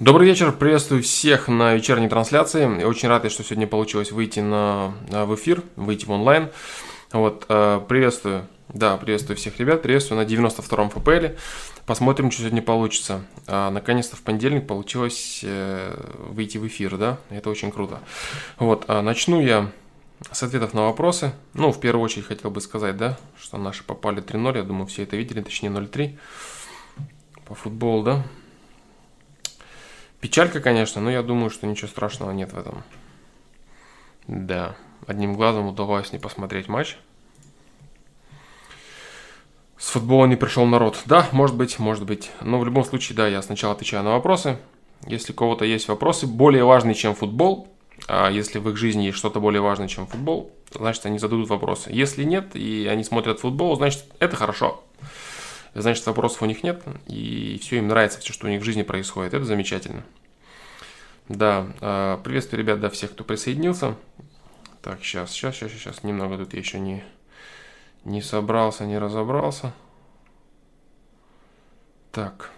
Добрый вечер, приветствую всех на вечерней трансляции. Я очень рад, что сегодня получилось выйти на, в эфир, выйти в онлайн. Вот, э, приветствую, да, приветствую всех ребят, приветствую на 92-м ФПЛ. Посмотрим, что сегодня получится. А, наконец-то в понедельник получилось э, выйти в эфир, да, это очень круто. Вот, а начну я с ответов на вопросы. Ну, в первую очередь хотел бы сказать, да, что наши попали 3-0, я думаю, все это видели, точнее 0-3 по футболу, да. Печалька, конечно, но я думаю, что ничего страшного нет в этом. Да, одним глазом удалось не посмотреть матч. С футбола не пришел народ. Да, может быть, может быть. Но в любом случае, да, я сначала отвечаю на вопросы. Если у кого-то есть вопросы более важные, чем футбол, а если в их жизни есть что-то более важное, чем футбол, значит, они зададут вопросы. Если нет, и они смотрят футбол, значит, это хорошо значит вопросов у них нет, и все им нравится, все, что у них в жизни происходит. Это замечательно. Да, а, приветствую, ребят, да, всех, кто присоединился. Так, сейчас, сейчас, сейчас, сейчас, немного тут я еще не, не собрался, не разобрался. Так.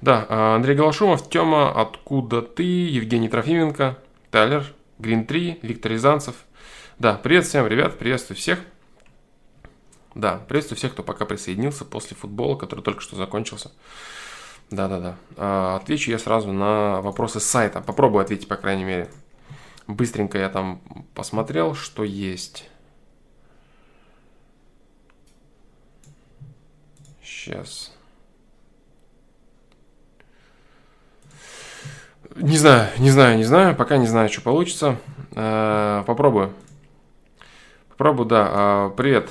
Да, а, Андрей Голошумов, Тёма, Откуда ты, Евгений Трофименко, Тайлер, Грин 3, Виктор Рязанцев. Да, привет всем, ребят, приветствую всех. Да, приветствую всех, кто пока присоединился после футбола, который только что закончился. Да-да-да. А, отвечу я сразу на вопросы сайта. Попробую ответить, по крайней мере. Быстренько я там посмотрел, что есть. Сейчас. Не знаю, не знаю, не знаю. Пока не знаю, что получится. А, попробую. Попробую, да. А, привет.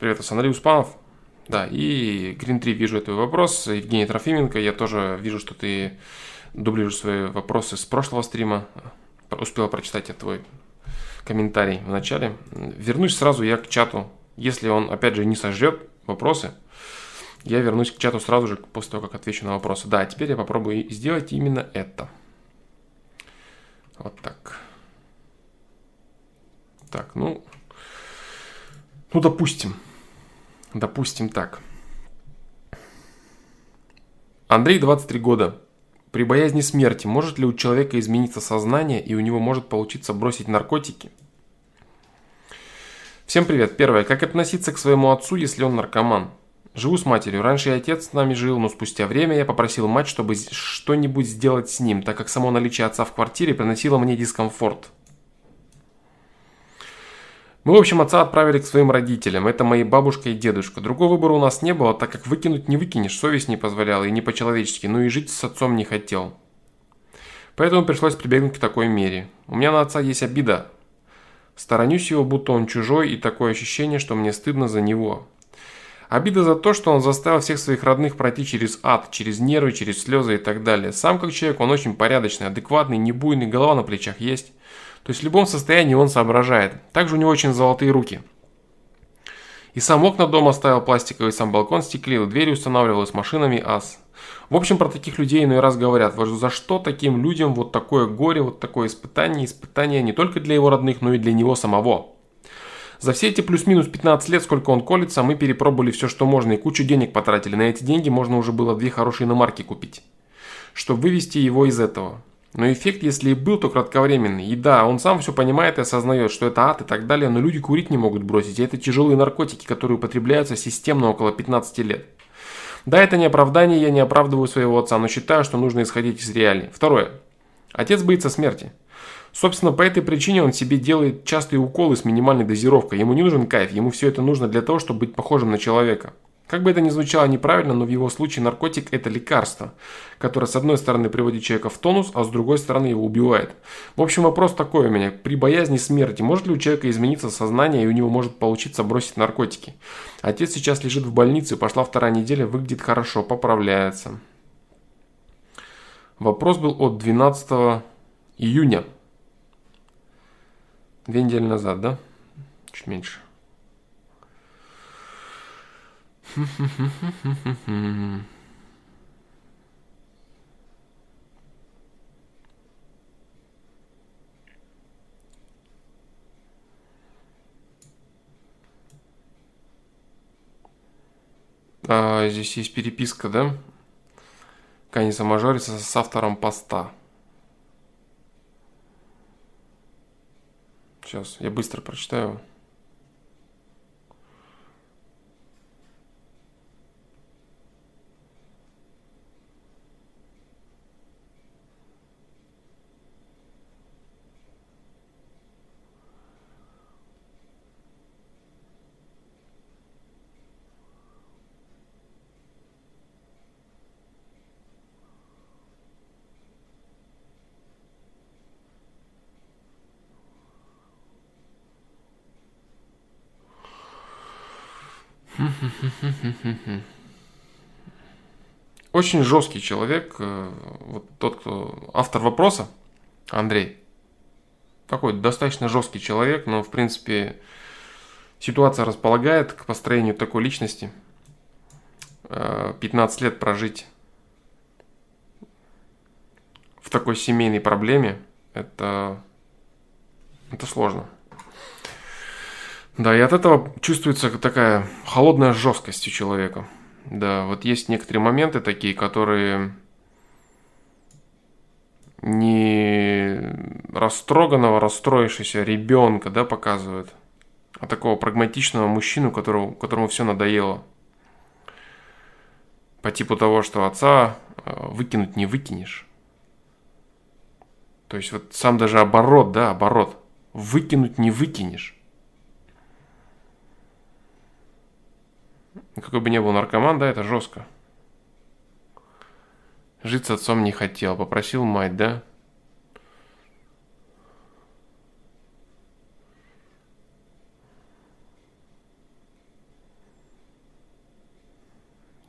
Привет, это Андрей Успанов. Да, и Green 3 вижу этот вопрос. Евгений Трофименко, я тоже вижу, что ты дублируешь свои вопросы с прошлого стрима. Успел прочитать твой комментарий в начале. Вернусь сразу я к чату. Если он, опять же, не сожрет вопросы, я вернусь к чату сразу же после того, как отвечу на вопросы. Да, теперь я попробую сделать именно это. Вот так. Так, ну, ну, допустим. Допустим так. Андрей 23 года. При боязни смерти может ли у человека измениться сознание и у него может получиться бросить наркотики? Всем привет. Первое. Как относиться к своему отцу, если он наркоман? Живу с матерью. Раньше и отец с нами жил, но спустя время я попросил мать, чтобы что-нибудь сделать с ним, так как само наличие отца в квартире приносило мне дискомфорт. Мы, в общем, отца отправили к своим родителям. Это мои бабушка и дедушка. Другого выбора у нас не было, так как выкинуть не выкинешь, совесть не позволяла и не по-человечески, но и жить с отцом не хотел. Поэтому пришлось прибегнуть к такой мере. У меня на отца есть обида. Сторонюсь его, будто он чужой, и такое ощущение, что мне стыдно за него. Обида за то, что он заставил всех своих родных пройти через ад, через нервы, через слезы и так далее. Сам как человек, он очень порядочный, адекватный, не буйный, голова на плечах есть. То есть в любом состоянии он соображает. Также у него очень золотые руки. И сам окна дома ставил пластиковый, сам балкон стеклил, двери устанавливал с машинами ас. В общем, про таких людей иной раз говорят, за что таким людям вот такое горе, вот такое испытание, испытание не только для его родных, но и для него самого. За все эти плюс-минус 15 лет, сколько он колется, мы перепробовали все, что можно, и кучу денег потратили. На эти деньги можно уже было две хорошие иномарки купить, чтобы вывести его из этого. Но эффект, если и был, то кратковременный. И да, он сам все понимает и осознает, что это ад и так далее, но люди курить не могут бросить. И это тяжелые наркотики, которые употребляются системно около 15 лет. Да, это не оправдание, я не оправдываю своего отца, но считаю, что нужно исходить из реалий. Второе. Отец боится смерти. Собственно, по этой причине он себе делает частые уколы с минимальной дозировкой. Ему не нужен кайф, ему все это нужно для того, чтобы быть похожим на человека. Как бы это ни звучало неправильно, но в его случае наркотик – это лекарство, которое с одной стороны приводит человека в тонус, а с другой стороны его убивает. В общем, вопрос такой у меня. При боязни смерти может ли у человека измениться сознание и у него может получиться бросить наркотики? Отец сейчас лежит в больнице, пошла вторая неделя, выглядит хорошо, поправляется. Вопрос был от 12 июня. Две недели назад, да? Чуть меньше. А, здесь есть переписка, да? Каниса Мажориса с автором поста. Сейчас, я быстро прочитаю. Очень жесткий человек, э, вот тот, кто автор вопроса, Андрей. Такой достаточно жесткий человек, но в принципе ситуация располагает к построению такой личности. 15 э, лет прожить в такой семейной проблеме, это, это сложно. Да, и от этого чувствуется такая холодная жесткость у человека. Да, вот есть некоторые моменты такие, которые не растроганного, расстроившегося ребенка, да, показывают, а такого прагматичного мужчину, которому, которому все надоело. По типу того, что отца э, выкинуть не выкинешь. То есть вот сам даже оборот, да, оборот. Выкинуть не выкинешь. Какой бы ни был наркоман, да, это жестко. Жить с отцом не хотел, попросил мать, да?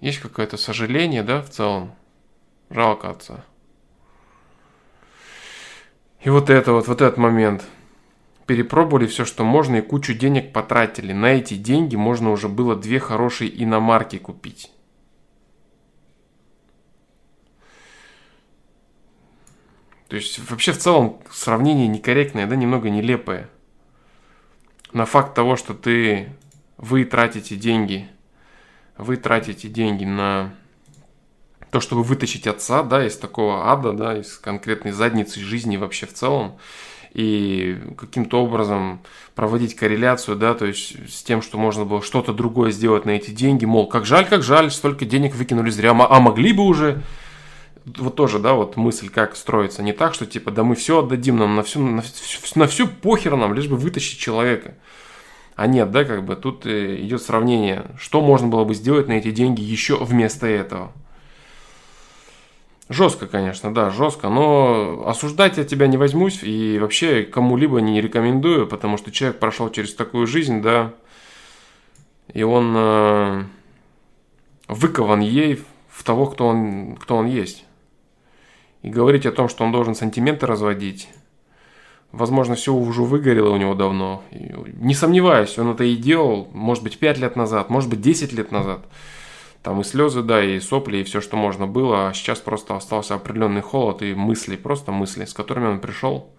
Есть какое-то сожаление, да, в целом? Жалко отца. И вот это вот, вот этот момент – перепробовали все, что можно, и кучу денег потратили. На эти деньги можно уже было две хорошие иномарки купить. То есть вообще в целом сравнение некорректное, да, немного нелепое. На факт того, что ты, вы тратите деньги, вы тратите деньги на то, чтобы вытащить отца, да, из такого ада, да, из конкретной задницы жизни вообще в целом, и каким-то образом проводить корреляцию, да, то есть с тем, что можно было что-то другое сделать на эти деньги, мол, как жаль, как жаль, столько денег выкинули зря, а могли бы уже, вот тоже, да, вот мысль как строится, не так, что типа, да мы все отдадим, нам на всю, на, на всю похер нам, лишь бы вытащить человека. А нет, да, как бы тут э, идет сравнение, что можно было бы сделать на эти деньги еще вместо этого. Жестко, конечно, да, жестко, но осуждать я тебя не возьмусь и вообще кому-либо не рекомендую, потому что человек прошел через такую жизнь, да, и он э, выкован ей в того, кто он, кто он есть. И говорить о том, что он должен сантименты разводить, возможно, все уже выгорело у него давно. И не сомневаюсь, он это и делал, может быть, 5 лет назад, может быть, 10 лет назад. Там и слезы, да, и сопли, и все, что можно было. А сейчас просто остался определенный холод и мысли, просто мысли, с которыми он пришел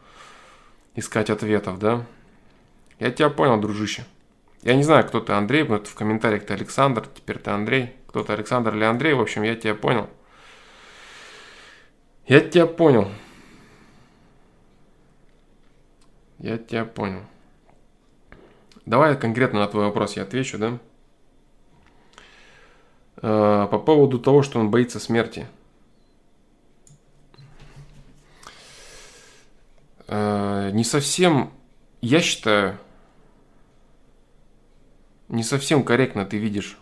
искать ответов, да. Я тебя понял, дружище. Я не знаю, кто ты Андрей, но в комментариях ты Александр, теперь ты Андрей. Кто ты Александр или Андрей, в общем, я тебя понял. Я тебя понял. Я тебя понял. Давай конкретно на твой вопрос я отвечу, да? Э, по поводу того, что он боится смерти. Э, не совсем, я считаю, не совсем корректно ты видишь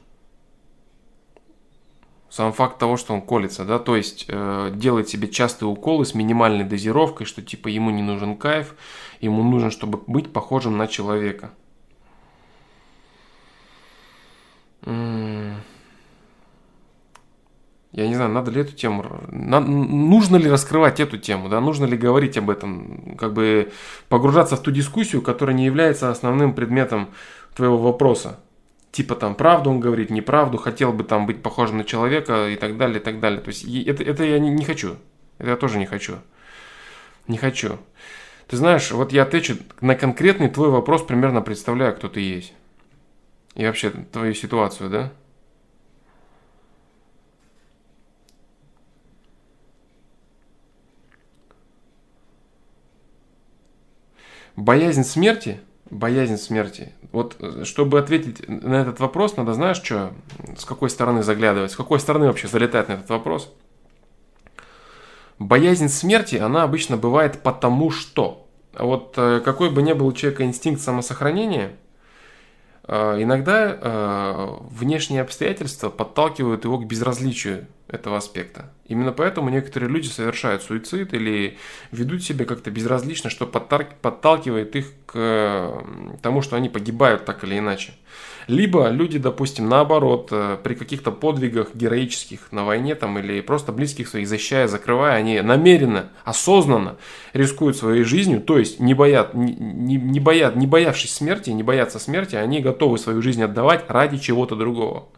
сам факт того, что он колется, да, то есть э, делает себе частые уколы с минимальной дозировкой, что типа ему не нужен кайф, ему нужно, чтобы быть похожим на человека. Я не знаю, надо ли эту тему, на, нужно ли раскрывать эту тему, да, нужно ли говорить об этом, как бы погружаться в ту дискуссию, которая не является основным предметом твоего вопроса. Типа там правду он говорит, неправду, хотел бы там быть похожим на человека и так далее, и так далее. То есть это, это я не, не хочу. Это я тоже не хочу. Не хочу. Ты знаешь, вот я отвечу на конкретный твой вопрос, примерно представляю, кто ты есть. И вообще твою ситуацию, да? Боязнь смерти, боязнь смерти. Вот э, чтобы ответить на этот вопрос, надо, знаешь, что, с какой стороны заглядывать, с какой стороны вообще залетать на этот вопрос. Боязнь смерти, она обычно бывает потому что. Вот э, какой бы ни был у человека инстинкт самосохранения, э, иногда внешние обстоятельства подталкивают его к безразличию этого аспекта. Именно поэтому некоторые люди совершают суицид или ведут себя как-то безразлично, что подталкивает их к тому, что они погибают так или иначе. Либо люди, допустим, наоборот, э, при каких-то подвигах героических на войне там, или просто близких своих защищая, закрывая, они намеренно, осознанно рискуют своей жизнью, то есть не, боят, не, не, боят, не боявшись смерти, не боятся смерти, они готовы свою жизнь отдавать ради чего-то другого.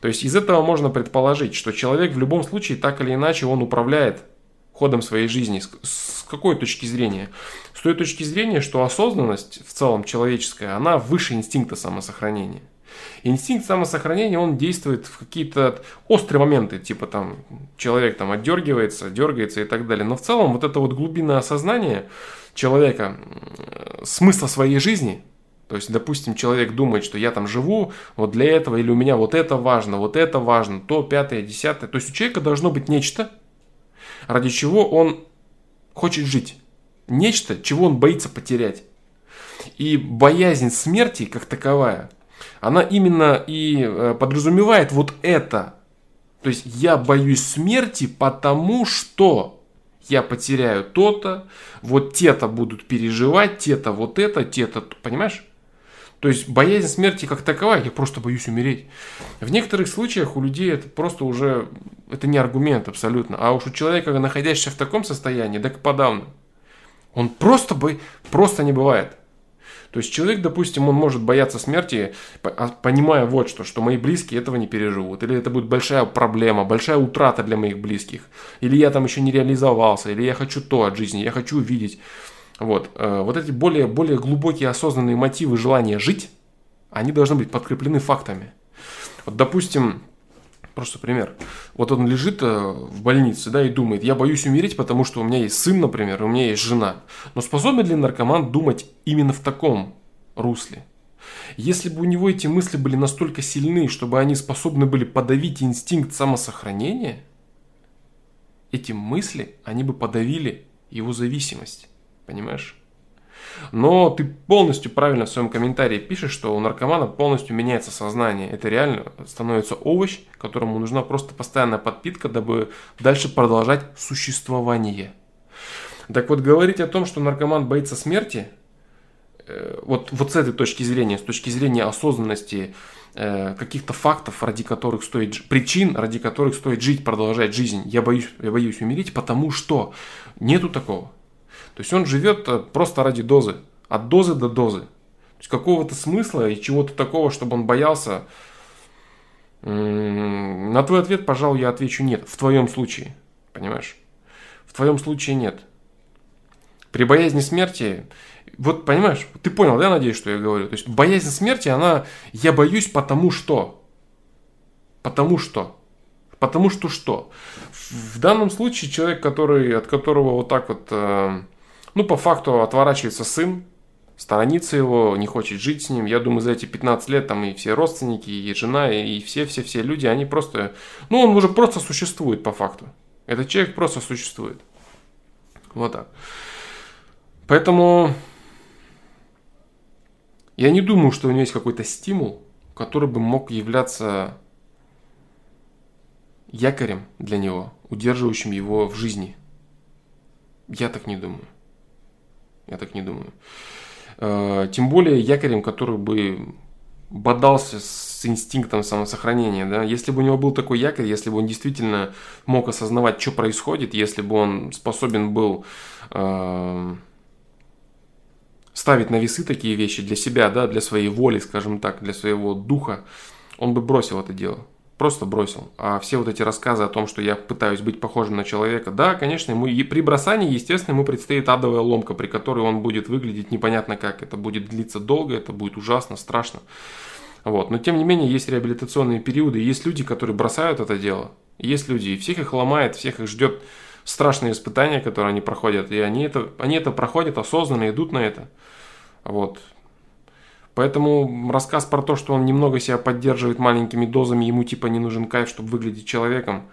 То есть из этого можно предположить, что человек в любом случае так или иначе он управляет ходом своей жизни. С какой точки зрения? С той точки зрения, что осознанность в целом человеческая, она выше инстинкта самосохранения. Инстинкт самосохранения, он действует в какие-то острые моменты, типа там человек там отдергивается, дергается и так далее. Но в целом вот это вот глубинное осознание человека, смысла своей жизни – то есть, допустим, человек думает, что я там живу вот для этого, или у меня вот это важно, вот это важно, то, пятое, десятое. То есть у человека должно быть нечто, ради чего он хочет жить. Нечто, чего он боится потерять. И боязнь смерти, как таковая, она именно и э, подразумевает вот это. То есть я боюсь смерти, потому что я потеряю то-то, вот те-то будут переживать, те-то вот это, те-то, понимаешь? То есть боязнь смерти как таковая, я просто боюсь умереть. В некоторых случаях у людей это просто уже, это не аргумент абсолютно. А уж у человека, находящегося в таком состоянии, так подавно. Он просто, бы, просто не бывает. То есть человек, допустим, он может бояться смерти, а, понимая вот что, что мои близкие этого не переживут, или это будет большая проблема, большая утрата для моих близких, или я там еще не реализовался, или я хочу то от жизни, я хочу увидеть. Вот, э, вот эти более, более глубокие осознанные мотивы желания жить, они должны быть подкреплены фактами. Вот, допустим, просто пример. Вот он лежит э, в больнице, да, и думает, я боюсь умереть, потому что у меня есть сын, например, у меня есть жена. Но способен ли наркоман думать именно в таком русле? Если бы у него эти мысли были настолько сильны, чтобы они способны были подавить инстинкт самосохранения, эти мысли, они бы подавили его зависимость. Понимаешь? Но ты полностью правильно в своем комментарии пишешь, что у наркомана полностью меняется сознание. Это реально становится овощ, которому нужна просто постоянная подпитка, дабы дальше продолжать существование. Так вот, говорить о том, что наркоман боится смерти, э, вот, вот с этой точки зрения, с точки зрения осознанности, э, каких-то фактов, ради которых стоит, причин, ради которых стоит жить, продолжать жизнь, я боюсь, я боюсь умереть, потому что нету такого. То есть он живет э, просто ради дозы, от дозы до дозы. То есть какого-то смысла и чего-то такого, чтобы он боялся. На твой ответ, пожалуй, я отвечу нет. В твоем случае. Понимаешь? В твоем случае нет. При боязни смерти, вот понимаешь, ты понял, да, надеюсь, что я говорю. То есть боязнь смерти, она, я боюсь потому что. Потому что. Потому что что? В данном случае человек, который, от которого вот так вот э, ну, по факту отворачивается сын, сторонится его, не хочет жить с ним. Я думаю, за эти 15 лет там и все родственники, и жена, и все-все-все люди, они просто... Ну, он уже просто существует по факту. Этот человек просто существует. Вот так. Поэтому я не думаю, что у него есть какой-то стимул, который бы мог являться якорем для него, удерживающим его в жизни. Я так не думаю. Я так не думаю. Э, тем более якорем, который бы бодался с инстинктом самосохранения. Да? Если бы у него был такой якорь, если бы он действительно мог осознавать, что происходит, если бы он способен был э, ставить на весы такие вещи для себя, да, для своей воли, скажем так, для своего духа, он бы бросил это дело просто бросил. А все вот эти рассказы о том, что я пытаюсь быть похожим на человека, да, конечно, ему и при бросании, естественно, ему предстоит адовая ломка, при которой он будет выглядеть непонятно как. Это будет длиться долго, это будет ужасно, страшно. Вот. Но тем не менее, есть реабилитационные периоды, есть люди, которые бросают это дело. Есть люди, и всех их ломает, всех их ждет страшные испытания, которые они проходят, и они это, они это проходят осознанно, идут на это. Вот. Поэтому рассказ про то, что он немного себя поддерживает маленькими дозами, ему типа не нужен кайф, чтобы выглядеть человеком.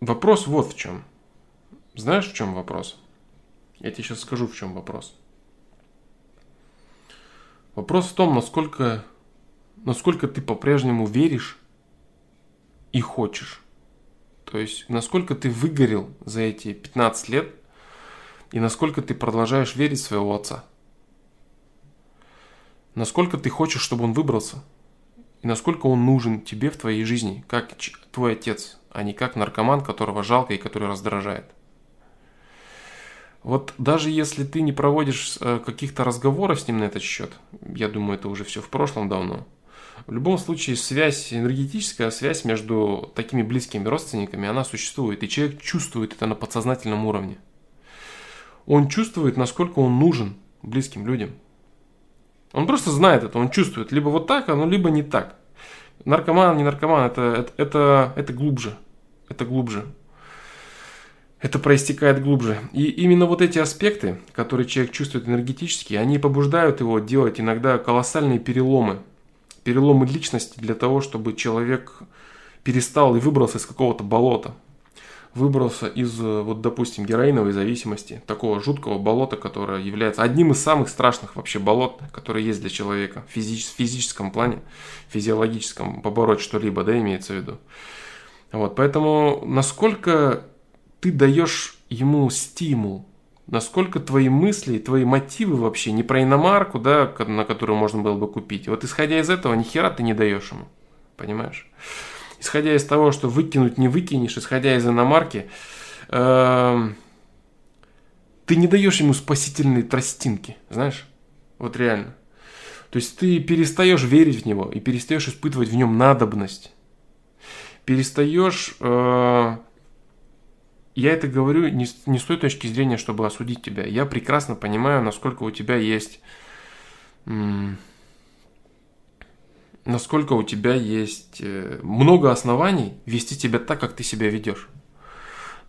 Вопрос вот в чем. Знаешь, в чем вопрос? Я тебе сейчас скажу, в чем вопрос. Вопрос в том, насколько, насколько ты по-прежнему веришь и хочешь. То есть, насколько ты выгорел за эти 15 лет и насколько ты продолжаешь верить в своего отца. Насколько ты хочешь, чтобы он выбрался. И насколько он нужен тебе в твоей жизни, как твой отец, а не как наркоман, которого жалко и который раздражает. Вот даже если ты не проводишь э, каких-то разговоров с ним на этот счет, я думаю, это уже все в прошлом давно, в любом случае связь, энергетическая связь между такими близкими родственниками, она существует, и человек чувствует это на подсознательном уровне. Он чувствует, насколько он нужен близким людям. Он просто знает это, он чувствует, либо вот так, ну, либо не так. Наркоман, не наркоман, это, это, это, это глубже. Это глубже это проистекает глубже. И именно вот эти аспекты, которые человек чувствует энергетически, они побуждают его делать иногда колоссальные переломы. Переломы личности для того, чтобы человек перестал и выбрался из какого-то болота. Выбрался из, вот, допустим, героиновой зависимости, такого жуткого болота, которое является одним из самых страшных вообще болот, которые есть для человека в физич, физическом плане, физиологическом, побороть что-либо, да, имеется в виду. Вот, поэтому насколько ты даешь ему стимул, насколько твои мысли, твои мотивы вообще не про иномарку, да, на которую можно было бы купить. Вот исходя из этого, ни хера ты не даешь ему. Понимаешь? Исходя из того, что выкинуть не выкинешь, исходя из иномарки, э, ты не даешь ему спасительные тростинки, знаешь? Вот реально. То есть ты перестаешь верить в него и перестаешь испытывать в нем надобность. Перестаешь э, я это говорю не, не с той точки зрения, чтобы осудить тебя. Я прекрасно понимаю, насколько у тебя есть... насколько у тебя есть э, много оснований вести тебя так, как ты себя ведешь.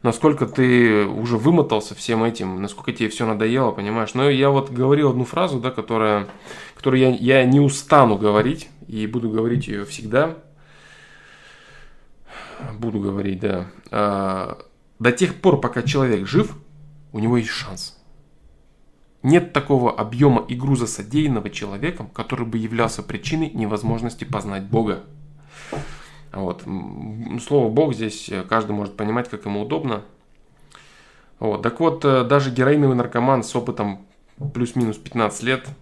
Насколько ты уже вымотался всем этим, насколько тебе все надоело, понимаешь. Но я вот говорил одну фразу, да, которая, которую я, я не устану говорить, и буду говорить ее всегда. Буду говорить, да а, до тех пор, пока человек жив, у него есть шанс. Нет такого объема и груза содеянного человеком, который бы являлся причиной невозможности познать Бога. Вот. Слово Бог здесь каждый может понимать, как ему удобно. Вот. Так вот, э, даже героиновый наркоман с опытом плюс-минус 15 лет –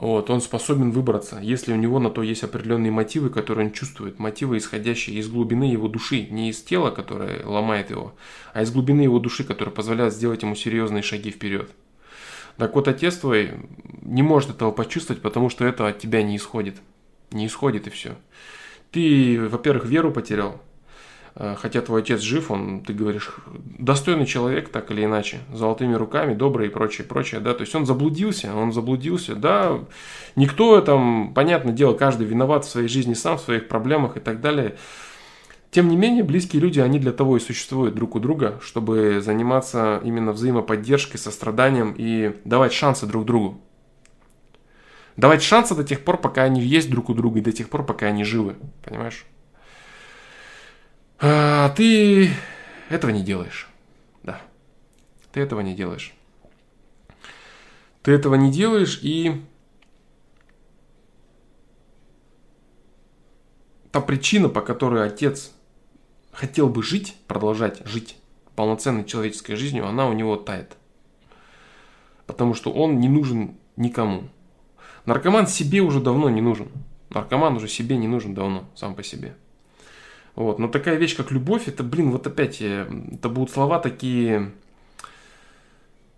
вот, он способен выбраться, если у него на то есть определенные мотивы, которые он чувствует, мотивы, исходящие из глубины его души, не из тела, которое ломает его, а из глубины его души, которая позволяет сделать ему серьезные шаги вперед. Так вот, отец твой не может этого почувствовать, потому что это от тебя не исходит. Не исходит и все. Ты, во-первых, веру потерял, хотя твой отец жив, он, ты говоришь, достойный человек, так или иначе, золотыми руками, добрый и прочее, прочее, да, то есть он заблудился, он заблудился, да, никто там, понятное дело, каждый виноват в своей жизни сам, в своих проблемах и так далее. Тем не менее, близкие люди, они для того и существуют друг у друга, чтобы заниматься именно взаимоподдержкой, состраданием и давать шансы друг другу. Давать шансы до тех пор, пока они есть друг у друга, и до тех пор, пока они живы, понимаешь? А ты этого не делаешь. Да. Ты этого не делаешь. Ты этого не делаешь, и та причина, по которой отец хотел бы жить, продолжать жить полноценной человеческой жизнью, она у него тает. Потому что он не нужен никому. Наркоман себе уже давно не нужен. Наркоман уже себе не нужен давно, сам по себе. Вот. Но такая вещь, как любовь, это, блин, вот опять, э, это будут слова такие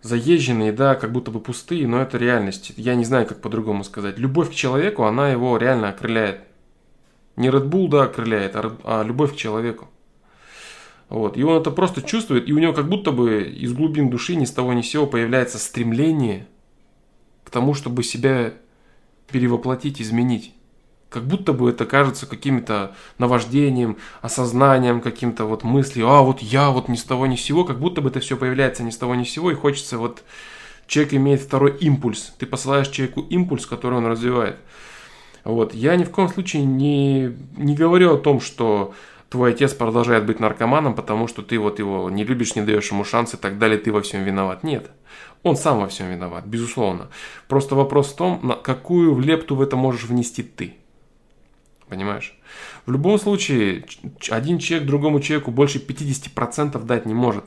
заезженные, да, как будто бы пустые, но это реальность. Я не знаю, как по-другому сказать. Любовь к человеку, она его реально окрыляет. Не Red Bull, да, окрыляет, а, а любовь к человеку. Вот. И он это просто чувствует, и у него как будто бы из глубин души ни с того ни с сего появляется стремление к тому, чтобы себя перевоплотить, изменить. Как будто бы это кажется каким-то наваждением, осознанием, каким-то вот мыслью, а вот я вот ни с того ни с сего, как будто бы это все появляется ни с того ни с сего, и хочется вот... Человек имеет второй импульс. Ты посылаешь человеку импульс, который он развивает. Вот. Я ни в коем случае не, не говорю о том, что твой отец продолжает быть наркоманом, потому что ты вот его не любишь, не даешь ему шанс и так далее, ты во всем виноват. Нет. Он сам во всем виноват, безусловно. Просто вопрос в том, на какую лепту в это можешь внести ты. Понимаешь? В любом случае, один человек другому человеку больше 50% дать не может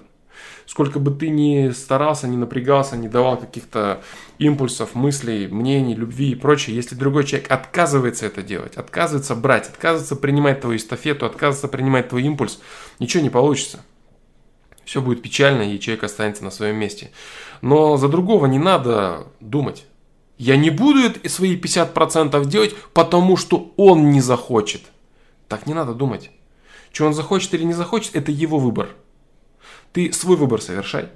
сколько бы ты ни старался, ни напрягался, не давал каких-то импульсов, мыслей, мнений, любви и прочее, если другой человек отказывается это делать, отказывается брать, отказывается принимать твою эстафету, отказывается принимать твой импульс, ничего не получится. Все будет печально, и человек останется на своем месте. Но за другого не надо думать. Я не буду свои 50% делать, потому что он не захочет. Так не надо думать. Что он захочет или не захочет, это его выбор. Ты свой выбор совершай.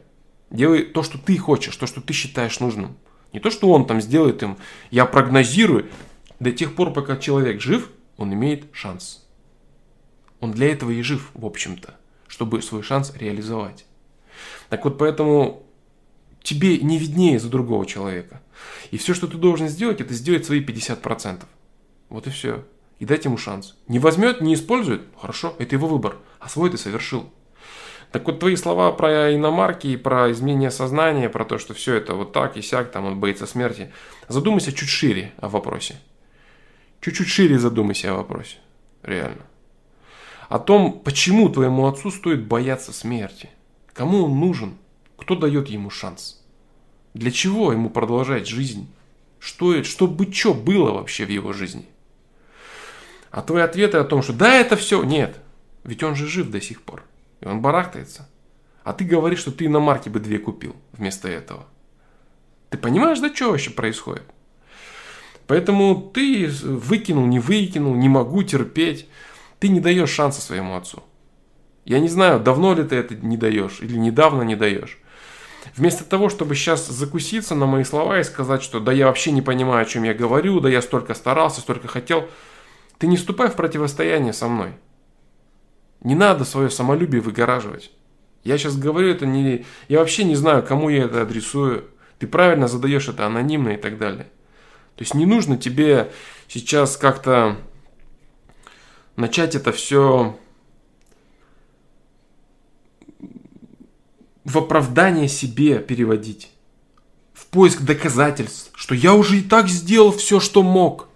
Делай то, что ты хочешь, то, что ты считаешь нужным. Не то, что он там сделает им. Я прогнозирую. До тех пор, пока человек жив, он имеет шанс. Он для этого и жив, в общем-то, чтобы свой шанс реализовать. Так вот, поэтому тебе не виднее за другого человека. И все, что ты должен сделать, это сделать свои 50%. Вот и все. И дать ему шанс. Не возьмет, не использует, хорошо, это его выбор. А свой ты совершил. Так вот, твои слова про иномарки и про изменение сознания, про то, что все это вот так и сяк, там он боится смерти. Задумайся чуть шире о вопросе. Чуть-чуть шире задумайся о вопросе. Реально. О том, почему твоему отцу стоит бояться смерти. Кому он нужен? Кто дает ему шанс? Для чего ему продолжать жизнь? Что, что бы что было вообще в его жизни? А твои ответы о том, что да, это все, нет. Ведь он же жив до сих пор. И он барахтается. А ты говоришь, что ты на марке бы две купил вместо этого. Ты понимаешь, да, что вообще происходит? Поэтому ты выкинул, не выкинул, не могу терпеть. Ты не даешь шанса своему отцу. Я не знаю, давно ли ты это не даешь или недавно не даешь. Вместо того, чтобы сейчас закуситься на мои слова и сказать, что да я вообще не понимаю, о чем я говорю, да я столько старался, столько хотел, ты не вступай в противостояние со мной. Не надо свое самолюбие выгораживать. Я сейчас говорю это не... Я вообще не знаю, кому я это адресую. Ты правильно задаешь это анонимно и так далее. То есть не нужно тебе сейчас как-то начать это все в оправдание себе переводить. В поиск доказательств, что я уже и так сделал все, что мог.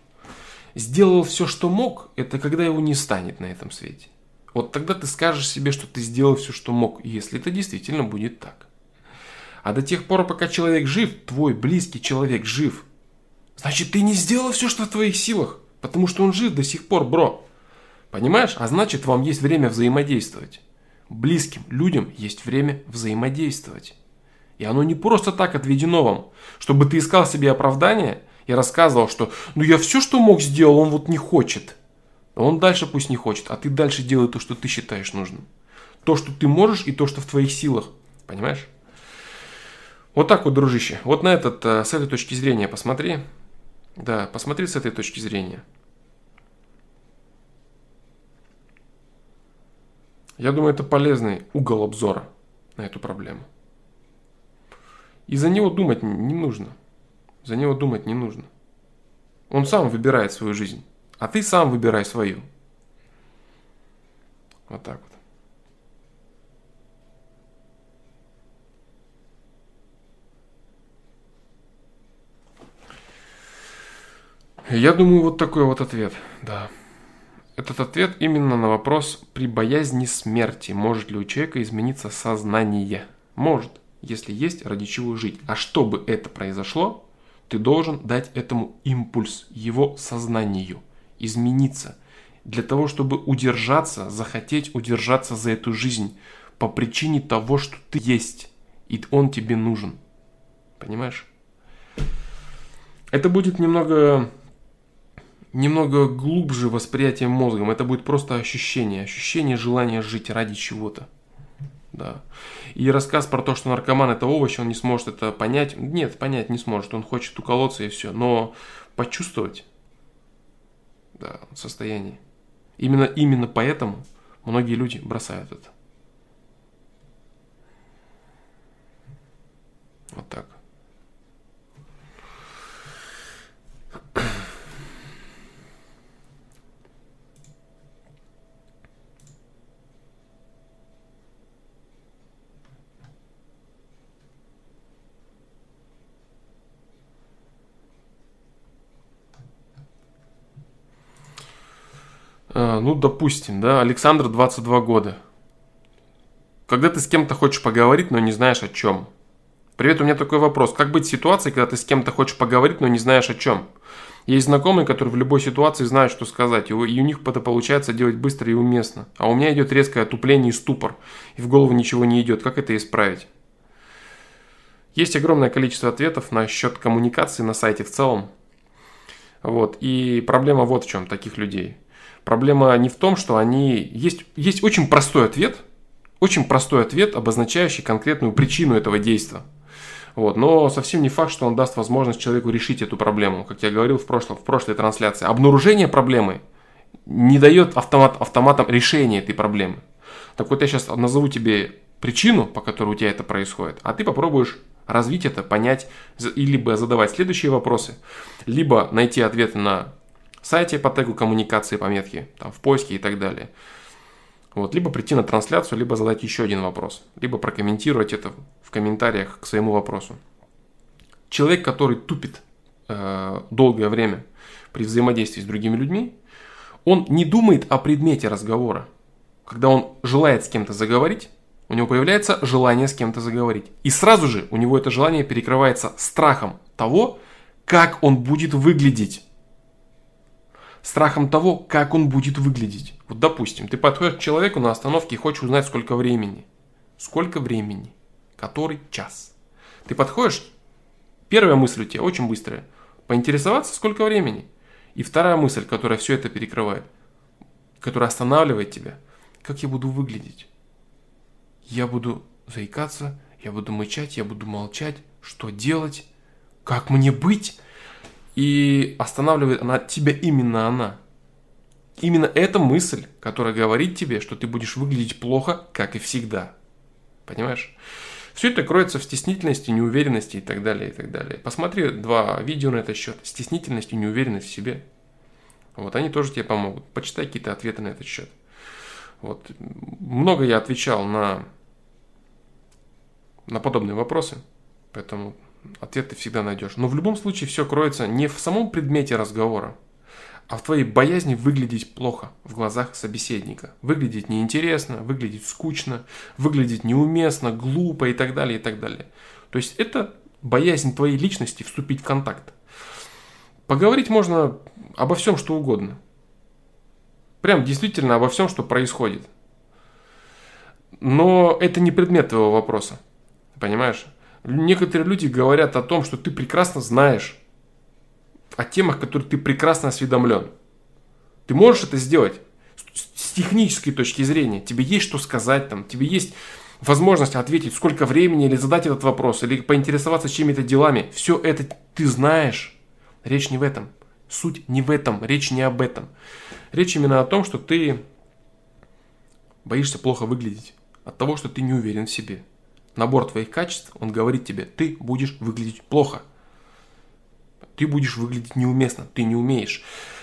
Сделал все, что мог, это когда его не станет на этом свете. Вот тогда ты скажешь себе, что ты сделал все, что мог, если это действительно будет так. А до тех пор, пока человек жив, твой близкий человек жив, значит ты не сделал все, что в твоих силах, потому что он жив до сих пор, бро. Понимаешь? А значит вам есть время взаимодействовать. Близким людям есть время взаимодействовать. И оно не просто так отведено вам, чтобы ты искал себе оправдание и рассказывал, что ну я все, что мог, сделал, он вот не хочет – он дальше пусть не хочет, а ты дальше делай то, что ты считаешь нужным. То, что ты можешь и то, что в твоих силах. Понимаешь? Вот так вот, дружище. Вот на этот, э, с этой точки зрения посмотри. Да, посмотри с этой точки зрения. Я думаю, это полезный угол обзора на эту проблему. И за него думать не нужно. За него думать не нужно. Он сам выбирает свою жизнь. А ты сам выбирай свою. Вот так вот. Я думаю, вот такой вот ответ, да. Этот ответ именно на вопрос при боязни смерти. Может ли у человека измениться сознание? Может, если есть ради чего жить. А чтобы это произошло, ты должен дать этому импульс, его сознанию – измениться, для того, чтобы удержаться, захотеть удержаться за эту жизнь по причине того, что ты есть, и он тебе нужен. Понимаешь? Это будет немного немного глубже восприятием мозгом. Это будет просто ощущение, ощущение желания жить ради чего-то. Да. И рассказ про то, что наркоман это овощ, он не сможет это понять. Нет, понять не сможет. Он хочет уколоться и все. Но почувствовать да, состояние. Именно, именно поэтому многие люди бросают это. Вот так. Ну, допустим, да, Александр 22 года. Когда ты с кем-то хочешь поговорить, но не знаешь о чем. Привет, у меня такой вопрос. Как быть в ситуации, когда ты с кем-то хочешь поговорить, но не знаешь о чем? Есть знакомые, которые в любой ситуации знают, что сказать, и у, них это получается делать быстро и уместно. А у меня идет резкое отупление и ступор, и в голову ничего не идет. Как это исправить? Есть огромное количество ответов на счет коммуникации на сайте в целом. Вот. И проблема вот в чем таких людей. Проблема не в том, что они... Есть, есть очень простой ответ, очень простой ответ, обозначающий конкретную причину этого действия. Вот. Но совсем не факт, что он даст возможность человеку решить эту проблему. Как я говорил в, прошлом, в прошлой трансляции, обнаружение проблемы не дает автомат, автоматом решения этой проблемы. Так вот я сейчас назову тебе причину, по которой у тебя это происходит, а ты попробуешь развить это, понять, и либо задавать следующие вопросы, либо найти ответы на сайте по тегу коммуникации пометки, там, в поиске и так далее. Вот, либо прийти на трансляцию, либо задать еще один вопрос, либо прокомментировать это в комментариях к своему вопросу. Человек, который тупит э, долгое время при взаимодействии с другими людьми, он не думает о предмете разговора. Когда он желает с кем-то заговорить, у него появляется желание с кем-то заговорить. И сразу же у него это желание перекрывается страхом того, как он будет выглядеть страхом того, как он будет выглядеть. Вот допустим, ты подходишь к человеку на остановке и хочешь узнать, сколько времени. Сколько времени? Который час? Ты подходишь, первая мысль у тебя очень быстрая. Поинтересоваться, сколько времени. И вторая мысль, которая все это перекрывает, которая останавливает тебя. Как я буду выглядеть? Я буду заикаться, я буду мычать, я буду молчать. Что делать? Как мне быть? И останавливает она тебя именно она. Именно эта мысль, которая говорит тебе, что ты будешь выглядеть плохо, как и всегда. Понимаешь? Все это кроется в стеснительности, неуверенности и так далее, и так далее. Посмотри два видео на этот счет. Стеснительность и неуверенность в себе. Вот они тоже тебе помогут. Почитай какие-то ответы на этот счет. Вот. Много я отвечал на, на подобные вопросы. Поэтому ответ ты всегда найдешь. Но в любом случае все кроется не в самом предмете разговора, а в твоей боязни выглядеть плохо в глазах собеседника. Выглядеть неинтересно, выглядеть скучно, выглядеть неуместно, глупо и так далее, и так далее. То есть это боязнь твоей личности вступить в контакт. Поговорить можно обо всем, что угодно. Прям действительно обо всем, что происходит. Но это не предмет твоего вопроса. Понимаешь? Некоторые люди говорят о том, что ты прекрасно знаешь о темах, которые ты прекрасно осведомлен. Ты можешь это сделать с технической точки зрения. Тебе есть что сказать, там, тебе есть возможность ответить, сколько времени, или задать этот вопрос, или поинтересоваться чьими-то делами. Все это ты знаешь. Речь не в этом. Суть не в этом. Речь не об этом. Речь именно о том, что ты боишься плохо выглядеть. От того, что ты не уверен в себе набор твоих качеств, он говорит тебе, ты будешь выглядеть плохо. Ты будешь выглядеть неуместно, ты не умеешь.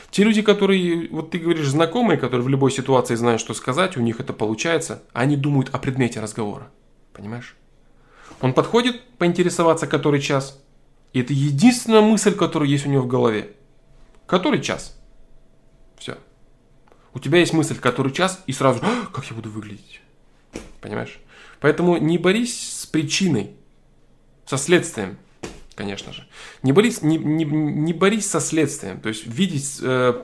Те люди, которые, вот ты говоришь, знакомые, которые в любой ситуации знают, что сказать, у них это получается, они думают о предмете разговора. Понимаешь? Он подходит поинтересоваться, который час. И это единственная мысль, которая есть у него в голове. Который час? Все. У тебя есть мысль, который час, и сразу, «А, как я буду выглядеть? Понимаешь? Поэтому не борись с причиной, со следствием, конечно же. Не борись, не, не, не борись со следствием. То есть видеть э,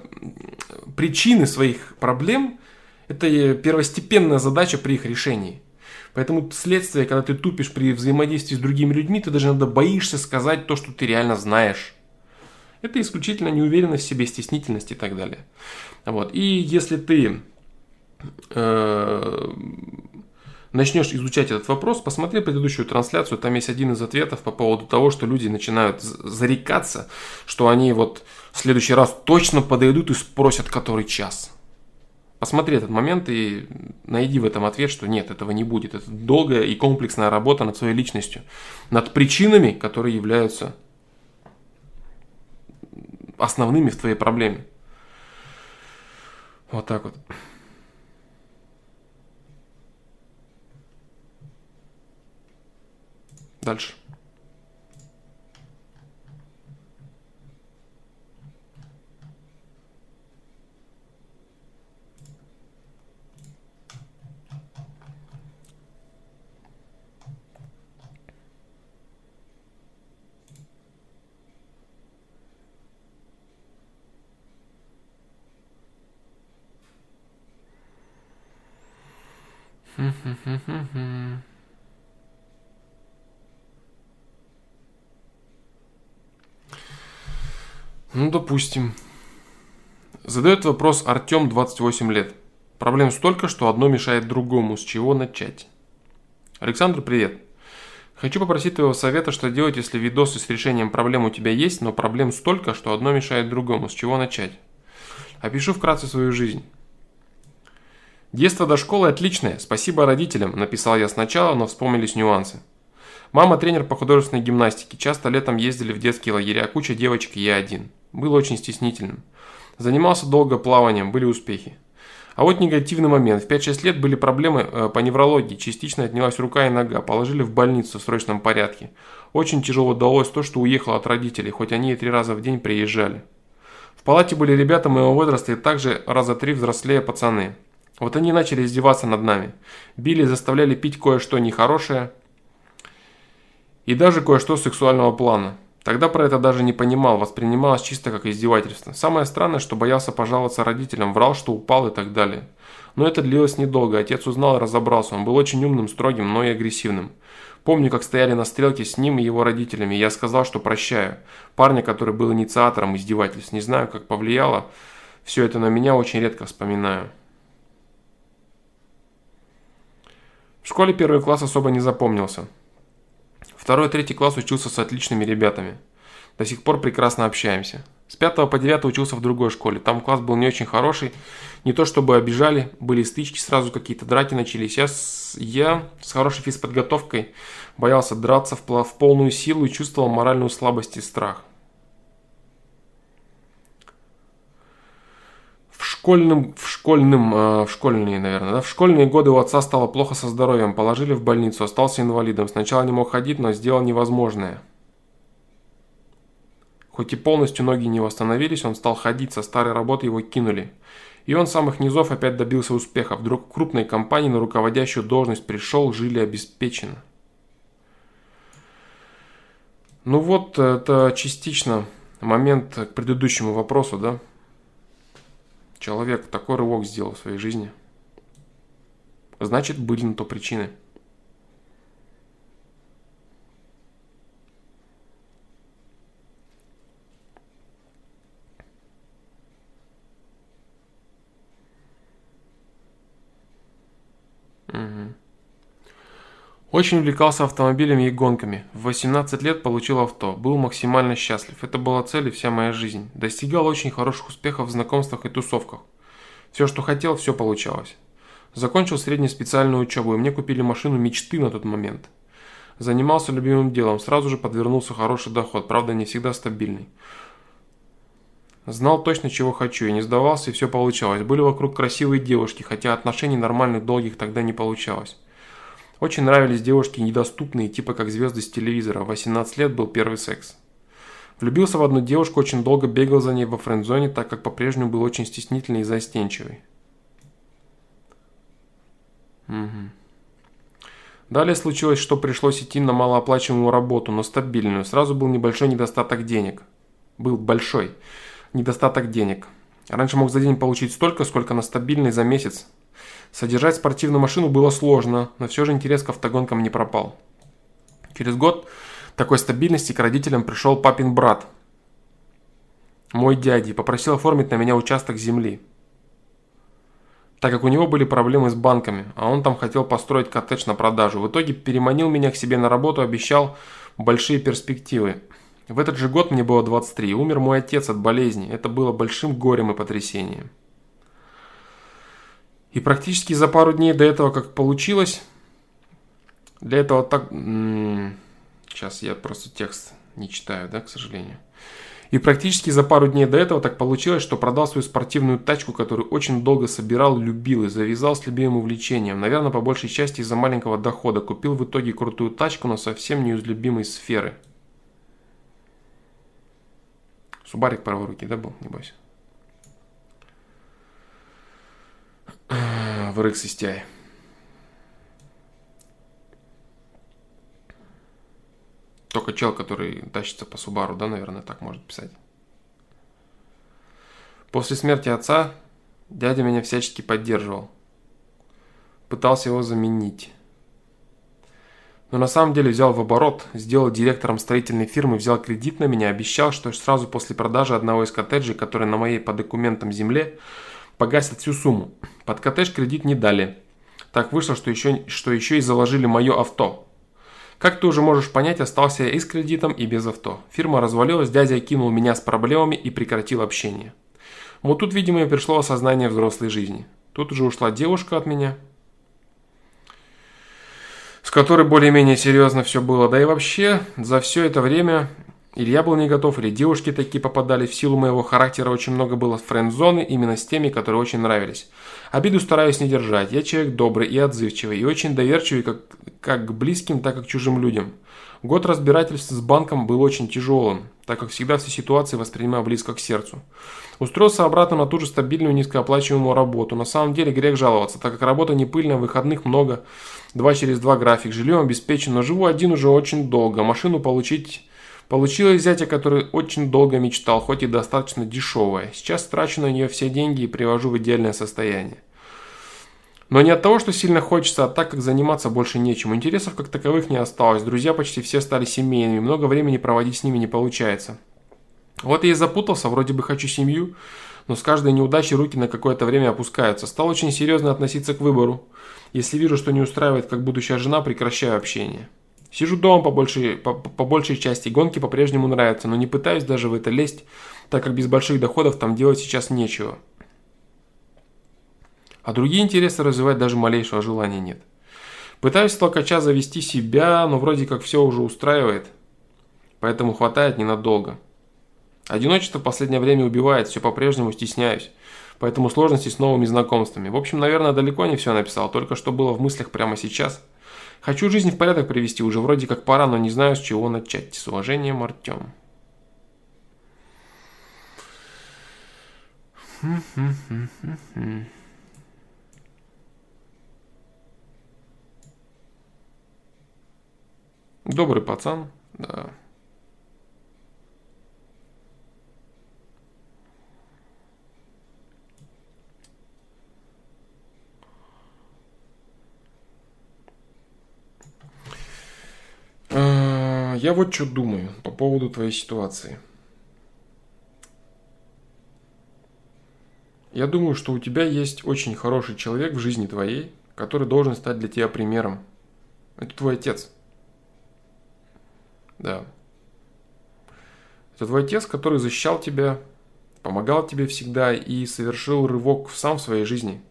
причины своих проблем – это первостепенная задача при их решении. Поэтому следствие, когда ты тупишь при взаимодействии с другими людьми, ты даже иногда боишься сказать то, что ты реально знаешь. Это исключительно неуверенность в себе, стеснительность и так далее. Вот. И если ты э, начнешь изучать этот вопрос, посмотри предыдущую трансляцию, там есть один из ответов по поводу того, что люди начинают зарекаться, что они вот в следующий раз точно подойдут и спросят, который час. Посмотри этот момент и найди в этом ответ, что нет, этого не будет. Это долгая и комплексная работа над своей личностью, над причинами, которые являются основными в твоей проблеме. Вот так вот. Дальше. Ну, допустим. Задает вопрос Артем, 28 лет. Проблем столько, что одно мешает другому. С чего начать? Александр, привет. Хочу попросить твоего совета, что делать, если видосы с решением проблем у тебя есть, но проблем столько, что одно мешает другому. С чего начать? Опишу вкратце свою жизнь. Детство до школы отличное, спасибо родителям, написал я сначала, но вспомнились нюансы. Мама тренер по художественной гимнастике, часто летом ездили в детские лагеря, куча девочек и я один. Был очень стеснительным. Занимался долго плаванием, были успехи. А вот негативный момент. В 5-6 лет были проблемы э, по неврологии, частично отнялась рука и нога, положили в больницу в срочном порядке. Очень тяжело удалось то, что уехал от родителей, хоть они и три раза в день приезжали. В палате были ребята моего возраста и также раза три взрослее пацаны. Вот они начали издеваться над нами. Били, заставляли пить кое-что нехорошее и даже кое-что сексуального плана. Тогда про это даже не понимал, воспринималось чисто как издевательство. Самое странное, что боялся пожаловаться родителям, врал, что упал и так далее. Но это длилось недолго, отец узнал и разобрался. Он был очень умным, строгим, но и агрессивным. Помню, как стояли на стрелке с ним и его родителями, я сказал, что прощаю. Парня, который был инициатором издевательств. Не знаю, как повлияло все это на меня, очень редко вспоминаю. В школе первый класс особо не запомнился. Второй и третий класс учился с отличными ребятами. До сих пор прекрасно общаемся. С 5 по 9 учился в другой школе. Там класс был не очень хороший. Не то чтобы обижали, были стычки, сразу какие-то драки начались. Я с, я с хорошей физподготовкой боялся драться в, в полную силу и чувствовал моральную слабость и страх. Школьным, в школьным, э, в школьные, наверное, да, в школьные годы у отца стало плохо со здоровьем, положили в больницу, остался инвалидом. Сначала не мог ходить, но сделал невозможное. Хоть и полностью ноги не восстановились, он стал ходить, со старой работы его кинули. И он с самых низов опять добился успеха. Вдруг в крупной компании на руководящую должность пришел, жили обеспеченно. Ну вот, это частично момент к предыдущему вопросу, да? Человек такой рывок сделал в своей жизни. Значит, были на то причины. Очень увлекался автомобилями и гонками. В 18 лет получил авто. Был максимально счастлив. Это была цель и вся моя жизнь. Достигал очень хороших успехов в знакомствах и тусовках. Все, что хотел, все получалось. Закончил среднюю специальную учебу, и мне купили машину мечты на тот момент. Занимался любимым делом, сразу же подвернулся хороший доход, правда не всегда стабильный. Знал точно, чего хочу, и не сдавался, и все получалось. Были вокруг красивые девушки, хотя отношений нормальных, долгих тогда не получалось. Очень нравились девушки недоступные, типа как звезды с телевизора. В 18 лет был первый секс. Влюбился в одну девушку, очень долго бегал за ней во френд-зоне, так как по-прежнему был очень стеснительный и застенчивый. Угу. Далее случилось, что пришлось идти на малооплачиваемую работу, но стабильную. Сразу был небольшой недостаток денег. Был большой недостаток денег. Раньше мог за день получить столько, сколько на стабильный за месяц Содержать спортивную машину было сложно, но все же интерес к автогонкам не пропал. Через год такой стабильности к родителям пришел папин брат. мой дядя, попросил оформить на меня участок земли. Так как у него были проблемы с банками, а он там хотел построить коттедж на продажу. В итоге переманил меня к себе на работу, обещал большие перспективы. В этот же год мне было 23, умер мой отец от болезни. Это было большим горем и потрясением. И практически за пару дней до этого, как получилось, для этого так... Сейчас я просто текст не читаю, да, к сожалению. И практически за пару дней до этого так получилось, что продал свою спортивную тачку, которую очень долго собирал, любил и завязал с любимым увлечением. Наверное, по большей части из-за маленького дохода. Купил в итоге крутую тачку, но совсем не из любимой сферы. Субарик праворукий, да, был, небось? В RX STI. Только чел, который тащится по Субару, да, наверное, так может писать. После смерти отца дядя меня всячески поддерживал. Пытался его заменить. Но на самом деле взял в оборот, сделал директором строительной фирмы, взял кредит на меня, обещал, что сразу после продажи одного из коттеджей, который на моей по документам земле, погасит всю сумму. Под коттедж кредит не дали. Так вышло, что еще, что еще и заложили мое авто. Как ты уже можешь понять, остался я и с кредитом, и без авто. Фирма развалилась, дядя кинул меня с проблемами и прекратил общение. Вот тут, видимо, и пришло осознание взрослой жизни. Тут уже ушла девушка от меня, с которой более-менее серьезно все было. Да и вообще, за все это время или я был не готов, или девушки такие попадали. В силу моего характера очень много было френд-зоны именно с теми, которые очень нравились. Обиду стараюсь не держать. Я человек добрый и отзывчивый, и очень доверчивый как, как к близким, так и к чужим людям. Год разбирательств с банком был очень тяжелым, так как всегда все ситуации воспринимаю близко к сердцу. Устроился обратно на ту же стабильную низкооплачиваемую работу. На самом деле грех жаловаться, так как работа не пыльная, выходных много, два через два график, жильем обеспечен, но живу один уже очень долго. Машину получить Получилось зятя, который очень долго мечтал, хоть и достаточно дешевая. Сейчас трачу на нее все деньги и привожу в идеальное состояние. Но не от того, что сильно хочется, а так как заниматься больше нечем. Интересов как таковых не осталось. Друзья почти все стали семейными, много времени проводить с ними не получается. Вот я и запутался, вроде бы хочу семью, но с каждой неудачей руки на какое-то время опускаются. Стал очень серьезно относиться к выбору. Если вижу, что не устраивает как будущая жена, прекращаю общение. Сижу дома по большей, по, по большей части, гонки по-прежнему нравятся, но не пытаюсь даже в это лезть, так как без больших доходов там делать сейчас нечего. А другие интересы развивать даже малейшего желания нет. Пытаюсь толкача завести себя, но вроде как все уже устраивает, поэтому хватает ненадолго. Одиночество в последнее время убивает, все по-прежнему стесняюсь, поэтому сложности с новыми знакомствами. В общем, наверное, далеко не все написал, только что было в мыслях прямо сейчас – Хочу жизнь в порядок привести, уже вроде как пора, но не знаю, с чего начать. С уважением, Артем. Добрый пацан, да. Я вот что думаю по поводу твоей ситуации. Я думаю, что у тебя есть очень хороший человек в жизни твоей, который должен стать для тебя примером. Это твой отец. Да. Это твой отец, который защищал тебя, помогал тебе всегда и совершил рывок сам в своей жизни –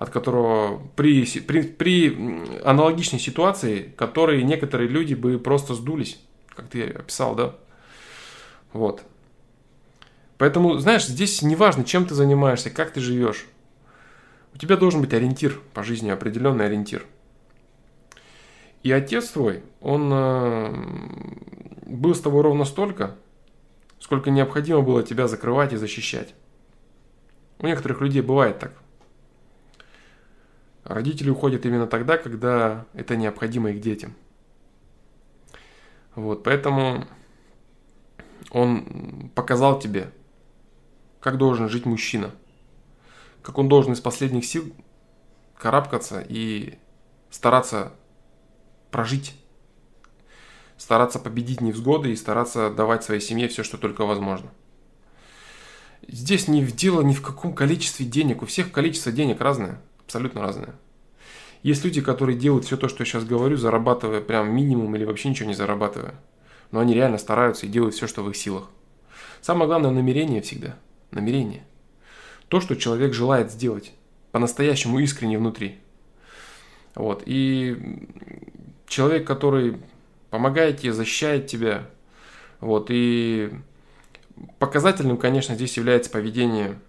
от которого при, при, при аналогичной ситуации, которые некоторые люди бы просто сдулись, как ты описал, да? Вот. Поэтому, знаешь, здесь не важно, чем ты занимаешься, как ты живешь. У тебя должен быть ориентир по жизни, определенный ориентир. И отец твой, он э, был с тобой ровно столько, сколько необходимо было тебя закрывать и защищать. У некоторых людей бывает так. Родители уходят именно тогда, когда это необходимо их детям. Вот, поэтому он показал тебе, как должен жить мужчина, как он должен из последних сил карабкаться и стараться прожить, стараться победить невзгоды и стараться давать своей семье все, что только возможно. здесь не в дело ни в каком количестве денег. У всех количество денег разное, абсолютно разное. Есть люди, которые делают все то, что я сейчас говорю, зарабатывая прям минимум или вообще ничего не зарабатывая. Но они реально стараются и делают все, что в их силах. Самое главное намерение всегда. Намерение. То, что человек желает сделать. По-настоящему искренне внутри. Вот. И человек, который помогает тебе, защищает тебя. Вот. И показательным, конечно, здесь является поведение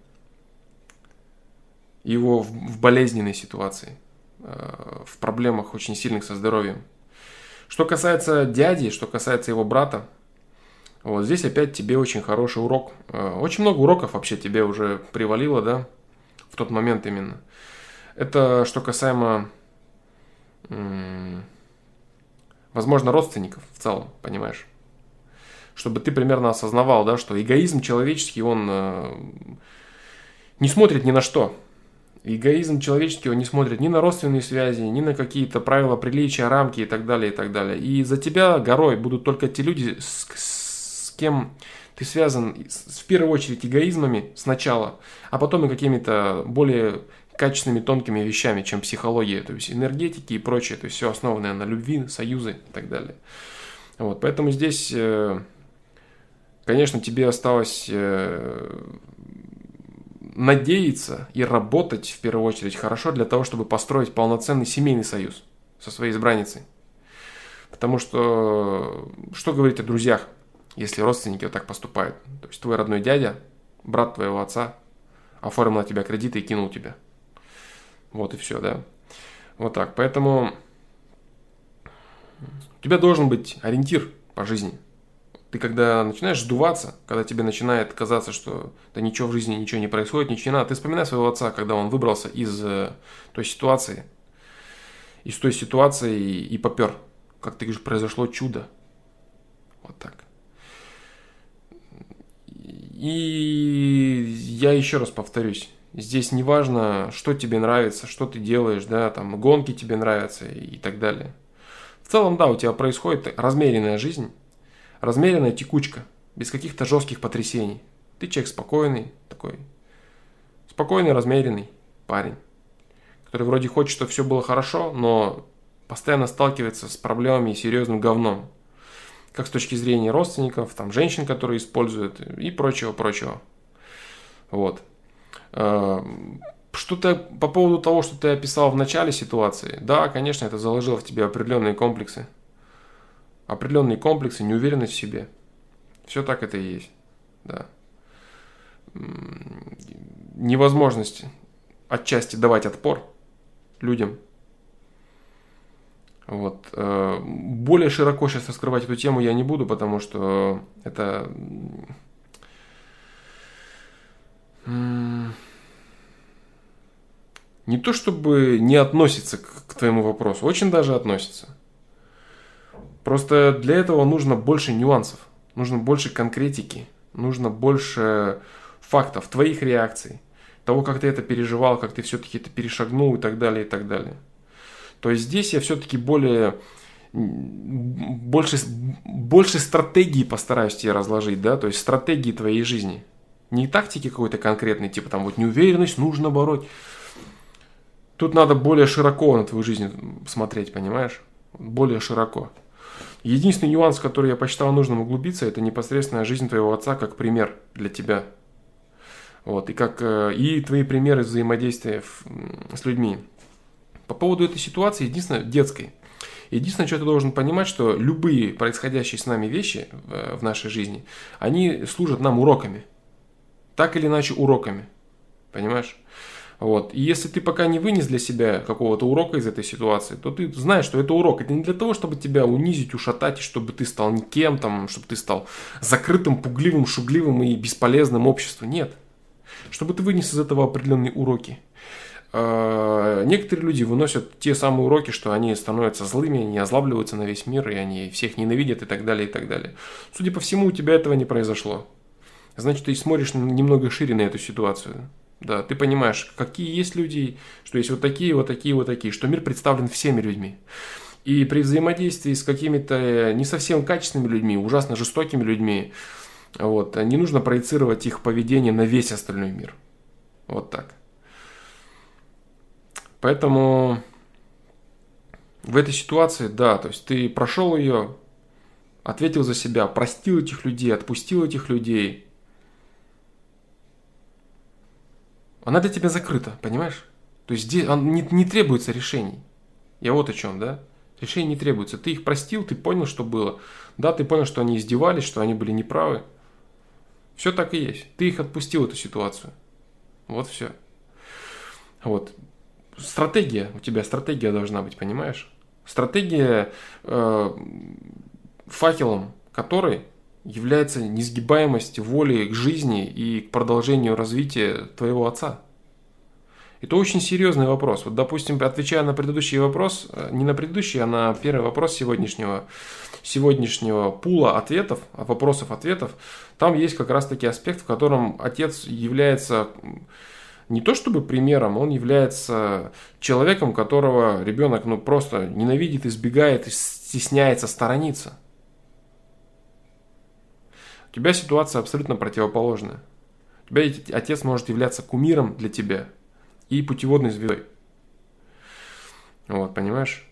его в, в болезненной ситуации, э, в проблемах очень сильных со здоровьем. Что касается дяди, что касается его брата, вот здесь опять тебе очень хороший урок. Э, очень много уроков вообще тебе уже привалило, да, в тот момент именно. Это что касаемо, возможно, родственников в целом, понимаешь? Чтобы ты примерно осознавал, да, что эгоизм человеческий, он э, не смотрит ни на что. Эгоизм человеческий, он не смотрит ни на родственные связи, ни на какие-то правила приличия, рамки и так далее, и так далее. И за тебя горой будут только те люди, с, с кем ты связан в первую очередь эгоизмами сначала, а потом и какими-то более качественными, тонкими вещами, чем психология, то есть энергетики и прочее, то есть все основанное на любви, союзы и так далее. Вот, поэтому здесь, э, конечно, тебе осталось э, надеяться и работать в первую очередь хорошо для того, чтобы построить полноценный семейный союз со своей избранницей. Потому что что говорить о друзьях, если родственники вот так поступают? То есть твой родной дядя, брат твоего отца, оформил на тебя кредиты и кинул тебя. Вот и все, да. Вот так. Поэтому у тебя должен быть ориентир по жизни – ты когда начинаешь сдуваться, когда тебе начинает казаться, что да ничего в жизни, ничего не происходит, ничего не надо, ты вспоминай своего отца, когда он выбрался из э, той ситуации, из той ситуации и, и попер. Как ты говоришь, произошло чудо. Вот так. И я еще раз повторюсь, здесь не важно, что тебе нравится, что ты делаешь, да, там гонки тебе нравятся и так далее. В целом, да, у тебя происходит размеренная жизнь, Размеренная текучка, без каких-то жестких потрясений. Ты человек спокойный, такой спокойный, размеренный парень, который вроде хочет, чтобы все было хорошо, но постоянно сталкивается с проблемами и серьезным говном. Как с точки зрения родственников, там, женщин, которые используют и прочего-прочего. Вот. Э, что-то по поводу того, что ты описал в начале ситуации, да, конечно, это заложило в тебе определенные комплексы определенные комплексы, неуверенность в себе. Все так это и есть. Да. Невозможность отчасти давать отпор людям. Вот. Э, более широко сейчас раскрывать эту тему я не буду, потому что это не то чтобы не относится к твоему вопросу, очень даже относится. Просто для этого нужно больше нюансов, нужно больше конкретики, нужно больше фактов, твоих реакций, того, как ты это переживал, как ты все-таки это перешагнул и так далее, и так далее. То есть здесь я все-таки более больше, больше стратегии постараюсь тебе разложить, да, то есть стратегии твоей жизни. Не тактики какой-то конкретной, типа там вот неуверенность нужно бороть. Тут надо более широко на твою жизнь смотреть, понимаешь? Более широко. Единственный нюанс, который я посчитал нужным углубиться, это непосредственная жизнь твоего отца как пример для тебя. Вот, и, как, э, и твои примеры взаимодействия с людьми. По поводу этой ситуации, единственное, детской. Единственное, что ты должен понимать, что любые происходящие с нами вещи в, в нашей жизни, они служат нам уроками. Так или иначе уроками. Понимаешь? Вот. И если ты пока не вынес для себя какого-то урока из этой ситуации, то ты знаешь, что это урок. Это не для того, чтобы тебя унизить, ушатать, чтобы ты стал никем, там, чтобы ты стал закрытым, пугливым, шугливым и бесполезным обществу. Нет. Чтобы ты вынес из этого определенные уроки. А, некоторые люди выносят те самые уроки, что они становятся злыми, они озлабливаются на весь мир, и они всех ненавидят и так далее, и так далее. Судя по всему, у тебя этого не произошло. Значит, ты смотришь немного шире на эту ситуацию. Да, ты понимаешь, какие есть люди, что есть вот такие, вот такие, вот такие, что мир представлен всеми людьми. И при взаимодействии с какими-то не совсем качественными людьми, ужасно жестокими людьми, Вот. Не нужно проецировать их поведение на весь остальной мир. Вот так. Поэтому в этой ситуации, да, то есть ты прошел ее, ответил за себя, простил этих людей, отпустил этих людей. Она для тебя закрыта, понимаешь? То есть здесь не, не требуется решений. Я вот о чем, да? Решений не требуется. Ты их простил, ты понял, что было. Да, ты понял, что они издевались, что они были неправы. Все так и есть. Ты их отпустил, эту ситуацию. Вот все. Вот. Стратегия. У тебя стратегия должна быть, понимаешь? Стратегия э, факелом которой является несгибаемость воли к жизни и к продолжению развития твоего отца. Это очень серьезный вопрос. Вот, допустим, отвечая на предыдущий вопрос, э, не на предыдущий, а на первый вопрос сегодняшнего, сегодняшнего пула ответов, вопросов ответов, там есть как раз таки аспект, в котором отец является не то чтобы примером, он является человеком, которого ребенок ну, просто ненавидит, избегает, стесняется, сторонится. У тебя ситуация абсолютно противоположная. У тебя отец может являться кумиром для тебя – и путеводной звездой. Вот, понимаешь?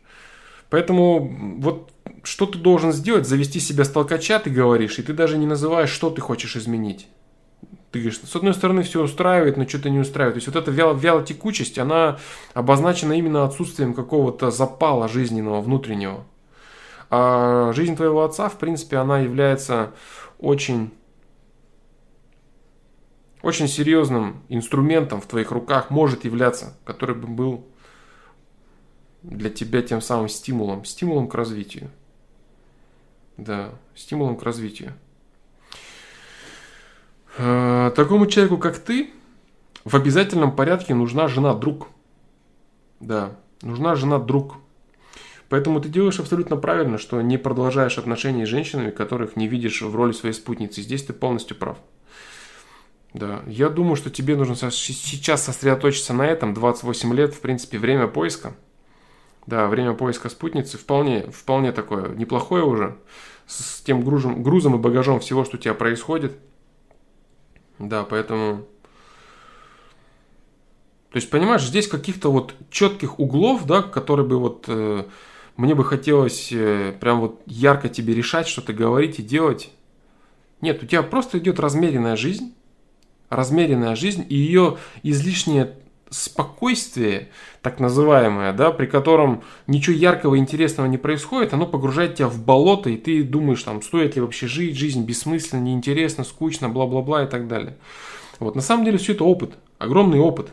Поэтому вот что ты должен сделать? Завести себя с толкача, ты говоришь, и ты даже не называешь, что ты хочешь изменить. Ты говоришь, с одной стороны все устраивает, но что-то не устраивает. То есть вот эта вяло, вялотекучесть, она обозначена именно отсутствием какого-то запала жизненного, внутреннего. А жизнь твоего отца, в принципе, она является очень очень серьезным инструментом в твоих руках может являться, который бы был для тебя тем самым стимулом, стимулом к развитию. Да, стимулом к развитию. Э, такому человеку, как ты, в обязательном порядке нужна жена-друг. Да, нужна жена-друг. Поэтому ты делаешь абсолютно правильно, что не продолжаешь отношения с женщинами, которых не видишь в роли своей спутницы. Здесь ты полностью прав. Да, я думаю, что тебе нужно сейчас сосредоточиться на этом. 28 лет, в принципе, время поиска. Да, время поиска спутницы вполне, вполне такое неплохое уже. С тем грузом, грузом и багажом всего, что у тебя происходит. Да, поэтому... То есть, понимаешь, здесь каких-то вот четких углов, да, которые бы вот... Мне бы хотелось э, прям вот ярко тебе решать, что-то говорить и делать. Нет, у тебя просто идет размеренная жизнь размеренная жизнь и ее излишнее спокойствие, так называемое, да, при котором ничего яркого и интересного не происходит, оно погружает тебя в болото, и ты думаешь, там, стоит ли вообще жить, жизнь бессмысленно, неинтересно, скучно, бла-бла-бла и так далее. Вот, на самом деле все это опыт, огромный опыт,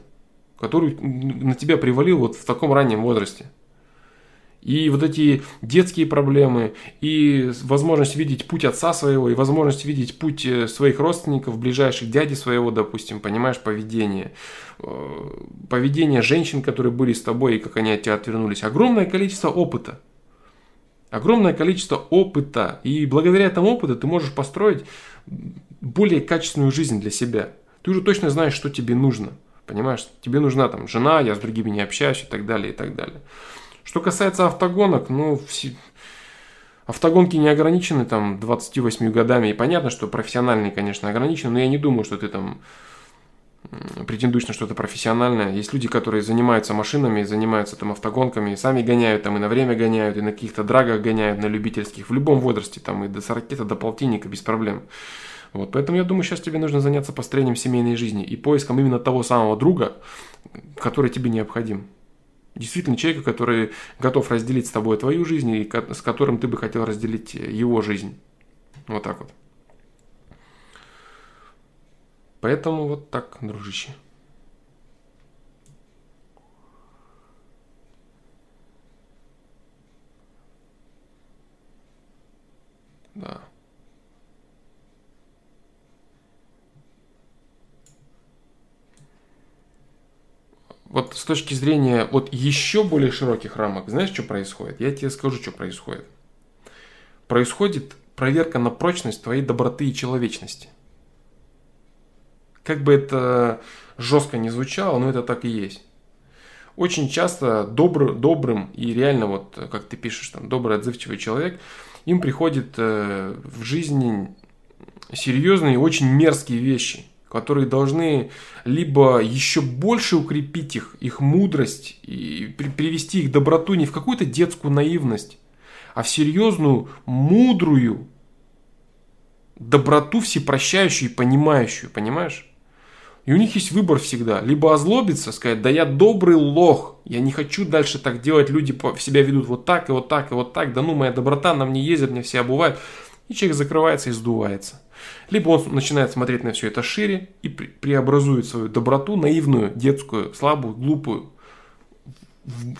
который на тебя привалил вот в таком раннем возрасте. И вот эти детские проблемы, и возможность видеть путь отца своего, и возможность видеть путь э, своих родственников, ближайших дяди своего, допустим, понимаешь, поведение. Э, поведение женщин, которые были с тобой, и как они от тебя отвернулись. Огромное количество опыта. Огромное количество опыта. И благодаря этому опыту ты можешь построить более качественную жизнь для себя. Ты уже точно знаешь, что тебе нужно. Понимаешь, тебе нужна там жена, я с другими не общаюсь и так далее, и так далее. Что касается автогонок, ну, все... автогонки не ограничены там 28 годами. И понятно, что профессиональные, конечно, ограничены, но я не думаю, что ты там претендуешь на что-то профессиональное. Есть люди, которые занимаются машинами, занимаются там автогонками, сами гоняют, там и на время гоняют, и на каких-то драгах гоняют, на любительских, в любом возрасте, там и до 40 до полтинника без проблем. Вот, поэтому я думаю, сейчас тебе нужно заняться построением семейной жизни и поиском именно того самого друга, который тебе необходим действительно человека, который готов разделить с тобой твою жизнь и с которым ты бы хотел разделить его жизнь. Вот так вот. Поэтому вот так, дружище. Да. Вот с точки зрения вот еще более широких рамок, знаешь, что происходит? Я тебе скажу, что происходит. Происходит проверка на прочность твоей доброты и человечности. Как бы это жестко не звучало, но это так и есть. Очень часто добр, добрым и реально, вот как ты пишешь, там, добрый, отзывчивый человек, им приходит э, в жизни серьезные и очень мерзкие вещи, которые должны либо еще больше укрепить их, их мудрость и привести их доброту не в какую-то детскую наивность, а в серьезную, мудрую доброту всепрощающую и понимающую, понимаешь? И у них есть выбор всегда. Либо озлобиться, сказать, да я добрый лох, я не хочу дальше так делать, люди себя ведут вот так, и вот так, и вот так, да ну моя доброта на мне ездит, мне все обувают. И человек закрывается и сдувается. Либо он начинает смотреть на все это шире и преобразует свою доброту, наивную, детскую, слабую, глупую,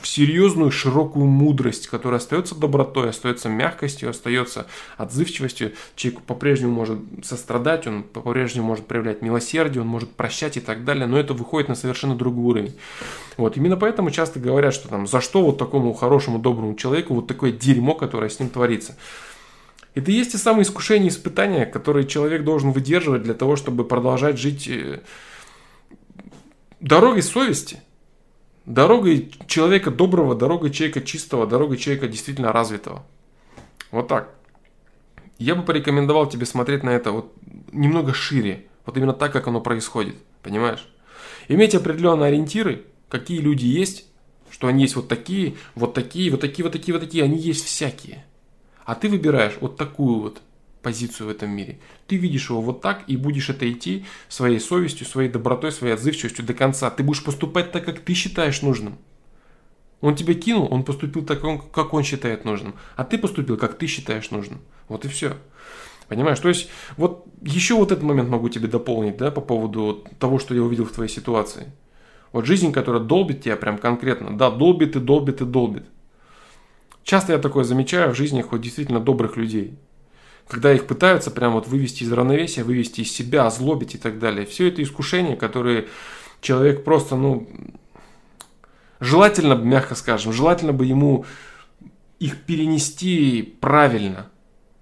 в серьезную, широкую мудрость, которая остается добротой, остается мягкостью, остается отзывчивостью. Человек по-прежнему может сострадать, он по-прежнему может проявлять милосердие, он может прощать и так далее, но это выходит на совершенно другой уровень. Вот. Именно поэтому часто говорят, что там, за что вот такому хорошему, доброму человеку вот такое дерьмо, которое с ним творится. Это и есть те самые искушения и испытания, которые человек должен выдерживать для того, чтобы продолжать жить э, дорогой совести – Дорогой человека доброго, дорогой человека чистого, дорогой человека действительно развитого. Вот так. Я бы порекомендовал тебе смотреть на это вот немного шире. Вот именно так, как оно происходит. Понимаешь? Иметь определенные ориентиры, какие люди есть, что они есть вот такие, вот такие, вот такие, вот такие, вот такие. Они есть всякие. А ты выбираешь вот такую вот позицию в этом мире. Ты видишь его вот так и будешь это идти своей совестью, своей добротой, своей отзывчивостью до конца. Ты будешь поступать так, как ты считаешь нужным. Он тебя кинул, он поступил так, как он считает нужным. А ты поступил, как ты считаешь нужным. Вот и все. Понимаешь? То есть, вот еще вот этот момент могу тебе дополнить, да, по поводу того, что я увидел в твоей ситуации. Вот жизнь, которая долбит тебя прям конкретно. Да, долбит и долбит и долбит. Часто я такое замечаю в жизни хоть действительно добрых людей когда их пытаются прям вот вывести из равновесия, вывести из себя, озлобить и так далее. Все это искушения, которые человек просто, ну, желательно, мягко скажем, желательно бы ему их перенести правильно,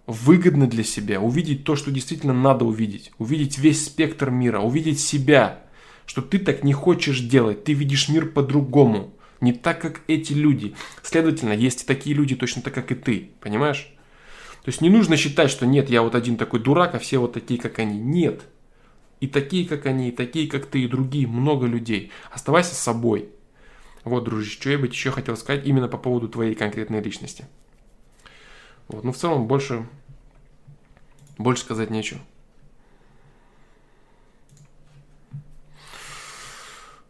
выгодно для себя, увидеть то, что действительно надо увидеть, увидеть весь спектр мира, увидеть себя, что ты так не хочешь делать, ты видишь мир по-другому, не так, как эти люди. Следовательно, есть и такие люди точно так, как и ты, понимаешь? То есть не нужно считать, что нет, я вот один такой дурак, а все вот такие, как они. Нет. И такие, как они, и такие, как ты, и другие, много людей. Оставайся с собой. Вот, дружище, что я бы еще хотел сказать именно по поводу твоей конкретной личности. Вот, ну в целом больше, больше сказать нечего.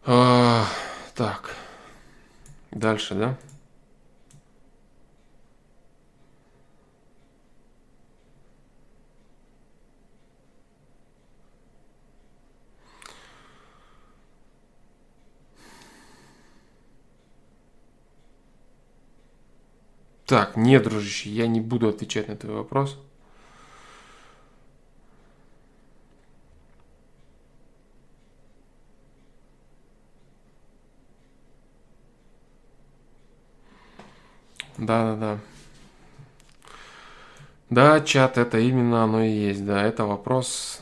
А, так, дальше, да? Так, нет, дружище, я не буду отвечать на твой вопрос. Да, да, да. Да, чат, это именно оно и есть, да, это вопрос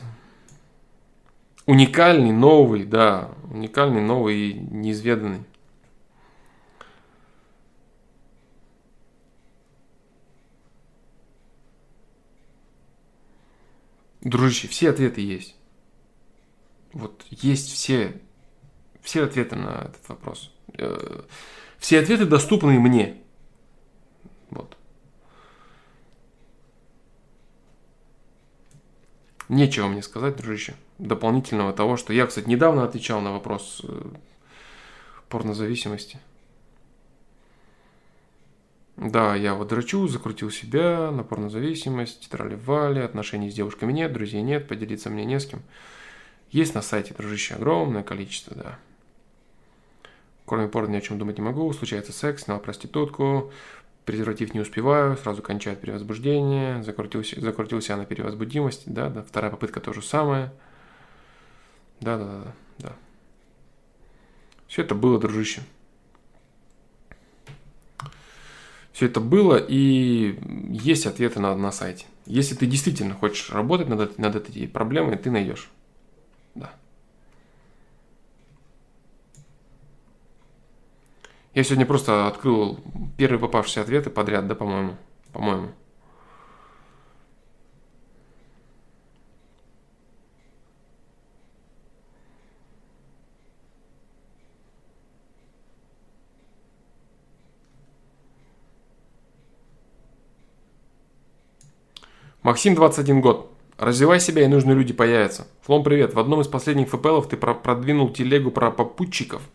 уникальный, новый, да, уникальный, новый и неизведанный. Дружище, все ответы есть. Вот есть все, все ответы на этот вопрос. Э, все ответы доступны мне. Вот. Нечего мне сказать, дружище, дополнительного того, что я, кстати, недавно отвечал на вопрос э, порнозависимости. Да, я вот драчу, закрутил себя, на порнозависимость, трали-вали, отношений с девушками нет, друзей нет, поделиться мне не с кем. Есть на сайте, дружище, огромное количество, да. Кроме порно ни о чем думать не могу, случается секс, снял проститутку, презерватив не успеваю, сразу кончает перевозбуждение, закрутился, закрутился на перевозбудимость, да, да, вторая попытка тоже самое. Да, да, да, да. Все это было, дружище. Все это было, и есть ответы на, на сайте. Если ты действительно хочешь работать над, над этой проблемой, ты найдешь. Да. Я сегодня просто открыл первые попавшиеся ответы подряд, да, по-моему? По-моему. Максим, 21 год. Развивай себя, и нужные люди появятся. Флом, привет. В одном из последних ФПЛов ты про продвинул телегу про попутчиков –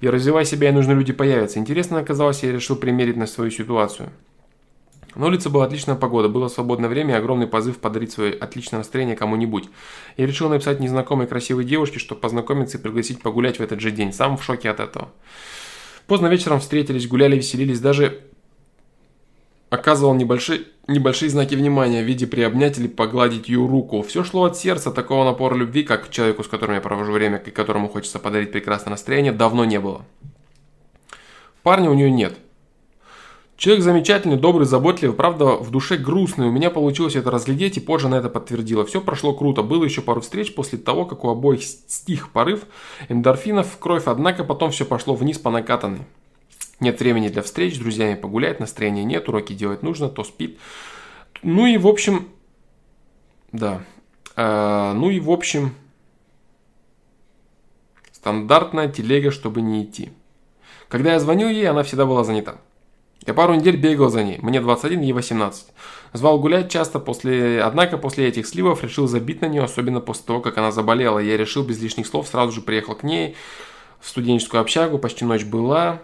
и развивай себя, и нужные люди появятся. Интересно оказалось, я решил примерить на свою ситуацию. На улице была отличная погода, было свободное время и огромный позыв подарить свое отличное настроение кому-нибудь. Я решил написать незнакомой красивой девушке, чтобы познакомиться и пригласить погулять в этот же день. Сам в шоке от этого. Поздно вечером встретились, гуляли, веселились, даже оказывал небольшие, небольшие знаки внимания в виде приобнять или погладить ее руку. Все шло от сердца, такого напора любви, как к человеку, с которым я провожу время, и которому хочется подарить прекрасное настроение, давно не было. Парня у нее нет – Человек замечательный, добрый, заботливый, правда, в душе грустный. У меня получилось это разглядеть, и позже на это подтвердило. Все прошло круто. Было еще пару встреч после того, как у обоих стих порыв эндорфинов в кровь, однако потом все пошло вниз по накатанной. Нет времени для встреч, с друзьями погулять, настроения нет, уроки делать нужно, то спит. Ну и в общем, да. А, ну и в общем, стандартная телега, чтобы не идти. Когда я звонил ей, она всегда была занята. Я пару недель бегал за ней, мне 21, ей 18. Звал гулять часто, после... однако после этих сливов решил забить на нее, особенно после того, как она заболела. Я решил без лишних слов, сразу же приехал к ней в студенческую общагу, почти ночь была,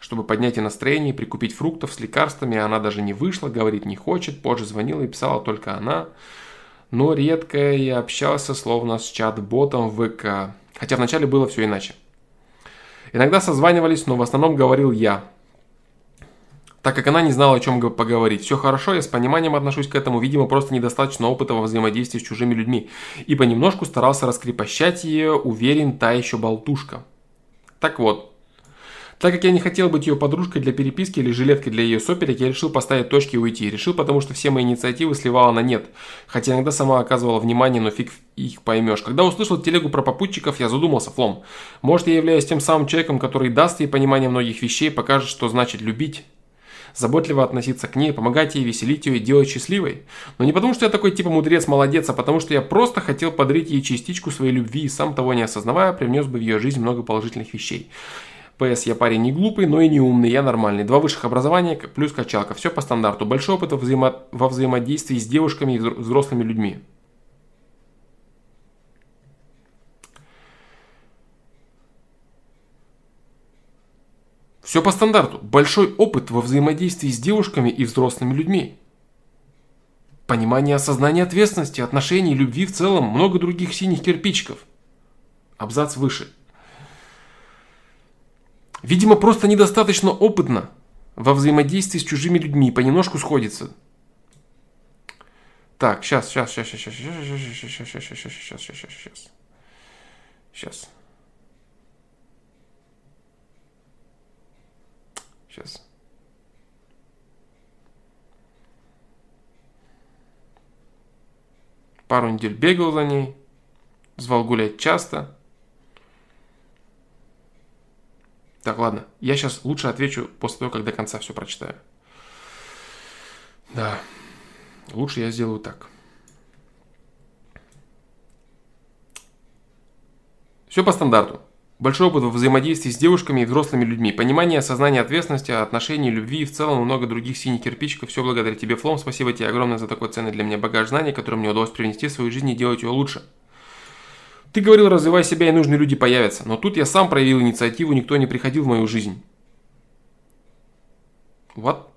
чтобы поднять ей настроение, прикупить фруктов с лекарствами. Она даже не вышла, говорит не хочет, позже звонила и писала только она. Но редко я общался, словно с чат-ботом в ВК. Хотя вначале было все иначе. Иногда созванивались, но в основном говорил я – так как она не знала, о чем поговорить. Все хорошо, я с пониманием отношусь к этому, видимо, просто недостаточно опыта во взаимодействии с чужими людьми. И понемножку старался раскрепощать ее, уверен, та еще болтушка. Так вот, так как я не хотел быть ее подружкой для переписки или жилеткой для ее соперек, я решил поставить точки и уйти. Решил, потому что все мои инициативы сливала на нет. Хотя иногда сама оказывала внимание, но фиг их поймешь. Когда услышал телегу про попутчиков, я задумался, Флом. Может, я являюсь тем самым человеком, который даст ей понимание многих вещей, покажет, что значит любить заботливо относиться к ней, помогать ей, веселить ее и делать счастливой. Но не потому, что я такой типа мудрец, молодец, а потому, что я просто хотел подарить ей частичку своей любви и сам того не осознавая, привнес бы в ее жизнь много положительных вещей. ПС, я парень не глупый, но и не умный, я нормальный. Два высших образования плюс качалка. Все по стандарту. Большой опыт во, взаимо... во взаимодействии с девушками и взрослыми людьми. Все по стандарту. Большой опыт во взаимодействии с девушками и взрослыми людьми. Понимание осознания ответственности, отношений, любви в целом, много других синих кирпичиков. Абзац выше. Видимо, просто недостаточно опытно во взаимодействии с чужими людьми, понемножку сходится. Так, сейчас, сейчас, сейчас, сейчас, сейчас, сейчас, сейчас, сейчас, сейчас, сейчас, сейчас, сейчас, сейчас. Сейчас. Сейчас. Пару недель бегал за ней, звал гулять часто. Так, ладно, я сейчас лучше отвечу после того, как до конца все прочитаю. Да, лучше я сделаю так. Все по стандарту. Большой опыт во взаимодействии с девушками и взрослыми людьми. Понимание, осознание ответственности, отношений, любви и в целом много других синих кирпичиков. Все благодаря тебе, Флом. Спасибо тебе огромное за такой ценный для меня багаж знаний, который мне удалось привнести в свою жизнь и делать ее лучше. Ты говорил, развивай себя и нужные люди появятся. Но тут я сам проявил инициативу, никто не приходил в мою жизнь. Вот.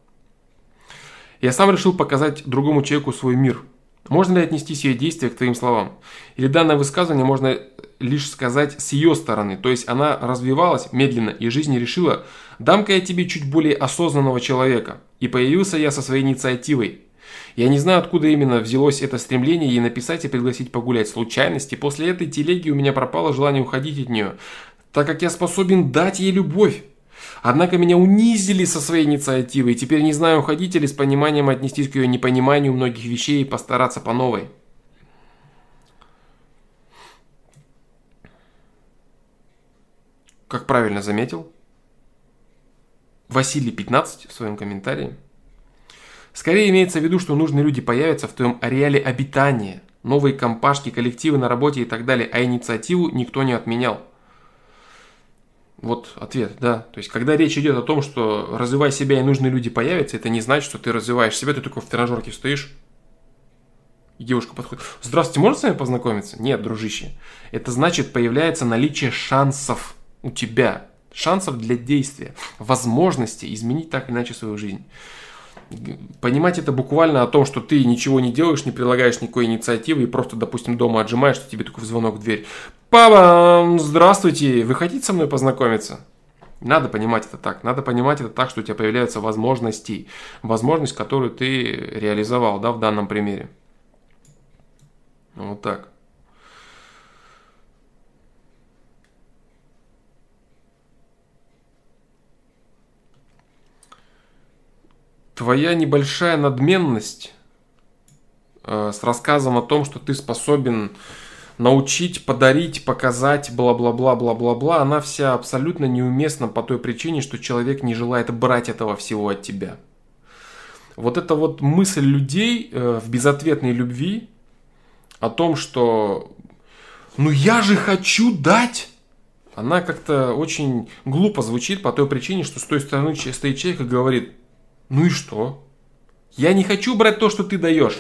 Я сам решил показать другому человеку свой мир. Можно ли отнести сие действие к твоим словам? Или данное высказывание можно лишь сказать с ее стороны. То есть она развивалась медленно и жизнь решила, дам-ка я тебе чуть более осознанного человека. И появился я со своей инициативой. Я не знаю, откуда именно взялось это стремление ей написать и пригласить погулять. Случайности. После этой телеги у меня пропало желание уходить от нее, так как я способен дать ей любовь. Однако меня унизили со своей инициативой, и теперь не знаю, уходить или с пониманием отнестись к ее непониманию многих вещей и постараться по новой. как правильно заметил Василий 15 в своем комментарии, скорее имеется в виду, что нужные люди появятся в твоем ареале обитания, новые компашки, коллективы на работе и так далее, а инициативу никто не отменял. Вот ответ, да. То есть, когда речь идет о том, что развивай себя и нужные люди появятся, это не значит, что ты развиваешь себя, ты только в тренажерке стоишь И девушка подходит, здравствуйте, можно с вами познакомиться? Нет, дружище. Это значит, появляется наличие шансов у тебя. Шансов для действия, возможности изменить так или иначе свою жизнь. Понимать это буквально о том, что ты ничего не делаешь, не прилагаешь никакой инициативы и просто, допустим, дома отжимаешь, что тебе такой звонок в дверь. Папа, здравствуйте, вы хотите со мной познакомиться? Надо понимать это так. Надо понимать это так, что у тебя появляются возможности. Возможность, которую ты реализовал, да, в данном примере. Вот так. Твоя небольшая надменность э, с рассказом о том, что ты способен научить, подарить, показать, бла-бла-бла, бла-бла-бла, она вся абсолютно неуместна по той причине, что человек не желает брать этого всего от тебя. Вот эта вот мысль людей э, в безответной любви о том, что ну я же хочу дать, она как-то очень глупо звучит по той причине, что с той стороны стоит человек и говорит, ну и что? Я не хочу брать то, что ты даешь.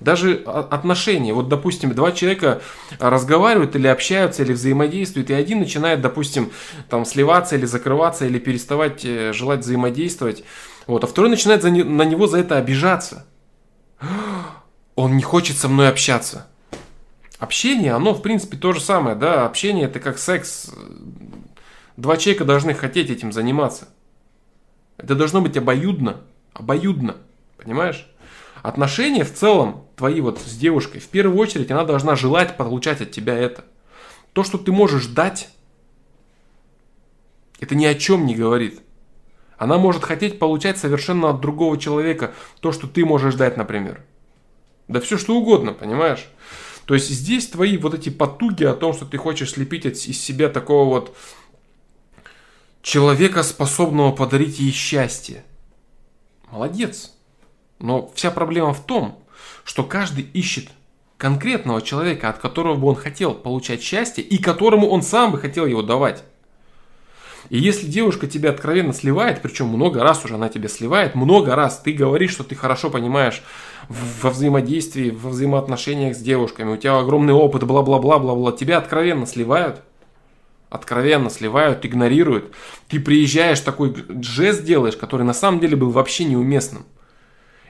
Даже отношения. Вот, допустим, два человека разговаривают или общаются, или взаимодействуют, и один начинает, допустим, там сливаться или закрываться, или переставать э, желать взаимодействовать. Вот, а второй начинает за не, на него за это обижаться. Он не хочет со мной общаться. Общение, оно, в принципе, то же самое, да. Общение это как секс. Два человека должны хотеть этим заниматься. Это должно быть обоюдно. Обоюдно. Понимаешь? Отношения в целом твои вот с девушкой, в первую очередь она должна желать получать от тебя это. То, что ты можешь дать, это ни о чем не говорит. Она может хотеть получать совершенно от другого человека то, что ты можешь дать, например. Да все что угодно, понимаешь? То есть здесь твои вот эти потуги о том, что ты хочешь слепить из себя такого вот человека, способного подарить ей счастье. Молодец. Но вся проблема в том, что каждый ищет конкретного человека, от которого бы он хотел получать счастье и которому он сам бы хотел его давать. И если девушка тебя откровенно сливает, причем много раз уже она тебя сливает, много раз ты говоришь, что ты хорошо понимаешь во взаимодействии, во взаимоотношениях с девушками, у тебя огромный опыт, бла-бла-бла-бла-бла, тебя откровенно сливают, откровенно сливают, игнорируют. Ты приезжаешь, такой жест делаешь, который на самом деле был вообще неуместным.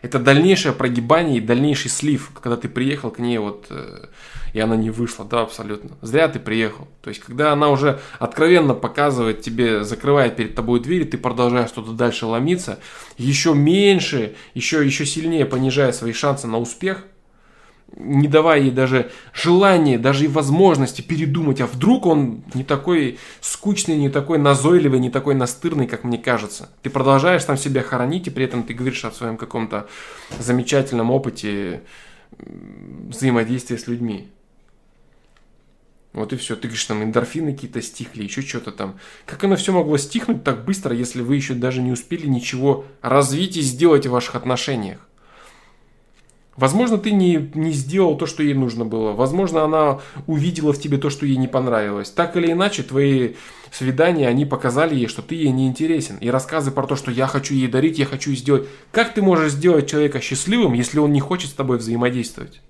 Это дальнейшее прогибание и дальнейший слив, когда ты приехал к ней вот, э, и она не вышла, да, абсолютно. Зря ты приехал. То есть, когда она уже откровенно показывает тебе, закрывает перед тобой двери, ты продолжаешь туда дальше ломиться, еще меньше, еще, еще сильнее понижая свои шансы на успех – не давая ей даже желания, даже и возможности передумать, а вдруг он не такой скучный, не такой назойливый, не такой настырный, как мне кажется. Ты продолжаешь там себя хоронить, и при этом ты говоришь о своем каком-то замечательном опыте взаимодействия с людьми. Вот и все. Ты говоришь, там эндорфины какие-то стихли, еще что-то там. Как оно все могло стихнуть так быстро, если вы еще даже не успели ничего развить и сделать в ваших отношениях? Возможно, ты не, не сделал то, что ей нужно было. Возможно, она увидела в тебе то, что ей не понравилось. Так или иначе, твои свидания, они показали ей, что ты ей не интересен. И рассказы про то, что я хочу ей дарить, я хочу сделать. Как ты можешь сделать человека счастливым, если он не хочет с тобой взаимодействовать?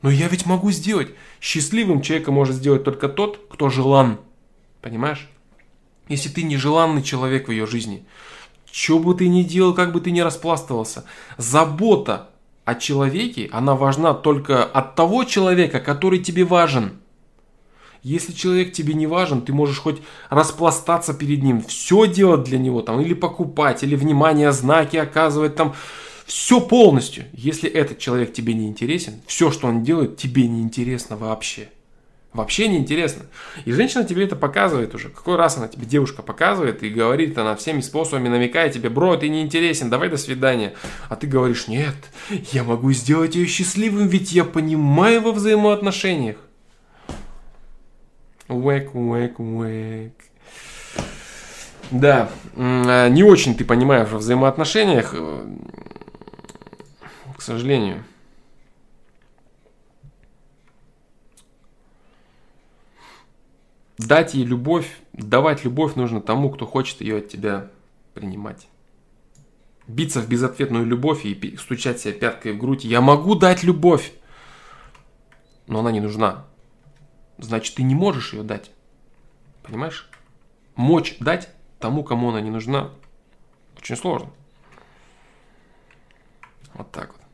Но я ведь могу сделать. Счастливым человека может сделать только тот, кто желан. Понимаешь? Если ты не желанный человек в ее жизни, что бы ты ни делал, как бы ты ни распластывался, забота о человеке, она важна только от того человека, который тебе важен. Если человек тебе не важен, ты можешь хоть распластаться перед ним, все делать для него, там, или покупать, или внимание, знаки оказывать, там, все полностью. Если этот человек тебе не интересен, все, что он делает, тебе не интересно вообще. Вообще не интересно. И женщина тебе это показывает уже. Какой раз она тебе, девушка, показывает и говорит она всеми способами, намекая тебе, бро, ты не интересен, давай до свидания. А ты говоришь, нет, я могу сделать ее счастливым, ведь я понимаю во взаимоотношениях. Уэк, уэк, уэк. Да, а, не очень ты понимаешь во взаимоотношениях, э, к сожалению. Дать ей любовь, давать любовь нужно тому, кто хочет ее от тебя принимать. биться в безответную любовь и стучать себя пяткой в грудь. Я могу дать любовь, но она не нужна. Значит, ты не можешь ее дать. Понимаешь? Мочь дать тому, кому она не нужна, очень сложно. Вот так вот.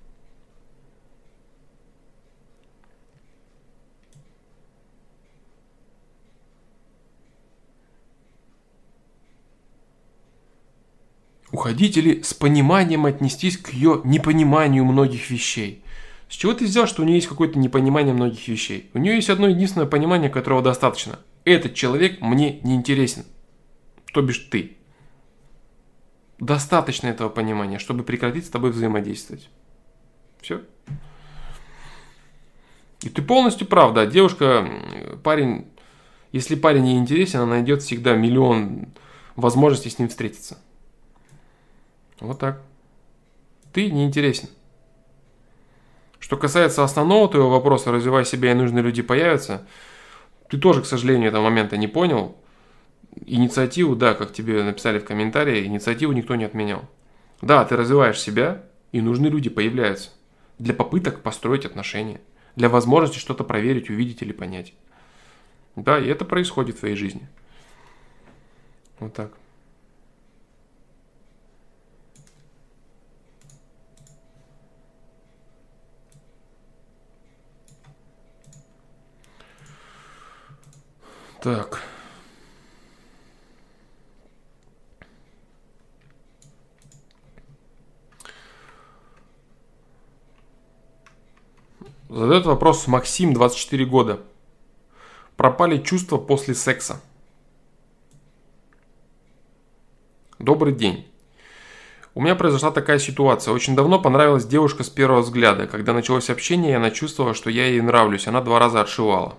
Уходите ли с пониманием отнестись к ее непониманию многих вещей? С чего ты взял, что у нее есть какое-то непонимание многих вещей? У нее есть одно единственное понимание, которого достаточно. Этот человек мне не интересен. То бишь ты. Достаточно этого понимания, чтобы прекратить с тобой взаимодействовать. Все. И ты полностью прав, да. Девушка, парень, если парень ей интересен, она найдет всегда миллион возможностей с ним встретиться. Вот так. Ты не интересен. Что касается основного твоего вопроса, развивай себя и нужные люди появятся, ты тоже, к сожалению, этого момента не понял. Инициативу, да, как тебе написали в комментарии, инициативу никто не отменял. Да, ты развиваешь себя, и нужные люди появляются. Для попыток построить отношения. Для возможности что-то проверить, увидеть или понять. Да, и это происходит в твоей жизни. Вот так. Так. Задает вопрос Максим, 24 года. Пропали чувства после секса. Добрый день. У меня произошла такая ситуация. Очень давно понравилась девушка с первого взгляда. Когда началось общение, она чувствовала, что я ей нравлюсь. Она два раза отшивала.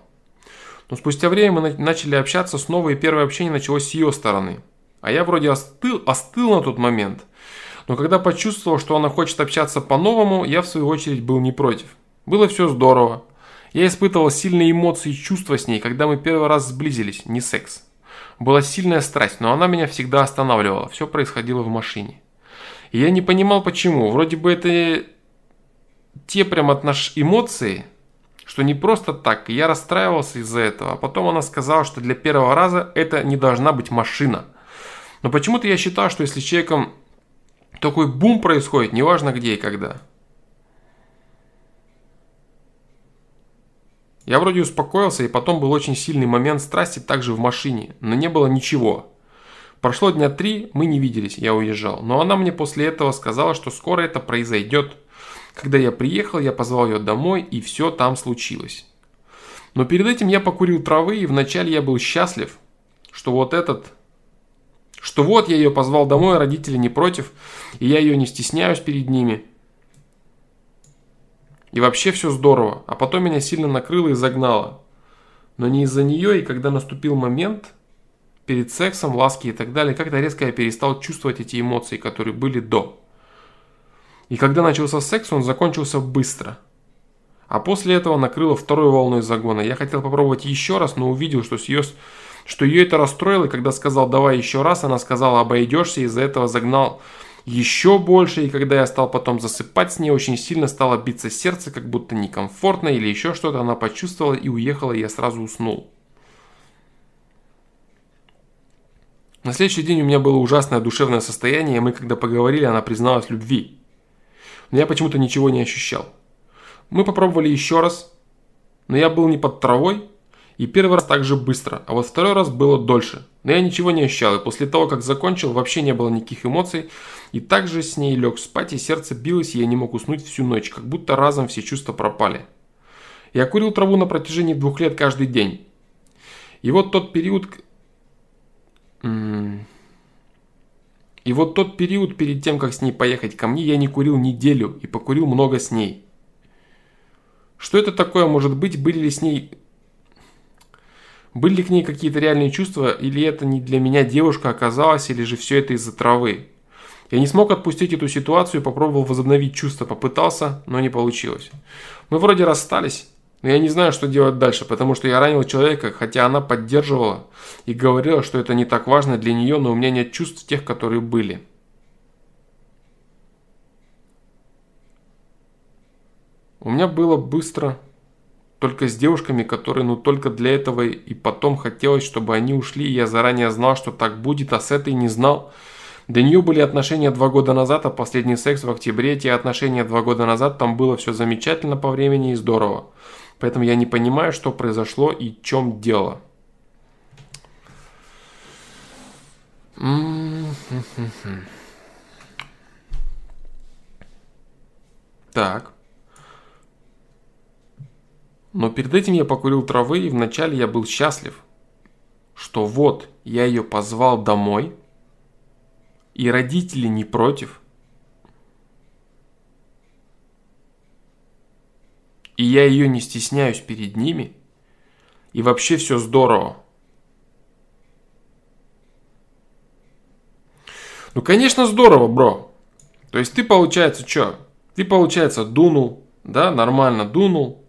Но спустя время мы начали общаться снова, и первое общение началось с ее стороны. А я вроде остыл, остыл на тот момент. Но когда почувствовал, что она хочет общаться по-новому, я в свою очередь был не против. Было все здорово. Я испытывал сильные эмоции и чувства с ней, когда мы первый раз сблизились, не секс. Была сильная страсть, но она меня всегда останавливала. Все происходило в машине. И я не понимал почему. Вроде бы это те прям отнош... эмоции, что не просто так, я расстраивался из-за этого, а потом она сказала, что для первого раза это не должна быть машина. Но почему-то я считал, что если с человеком такой бум происходит, неважно где и когда. Я вроде успокоился, и потом был очень сильный момент страсти также в машине, но не было ничего. Прошло дня три, мы не виделись, я уезжал. Но она мне после этого сказала, что скоро это произойдет. Когда я приехал, я позвал ее домой, и все там случилось. Но перед этим я покурил травы, и вначале я был счастлив, что вот этот... Что вот я ее позвал домой, родители не против, и я ее не стесняюсь перед ними. И вообще все здорово, а потом меня сильно накрыло и загнало. Но не из-за нее, и когда наступил момент, перед сексом, ласки и так далее, как-то резко я перестал чувствовать эти эмоции, которые были до. И когда начался секс, он закончился быстро. А после этого накрыло второй волной загона. Я хотел попробовать еще раз, но увидел, что, с ее, что ее это расстроило. И когда сказал «давай еще раз», она сказала «обойдешься». Из-за этого загнал еще больше. И когда я стал потом засыпать с ней, очень сильно стало биться сердце, как будто некомфортно или еще что-то. Она почувствовала и уехала, и я сразу уснул. На следующий день у меня было ужасное душевное состояние, и мы, когда поговорили, она призналась в любви но я почему-то ничего не ощущал. Мы попробовали еще раз, но я был не под травой, и первый раз так же быстро, а вот второй раз было дольше. Но я ничего не ощущал, и после того, как закончил, вообще не было никаких эмоций, и также с ней лег спать, и сердце билось, и я не мог уснуть всю ночь, как будто разом все чувства пропали. Я курил траву на протяжении двух лет каждый день. И вот тот период... И вот тот период перед тем, как с ней поехать ко мне, я не курил неделю и покурил много с ней. Что это такое может быть? Были ли с ней... Были ли к ней какие-то реальные чувства, или это не для меня девушка оказалась, или же все это из-за травы? Я не смог отпустить эту ситуацию попробовал возобновить чувства, попытался, но не получилось. Мы вроде расстались, но я не знаю, что делать дальше, потому что я ранил человека, хотя она поддерживала и говорила, что это не так важно для нее, но у меня нет чувств тех, которые были. У меня было быстро, только с девушками, которые ну только для этого и потом хотелось, чтобы они ушли, и я заранее знал, что так будет, а с этой не знал. До нее были отношения два года назад, а последний секс в октябре, те отношения два года назад, там было все замечательно по времени и здорово. Поэтому я не понимаю, что произошло и в чем дело. Так. Но перед этим я покурил травы, и вначале я был счастлив, что вот я ее позвал домой, и родители не против. И я ее не стесняюсь перед ними, и вообще все здорово. Ну, конечно, здорово, бро. То есть ты, получается, что? Ты, получается, дунул, да, нормально дунул,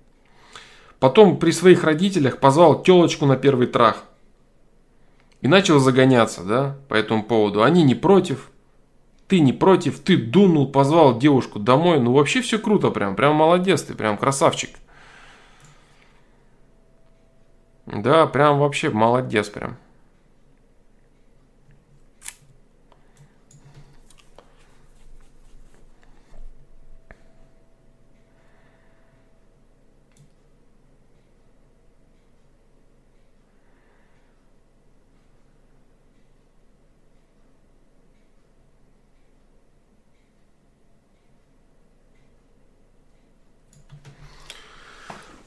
Потом при своих родителях позвал телочку на первый трах. И начал загоняться, да, по этому поводу. Они не против, ты не против, ты дунул, позвал девушку домой. Ну вообще все круто прям, прям молодец ты, прям красавчик. Да, прям вообще молодец прям.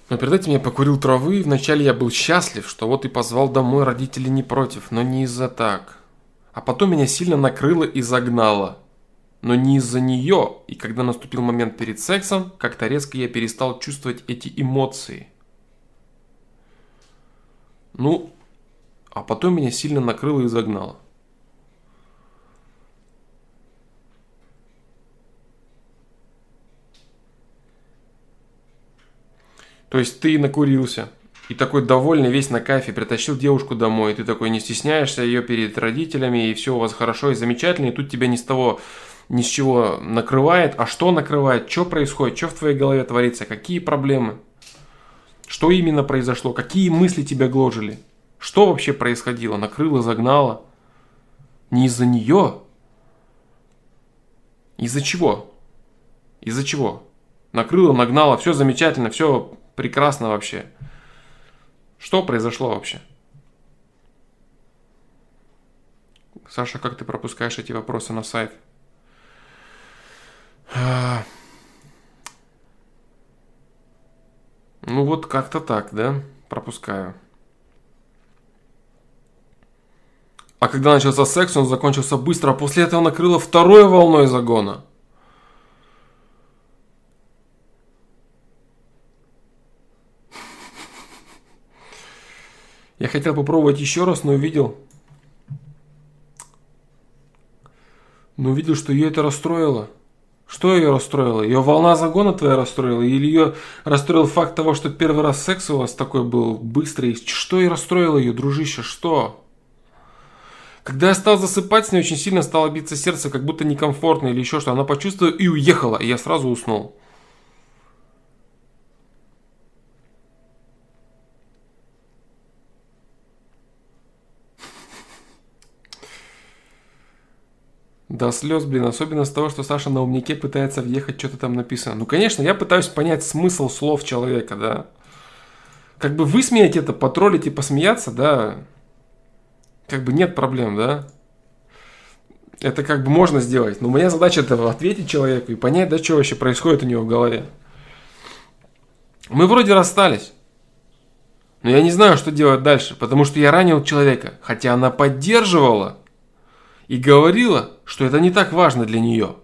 Но перед этим я покурил травы, и вначале я был счастлив, что вот и позвал домой родители не против, но не из-за так. А потом меня сильно накрыло и загнало. Но не из-за нее, и когда наступил момент перед сексом, как-то резко я перестал чувствовать эти эмоции. Ну, а потом меня сильно накрыло и загнало. То есть ты накурился, и такой довольный, весь на кайфе, притащил девушку домой, и ты такой не стесняешься ее перед родителями, и все у вас хорошо и замечательно, и тут тебя ни с того, ни с чего накрывает. А что накрывает? Что происходит? Что в твоей голове творится? Какие проблемы? Что именно произошло? Какие мысли тебя гложили? Что вообще происходило? Накрыло, загнало? Не из-за нее? Из-за чего? Из-за чего? Накрыло, нагнало, все замечательно, все прекрасно вообще. Что произошло вообще? Саша, как ты пропускаешь эти вопросы на сайт? А. Ну вот как-то так, да? Пропускаю. А когда начался секс, он закончился быстро, а после этого накрыло второй волной загона. Я хотел попробовать еще раз, но увидел. Но увидел, что ее это расстроило. Что ее расстроило? Ее волна загона твоя расстроила? Или ее расстроил факт того, что первый раз секс у вас такой был быстрый? Что ее расстроило ее, дружище? Что? Когда я стал засыпать, с ней очень сильно стало биться сердце, как будто некомфортно или еще что. Она почувствовала и уехала, и я сразу уснул. До слез, блин, особенно с того, что Саша на умнике пытается въехать, что-то там написано. Ну, конечно, я пытаюсь понять смысл слов человека, да. Как бы высмеять это, потроллить и посмеяться, да, как бы нет проблем, да. Это как бы можно сделать. Но моя задача это ответить человеку и понять, да, что вообще происходит у него в голове. Мы вроде расстались. Но я не знаю, что делать дальше, потому что я ранил человека, хотя она поддерживала и говорила, что это не так важно для нее.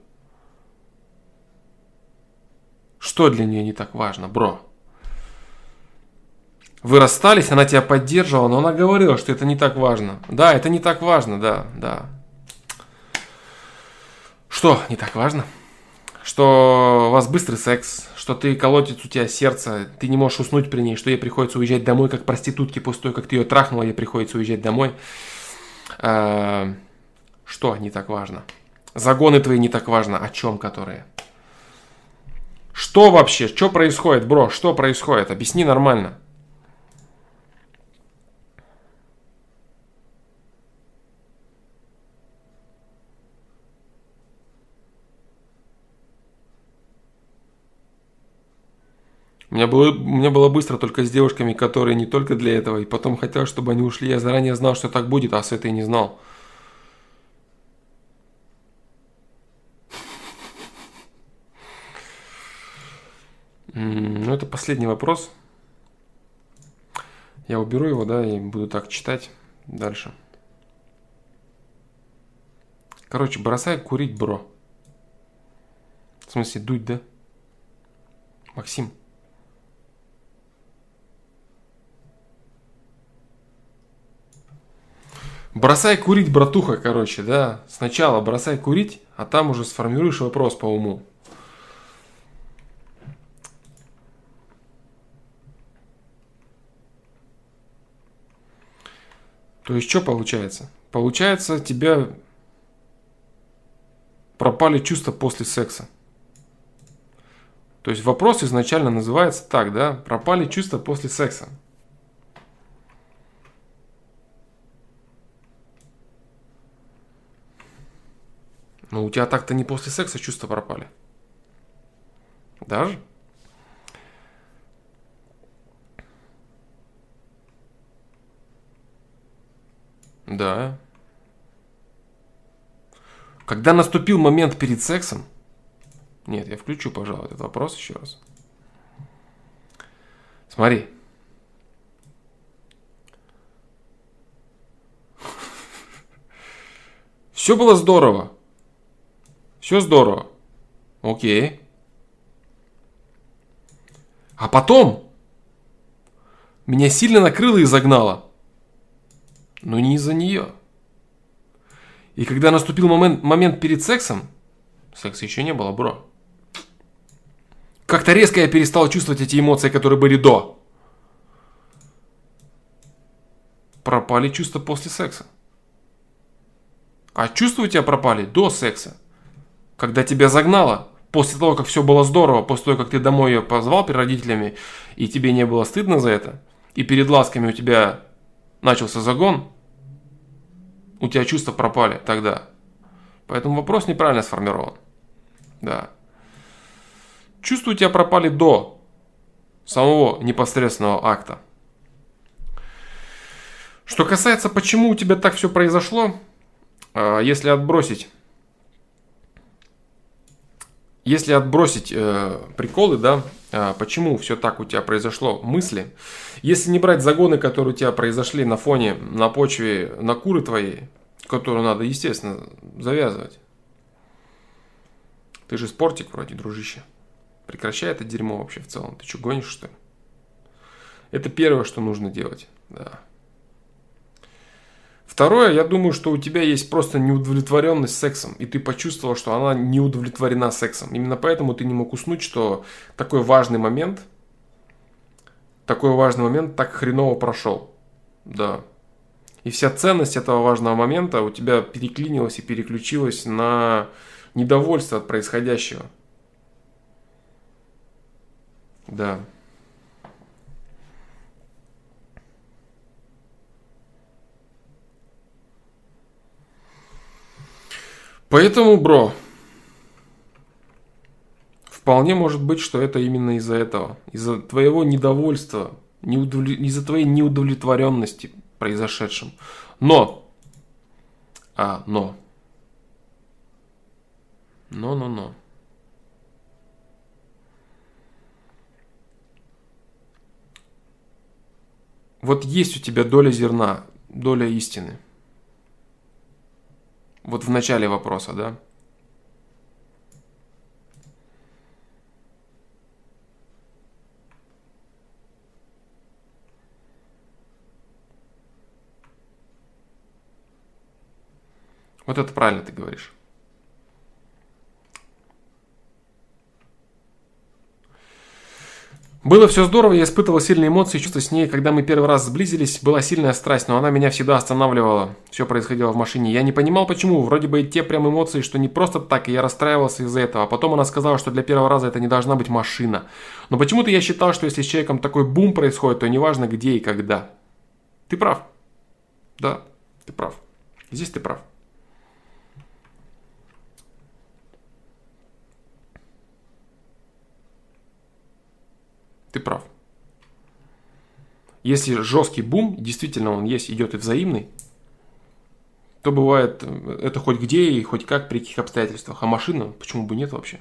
Что для нее не так важно, бро? Вы расстались, она тебя поддерживала, но она говорила, что это не так важно. Да, это не так важно, да, да. Что не так важно? Что у вас быстрый секс, что ты колотит у тебя сердце, ты не можешь уснуть при ней, что ей приходится уезжать домой, как проститутке после того, как ты ее трахнула, ей приходится уезжать домой. А, что не так важно? Загоны твои не так важно, о чем которые? Что вообще? Что происходит, бро? Что происходит? Объясни нормально. У меня, было, у меня было быстро только с девушками, которые не только для этого. И потом хотел, чтобы они ушли. Я заранее знал, что так будет, а с этой не знал. Ну, это последний вопрос. Я уберу его, да, и буду так читать дальше. Короче, бросай курить, бро. В смысле, дуть, да? Максим. Бросай курить, братуха, короче, да. Сначала бросай курить, а там уже сформируешь вопрос по уму. То есть что получается? Получается, тебя пропали чувства после секса. То есть вопрос изначально называется так, да? Пропали чувства после секса. Ну, у тебя так-то не после секса чувства пропали. Даже? Да. Когда наступил момент перед сексом... Нет, я включу, пожалуй, этот вопрос еще раз. Смотри. Все было здорово. Все здорово. Окей. А потом меня сильно накрыло и загнало. Но не из-за нее. И когда наступил момент, момент перед сексом, секса еще не было, бро. Как-то резко я перестал чувствовать эти эмоции, которые были до. Пропали чувства после секса. А чувства у тебя пропали до секса. Когда тебя загнало, после того, как все было здорово, после того, как ты домой ее позвал перед родителями, и тебе не было стыдно за это, и перед ласками у тебя начался загон, у тебя чувства пропали тогда. Поэтому вопрос неправильно сформирован. Да. Чувства у тебя пропали до самого непосредственного акта. Что касается, почему у тебя так все произошло, а, если отбросить если отбросить э, приколы, да, э, почему все так у тебя произошло, мысли, если не брать загоны, которые у тебя произошли на фоне, на почве, на куры твоей, которую надо, естественно, завязывать. Ты же спортик вроде, дружище. Прекращай это дерьмо вообще в целом. Ты что, гонишь, что ли? Это первое, что нужно делать. Да. Второе, я думаю, что у тебя есть просто неудовлетворенность сексом, и ты почувствовал, что она не удовлетворена сексом. Именно поэтому ты не мог уснуть, что такой важный момент, такой важный момент так хреново прошел. Да. И вся ценность этого важного момента у тебя переклинилась и переключилась на недовольство от происходящего. Да. Поэтому, бро, вполне может быть, что это именно из-за этого. Из-за твоего недовольства, неудовл... из-за твоей неудовлетворенности произошедшим. Но, а, но, но, но, но. Вот есть у тебя доля зерна, доля истины. Вот в начале вопроса, да? Вот это правильно ты говоришь. Было все здорово, я испытывал сильные эмоции, чувства с ней. Когда мы первый раз сблизились, была сильная страсть, но она меня всегда останавливала. Все происходило в машине. Я не понимал, почему. Вроде бы и те прям эмоции, что не просто так, и я расстраивался из-за этого. А потом она сказала, что для первого раза это не должна быть машина. Но почему-то я считал, что если с человеком такой бум происходит, то неважно где и когда. Ты прав. Да, ты прав. Здесь ты прав. Ты прав. Если жесткий бум, действительно он есть, идет и взаимный, то бывает это хоть где и хоть как, при каких обстоятельствах. А машина, почему бы нет вообще?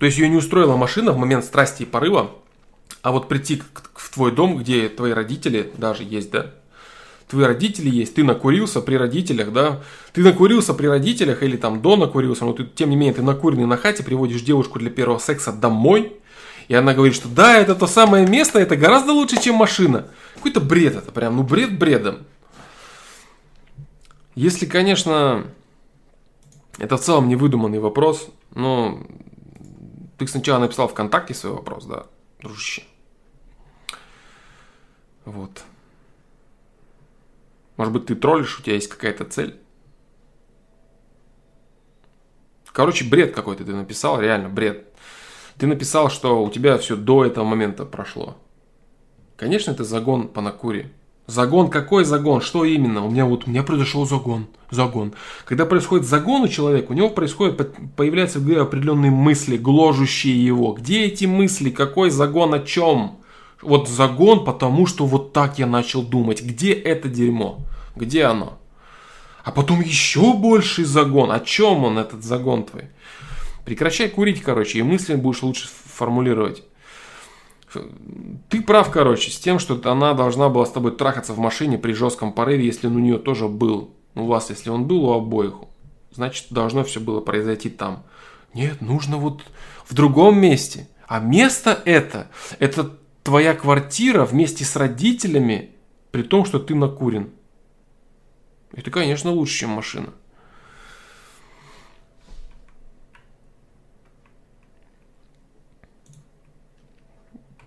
То есть ее не устроила машина в момент страсти и порыва, а вот прийти в твой дом, где твои родители даже есть, да, твои родители есть, ты накурился при родителях, да, ты накурился при родителях или там до накурился, но ты, тем не менее ты накуренный на хате, приводишь девушку для первого секса домой, и она говорит, что да, это то самое место, это гораздо лучше, чем машина. Какой-то бред это прям, ну бред бредом. Если, конечно, это в целом невыдуманный вопрос, но ты сначала написал ВКонтакте свой вопрос, да, дружище. Вот. Может быть, ты троллишь, у тебя есть какая-то цель? Короче, бред какой-то ты написал, реально бред. Ты написал, что у тебя все до этого момента прошло. Конечно, это загон по накуре. Загон, какой загон? Что именно? У меня вот, у меня произошел загон. Загон. Когда происходит загон у человека, у него происходит, появляются определенные мысли, гложущие его. Где эти мысли? Какой загон? О чем? Вот загон, потому что вот так я начал думать. Где это дерьмо? Где оно? А потом еще больший загон. О чем он, этот загон твой? Прекращай курить, короче, и мысли будешь лучше формулировать. Ты прав, короче, с тем, что она должна была с тобой трахаться в машине при жестком порыве, если он у нее тоже был. У вас, если он был у обоих, значит, должно все было произойти там. Нет, нужно вот в другом месте. А место это, это твоя квартира вместе с родителями, при том, что ты накурен. Это, конечно, лучше, чем машина.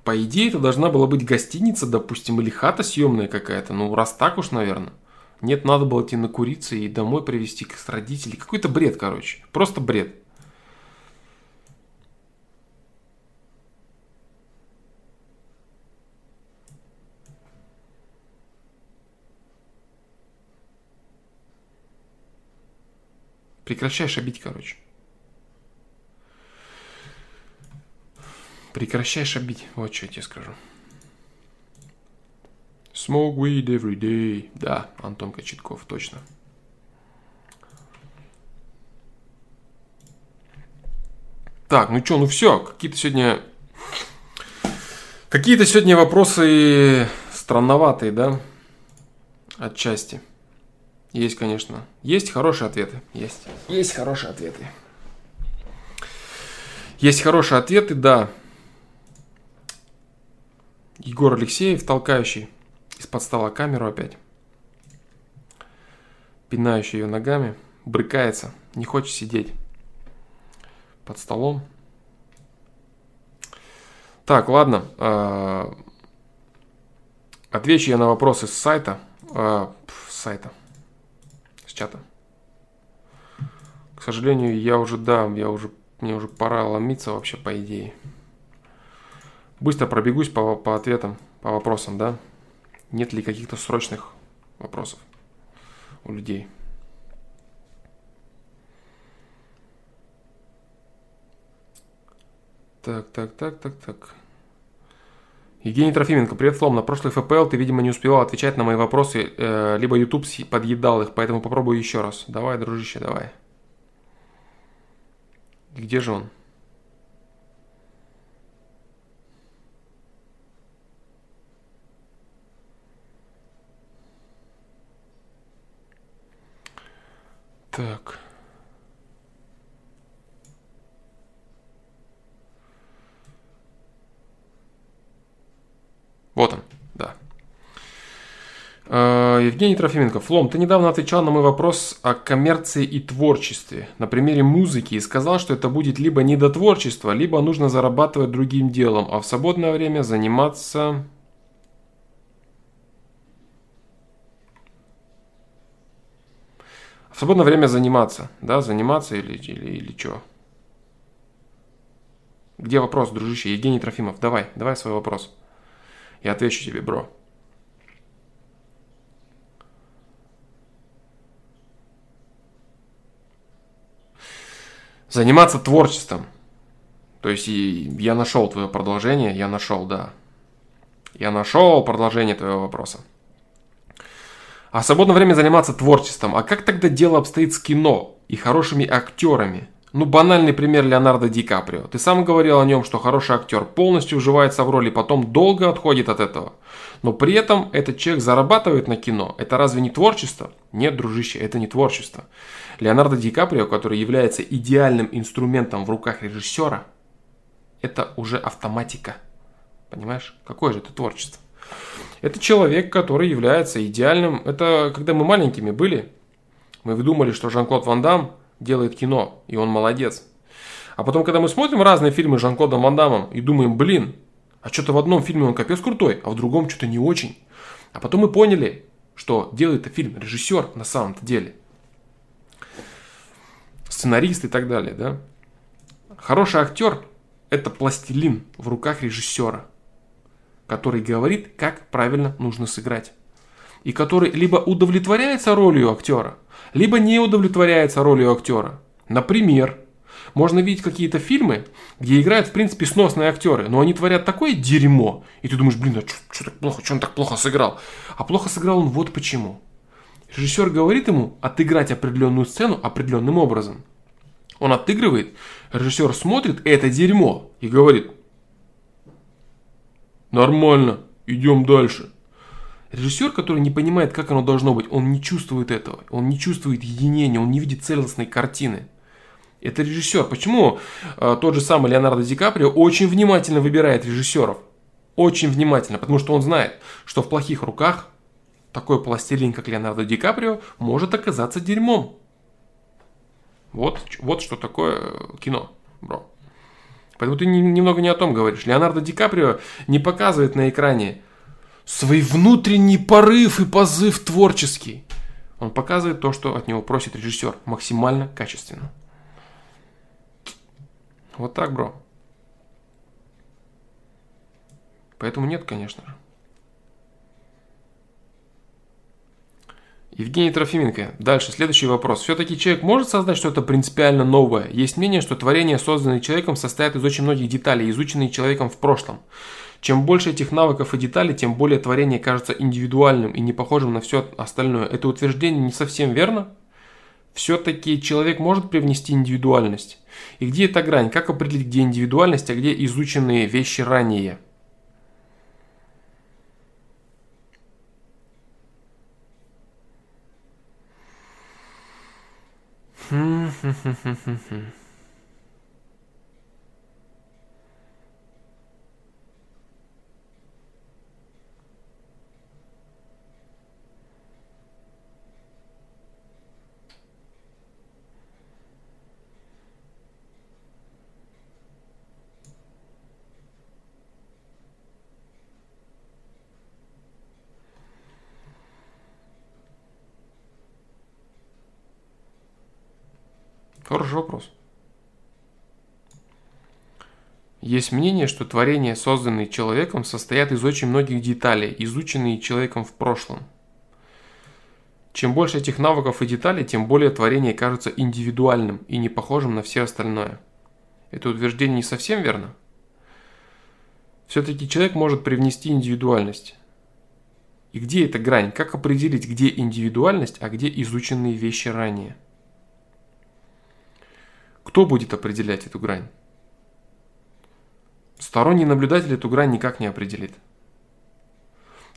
По идее, это должна была быть гостиница, допустим, или хата съемная какая-то. Ну, раз так уж, наверное. Нет, надо было идти накуриться и домой привезти к родителей. Какой-то бред, короче. Просто бред. Прекращай шабить, короче. Прекращай шабить. Вот что я тебе скажу. Smoke weed every day. Да, Антон Кочетков, точно. Так, ну что, ну все. Какие-то сегодня... Какие-то сегодня вопросы странноватые, да? Отчасти. Есть, конечно. Есть хорошие ответы. Есть. Есть хорошие ответы. Есть хорошие ответы, да. Егор Алексеев, толкающий из-под стола камеру опять. Пинающий ее ногами. Брыкается. Не хочет сидеть под столом. Так, ладно. А, отвечу я на вопросы с сайта. А, с сайта чата. К сожалению, я уже, да, я уже, мне уже пора ломиться вообще, по идее. Быстро пробегусь по, по ответам, по вопросам, да? Нет ли каких-то срочных вопросов у людей? Так, так, так, так, так. Евгений Трофименко, привет, Флом. На прошлый ФПЛ ты, видимо, не успевал отвечать на мои вопросы, э, либо YouTube подъедал их, поэтому попробую еще раз. Давай, дружище, давай. Где же он? Так. Вот он, да. Евгений Трофименко, Флом, ты недавно отвечал на мой вопрос о коммерции и творчестве на примере музыки и сказал, что это будет либо недотворчество, либо нужно зарабатывать другим делом, а в свободное время заниматься... В свободное время заниматься, да, заниматься или, или, или что? Где вопрос, дружище? Евгений Трофимов, давай, давай свой вопрос. Я отвечу тебе, бро. Заниматься творчеством. То есть я нашел твое продолжение, я нашел, да. Я нашел продолжение твоего вопроса. А в свободное время заниматься творчеством. А как тогда дело обстоит с кино и хорошими актерами? Ну, банальный пример Леонардо Ди Каприо. Ты сам говорил о нем, что хороший актер полностью вживается в роль и потом долго отходит от этого. Но при этом этот человек зарабатывает на кино. Это разве не творчество? Нет, дружище, это не творчество. Леонардо Ди Каприо, который является идеальным инструментом в руках режиссера, это уже автоматика. Понимаешь? Какое же это творчество? Это человек, который является идеальным. Это когда мы маленькими были, мы думали, что Жан-Клод Ван Дам делает кино, и он молодец. А потом, когда мы смотрим разные фильмы с Жан-Клодом Ван Дамом и думаем, блин, а что-то в одном фильме он капец крутой, а в другом что-то не очень. А потом мы поняли, что делает фильм режиссер на самом-то деле сценарист и так далее, да. Хороший актер – это пластилин в руках режиссера, который говорит, как правильно нужно сыграть. И который либо удовлетворяется ролью актера, либо не удовлетворяется ролью актера. Например, можно видеть какие-то фильмы, где играют, в принципе, сносные актеры, но они творят такое дерьмо, и ты думаешь, блин, а что так плохо, что он так плохо сыграл? А плохо сыграл он вот почему. Режиссер говорит ему отыграть определенную сцену определенным образом. Он отыгрывает, режиссер смотрит это дерьмо и говорит, нормально, идем дальше. Режиссер, который не понимает, как оно должно быть, он не чувствует этого, он не чувствует единения, он не видит целостной картины. Это режиссер. Почему э, тот же самый Леонардо Ди Каприо очень внимательно выбирает режиссеров? Очень внимательно, потому что он знает, что в плохих руках такой пластилин, как Леонардо Ди Каприо, может оказаться дерьмом. Вот, вот что такое кино, бро. Поэтому ты немного не о том говоришь. Леонардо Ди Каприо не показывает на экране свой внутренний порыв и позыв творческий. Он показывает то, что от него просит режиссер, максимально качественно. Вот так, бро. Поэтому нет, конечно же. Евгений Трофименко. Дальше, следующий вопрос. Все-таки человек может создать что-то принципиально новое? Есть мнение, что творение, созданное человеком, состоит из очень многих деталей, изученных человеком в прошлом. Чем больше этих навыков и деталей, тем более творение кажется индивидуальным и не похожим на все остальное. Это утверждение не совсем верно? Все-таки человек может привнести индивидуальность. И где эта грань? Как определить, где индивидуальность, а где изученные вещи ранее? Hmm. Хороший вопрос. Есть мнение, что творения, созданные человеком, состоят из очень многих деталей, изученные человеком в прошлом. Чем больше этих навыков и деталей, тем более творение кажется индивидуальным и не похожим на все остальное. Это утверждение не совсем верно? Все-таки человек может привнести индивидуальность. И где эта грань? Как определить, где индивидуальность, а где изученные вещи ранее? Кто будет определять эту грань? Сторонний наблюдатель эту грань никак не определит.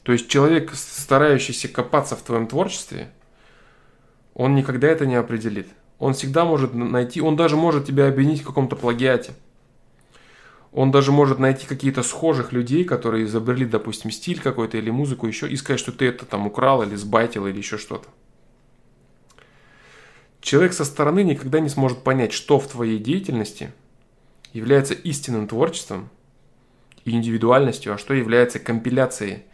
То есть человек, старающийся копаться в твоем творчестве, он никогда это не определит. Он всегда может найти, он даже может тебя обвинить в каком-то плагиате. Он даже может найти какие-то схожих людей, которые изобрели, допустим, стиль какой-то или музыку еще, и сказать, что ты это там украл или сбайтил или еще что-то. Человек со стороны никогда не сможет понять, что в твоей деятельности является истинным творчеством и индивидуальностью, а что является компиляцией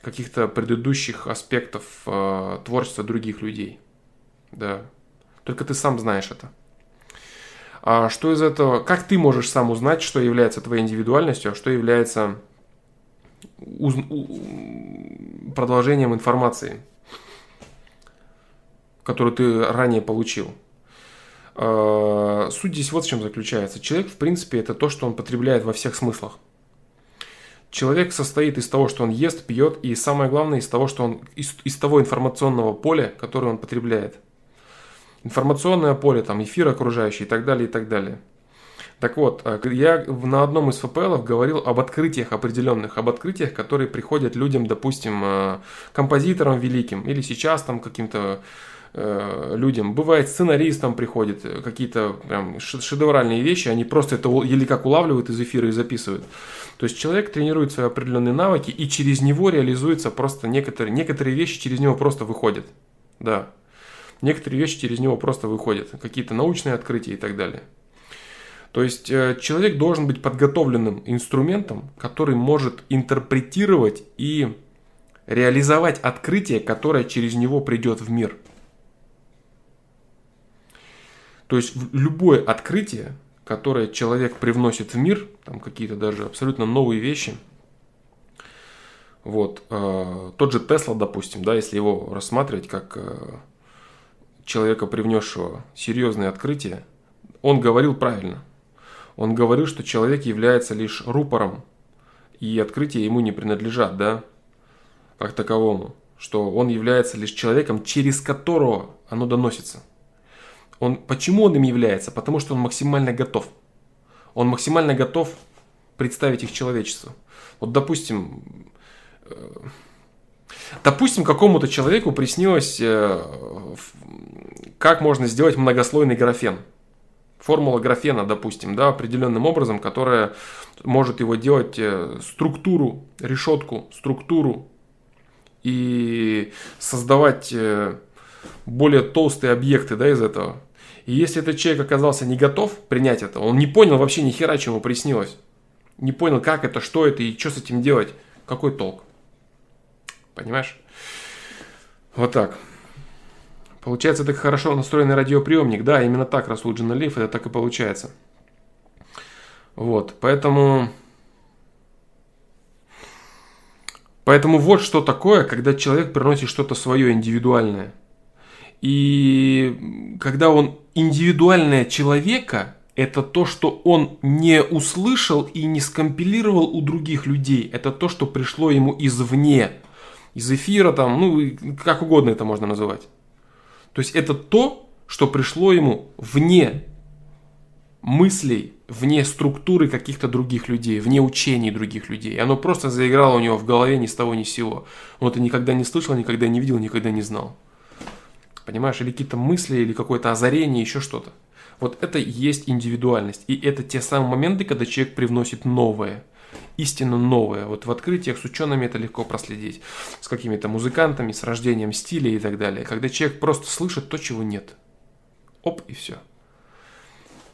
каких-то предыдущих аспектов э, творчества других людей. Да. Только ты сам знаешь это. А что из этого, как ты можешь сам узнать, что является твоей индивидуальностью, а что является уз... продолжением информации, которую ты ранее получил? А, суть здесь вот в чем заключается. Человек, в принципе, это то, что он потребляет во всех смыслах. Человек состоит из того, что он ест, пьет, и самое главное, из того, что он из, из того информационного поля, которое он потребляет информационное поле, там, эфир окружающий и так далее, и так далее. Так вот, э, я на одном из ФПЛов говорил об открытиях определенных, об открытиях, которые приходят людям, допустим, э, композиторам великим, или сейчас там каким-то э, людям. Бывает, сценаристам приходят какие-то прям шедевральные вещи, они просто это или как улавливают из эфира и записывают. То есть человек тренирует свои определенные навыки, и через него реализуются просто некоторые, некоторые вещи через него просто выходят. Да, некоторые вещи через него просто выходят, какие-то научные открытия и так далее. То есть э, человек должен быть подготовленным инструментом, который может интерпретировать и реализовать открытие, которое через него придет в мир. То есть любое открытие, которое человек привносит в мир, там какие-то даже абсолютно новые вещи, вот, э, тот же Тесла, допустим, да, если его рассматривать как э, человека, привнесшего серьезные открытия, он говорил правильно. Он говорил, что человек является лишь рупором, и открытия ему не принадлежат, да, как таковому, что он является лишь человеком, через которого оно доносится. Он, почему он им является? Потому что он максимально готов. Он максимально готов представить их человечеству. Вот, допустим, э, Допустим, какому-то человеку приснилось, э, как можно сделать многослойный графен. Формула графена, допустим, да, определенным образом, которая может его делать э, структуру, решетку, структуру и создавать более толстые объекты да, из этого. И если этот человек оказался не готов принять это, он не понял вообще ни хера, чему приснилось, не понял, как это, что это и что с этим делать, какой толк? Понимаешь? Вот так. Получается, это хорошо настроенный радиоприемник. Да, именно так Расул Джаналиев, это так и получается. Вот, поэтому... Поэтому вот что такое, когда человек приносит что-то свое индивидуальное. И когда он индивидуальное человека, это то, что он не услышал и не скомпилировал у других людей. Это то, что пришло ему извне из эфира, там, ну, как угодно это можно называть. То есть это то, что пришло ему вне мыслей, вне структуры каких-то других людей, вне учений других людей. И оно просто заиграло у него в голове ни с того ни с сего. Он это никогда не слышал, никогда не видел, никогда не знал. Понимаешь, или какие-то мысли, или какое-то озарение, еще что-то. Вот это и есть индивидуальность. И это те самые моменты, когда человек привносит новое – истинно новое. Вот в открытиях с учеными это легко проследить. С какими-то музыкантами, с рождением стиля и так далее. Когда человек просто слышит то, чего нет. Оп, и все.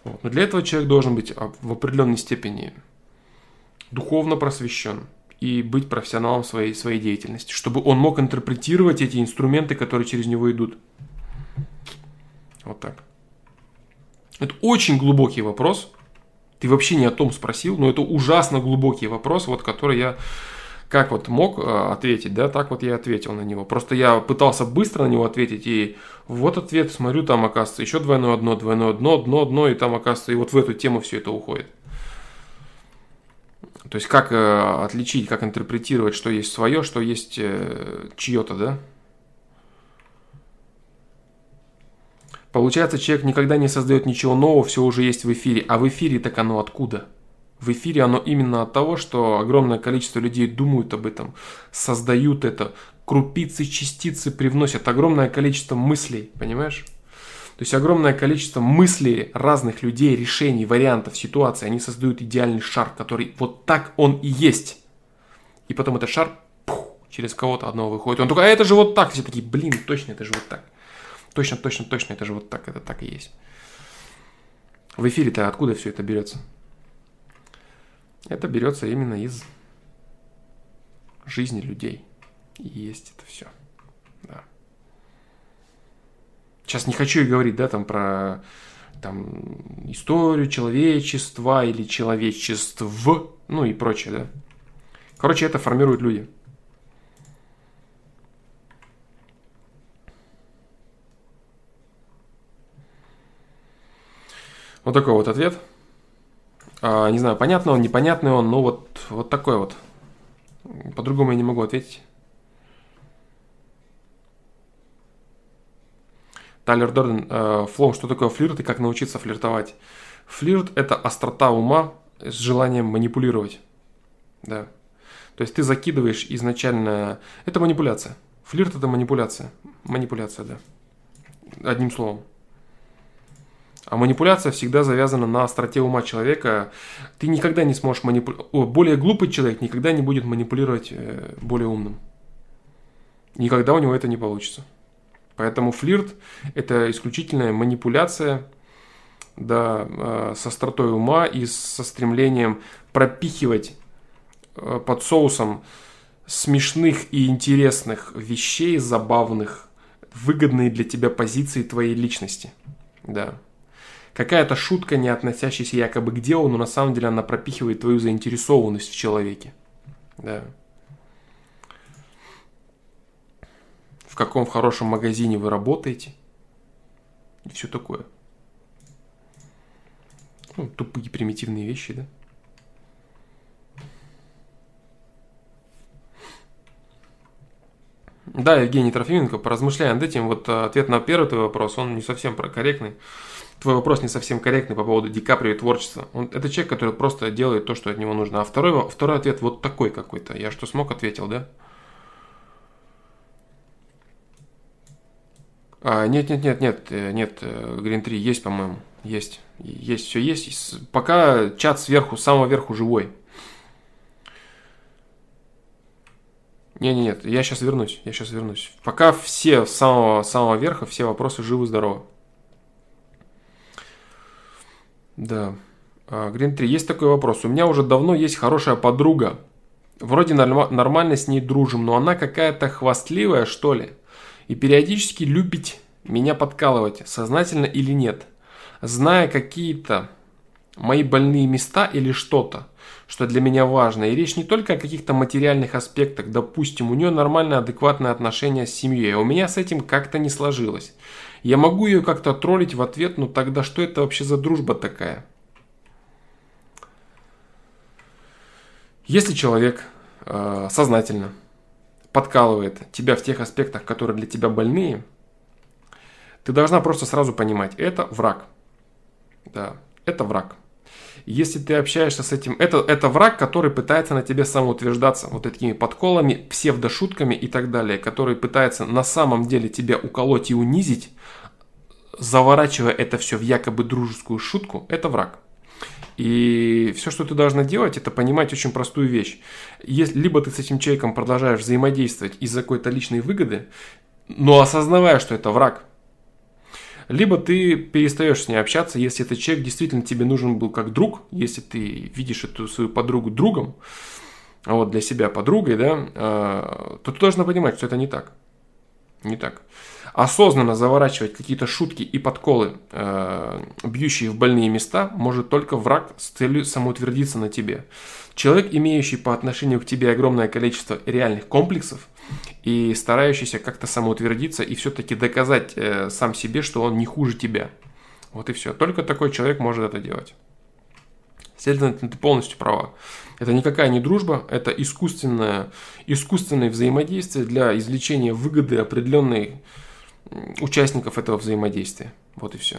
Вот. Но для этого человек должен быть в определенной степени духовно просвещен и быть профессионалом своей, своей деятельности, чтобы он мог интерпретировать эти инструменты, которые через него идут. Вот так. Это очень глубокий вопрос, ты вообще не о том спросил, но это ужасно глубокий вопрос, вот который я как вот мог э, ответить, да, так вот я ответил на него. Просто я пытался быстро на него ответить, и вот ответ, смотрю, там оказывается еще двойное дно, двойное дно, дно, дно, и там оказывается, и вот в эту тему все это уходит. То есть как э, отличить, как интерпретировать, что есть свое, что есть э, чье-то, да? Получается, человек никогда не создает ничего нового, все уже есть в эфире. А в эфире так оно откуда? В эфире оно именно от того, что огромное количество людей думают об этом, создают это, крупицы, частицы привносят огромное количество мыслей, понимаешь? То есть огромное количество мыслей разных людей, решений, вариантов, ситуаций, они создают идеальный шар, который вот так он и есть. И потом этот шар пух, через кого-то одного выходит. Он такой, а это же вот так. Все такие, блин, точно, это же вот так. Точно, точно, точно, это же вот так, это так и есть. В эфире-то откуда все это берется? Это берется именно из жизни людей. И есть это все. Да. Сейчас не хочу и говорить, да, там про там, историю человечества или человечеств, ну и прочее, да. Короче, это формируют люди. Вот такой вот ответ. А, не знаю, понятный он, непонятный он, но вот, вот такой вот. По-другому я не могу ответить. Тайлер Дорден, э, Флоу, что такое флирт и как научиться флиртовать? Флирт – это острота ума с желанием манипулировать. Да. То есть ты закидываешь изначально... Это манипуляция. Флирт – это манипуляция. Манипуляция, да. Одним словом. А манипуляция всегда завязана на остроте ума человека. Ты никогда не сможешь манипулировать... Более глупый человек никогда не будет манипулировать э, более умным. Никогда у него это не получится. Поэтому флирт – это исключительная манипуляция да, э, со остротой ума и со стремлением пропихивать э, под соусом смешных и интересных вещей, забавных, выгодные для тебя позиции твоей личности. Да. Какая-то шутка, не относящаяся якобы к делу, но на самом деле она пропихивает твою заинтересованность в человеке. Да. В каком хорошем магазине вы работаете и все такое. Ну, тупые примитивные вещи, да? Да, Евгений Трофименко, поразмышляя над этим, вот э, ответ на первый твой вопрос, он не совсем корректный. Твой вопрос не совсем корректный по поводу Ди Каприо и творчества. Он, это человек, который просто делает то, что от него нужно. А второй, второй ответ вот такой какой-то. Я что смог, ответил, да? А, нет, нет, нет, нет, э, нет, э, Green 3 есть, по-моему, есть, есть, все есть. Пока чат сверху, с самого верху живой. Не, не, нет, я сейчас вернусь, я сейчас вернусь. Пока все с самого, самого верха, все вопросы живы-здоровы. Да. Green а, 3, есть такой вопрос. У меня уже давно есть хорошая подруга. Вроде нормально с ней дружим, но она какая-то хвастливая, что ли и периодически любить меня подкалывать, сознательно или нет, зная какие-то мои больные места или что-то, что для меня важно. И речь не только о каких-то материальных аспектах. Допустим, у нее нормальное, адекватное отношение с семьей, а у меня с этим как-то не сложилось. Я могу ее как-то троллить в ответ, но тогда что это вообще за дружба такая? Если человек э, сознательно подкалывает тебя в тех аспектах, которые для тебя больные, ты должна просто сразу понимать, это враг. Да, это враг. Если ты общаешься с этим, это, это враг, который пытается на тебе самоутверждаться вот такими подколами, псевдошутками и так далее, который пытается на самом деле тебя уколоть и унизить, заворачивая это все в якобы дружескую шутку, это враг. И все, что ты должна делать, это понимать очень простую вещь. Если, либо ты с этим человеком продолжаешь взаимодействовать из-за какой-то личной выгоды, но осознавая, что это враг, либо ты перестаешь с ней общаться, если этот человек действительно тебе нужен был как друг, если ты видишь эту свою подругу другом, а вот для себя подругой, да, а, то ты должна понимать, что это не так. Не так осознанно заворачивать какие-то шутки и подколы, э, бьющие в больные места, может только враг с целью самоутвердиться на тебе. Человек, имеющий по отношению к тебе огромное количество реальных комплексов и старающийся как-то самоутвердиться и все-таки доказать э, сам себе, что он не хуже тебя. Вот и все. Только такой человек может это делать. Следовательно, ты полностью права. Это никакая не дружба, это искусственное, искусственное взаимодействие для извлечения выгоды определенной участников этого взаимодействия. Вот и все.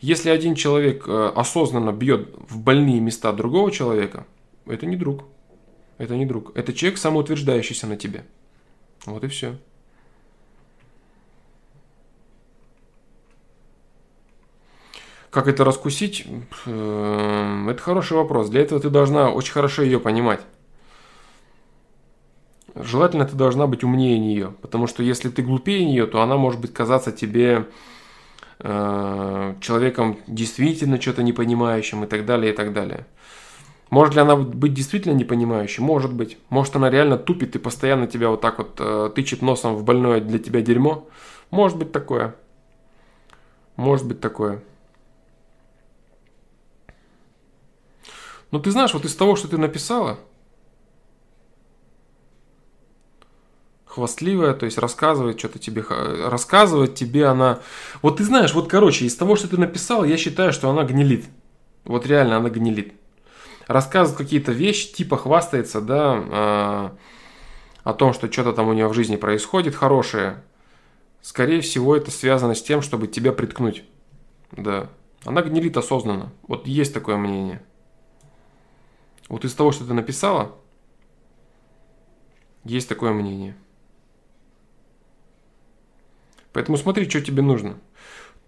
Если один человек э, осознанно бьет в больные места другого человека, это не друг. Это не друг. Это человек, самоутверждающийся на тебе. Вот и все. Как это раскусить? Эм, это хороший вопрос. Для этого ты должна очень хорошо ее понимать. Желательно ты должна быть умнее нее, потому что если ты глупее нее, то она может быть казаться тебе э, человеком действительно что-то не понимающим и так далее, и так далее. Может ли она быть действительно непонимающей? Может быть. Может она реально тупит и постоянно тебя вот так вот э, тычет носом в больное для тебя дерьмо? Может быть такое. Может быть такое. Но ты знаешь, вот из того, что ты написала, хвастливая, то есть рассказывает что-то тебе, рассказывает тебе она... Вот ты знаешь, вот короче, из того, что ты написал, я считаю, что она гнилит. Вот реально она гнилит. Рассказывает какие-то вещи, типа хвастается, да, э, о том, что что-то там у нее в жизни происходит хорошее. Скорее всего, это связано с тем, чтобы тебя приткнуть. Да. Она гнилит осознанно. Вот есть такое мнение. Вот из того, что ты написала, есть такое мнение. Поэтому смотри, что тебе нужно.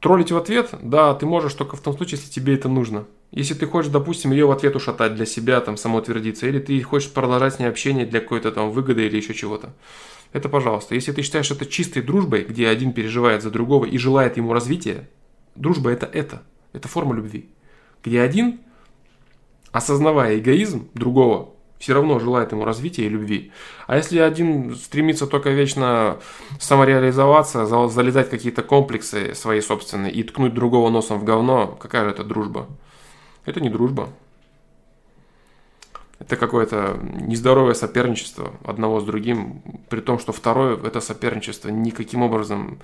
Троллить в ответ, да, ты можешь только в том случае, если тебе это нужно. Если ты хочешь, допустим, ее в ответ ушатать для себя, там, самоутвердиться, или ты хочешь продолжать с ней общение для какой-то там выгоды или еще чего-то, это пожалуйста. Если ты считаешь это чистой дружбой, где один переживает за другого и желает ему развития, дружба это это, это форма любви. Где один, осознавая эгоизм другого, все равно желает ему развития и любви. А если один стремится только вечно самореализоваться, залезать в какие-то комплексы свои собственные и ткнуть другого носом в говно, какая же это дружба? Это не дружба. Это какое-то нездоровое соперничество одного с другим, при том, что второе это соперничество никаким образом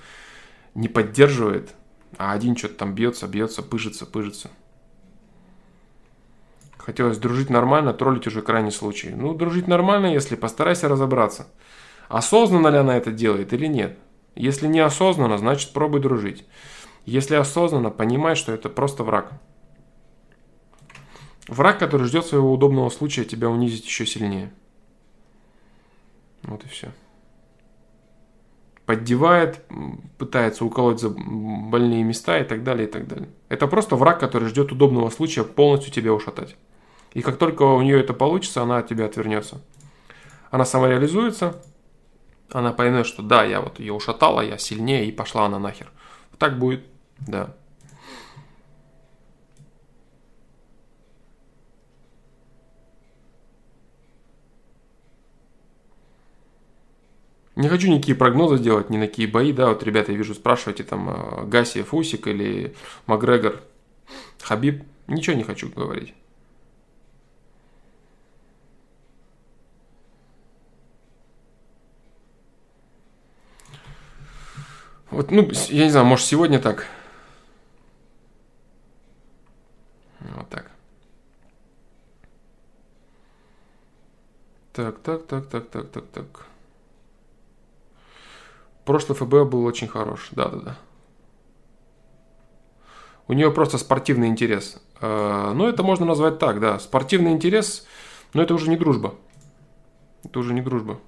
не поддерживает, а один что-то там бьется, бьется, пыжится, пыжится. Хотелось дружить нормально, троллить уже крайний случай. Ну, дружить нормально, если постарайся разобраться. Осознанно ли она это делает или нет? Если не осознанно, значит пробуй дружить. Если осознанно, понимай, что это просто враг. Враг, который ждет своего удобного случая тебя унизить еще сильнее. Вот и все. Поддевает, пытается уколоть за больные места и так далее, и так далее. Это просто враг, который ждет удобного случая полностью тебя ушатать. И как только у нее это получится, она от тебя отвернется. Она самореализуется, она поймет, что да, я вот ее ушатала, я сильнее, и пошла она нахер. Так будет, да. Не хочу никакие прогнозы делать, ни на какие бои, да, вот ребята, я вижу, спрашиваете там э, Гаси, Фусик или Макгрегор, Хабиб, ничего не хочу говорить. Вот, ну, я не знаю, может, сегодня так. Вот так. Так, так, так, так, так, так, так. Прошлый ФБ был очень хорош, да-да-да. У нее просто спортивный интерес. Э, ну, это можно назвать так, да. Спортивный интерес, но это уже не дружба. Это уже не дружба.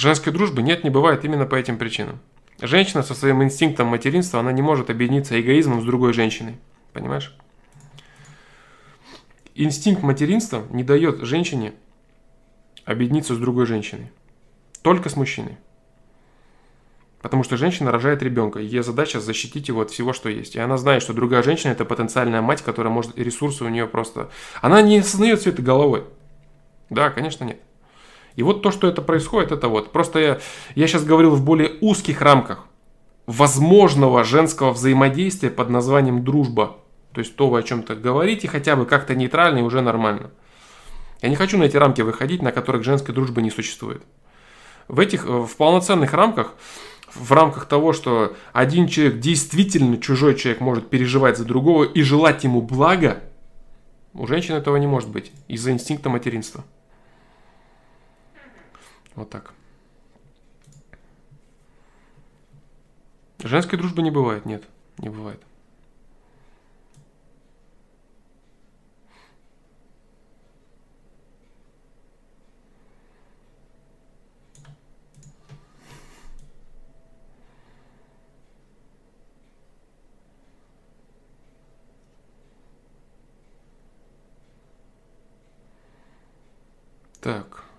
Женской дружбы нет, не бывает именно по этим причинам. Женщина со своим инстинктом материнства, она не может объединиться эгоизмом с другой женщиной. Понимаешь? Инстинкт материнства не дает женщине объединиться с другой женщиной. Только с мужчиной. Потому что женщина рожает ребенка, ее задача защитить его от всего, что есть. И она знает, что другая женщина это потенциальная мать, которая может, ресурсы у нее просто... Она не осознает все это головой. Да, конечно, нет. И вот то, что это происходит, это вот. Просто я, я сейчас говорил в более узких рамках возможного женского взаимодействия под названием дружба. То есть то, вы о чем-то говорите, хотя бы как-то нейтрально и уже нормально. Я не хочу на эти рамки выходить, на которых женской дружбы не существует. В этих, э, в полноценных рамках, в рамках того, что один человек, действительно чужой человек может переживать за другого и желать ему блага, У женщин этого не может быть из-за инстинкта материнства. Вот так. Женской дружбы не бывает, нет, не бывает. Так.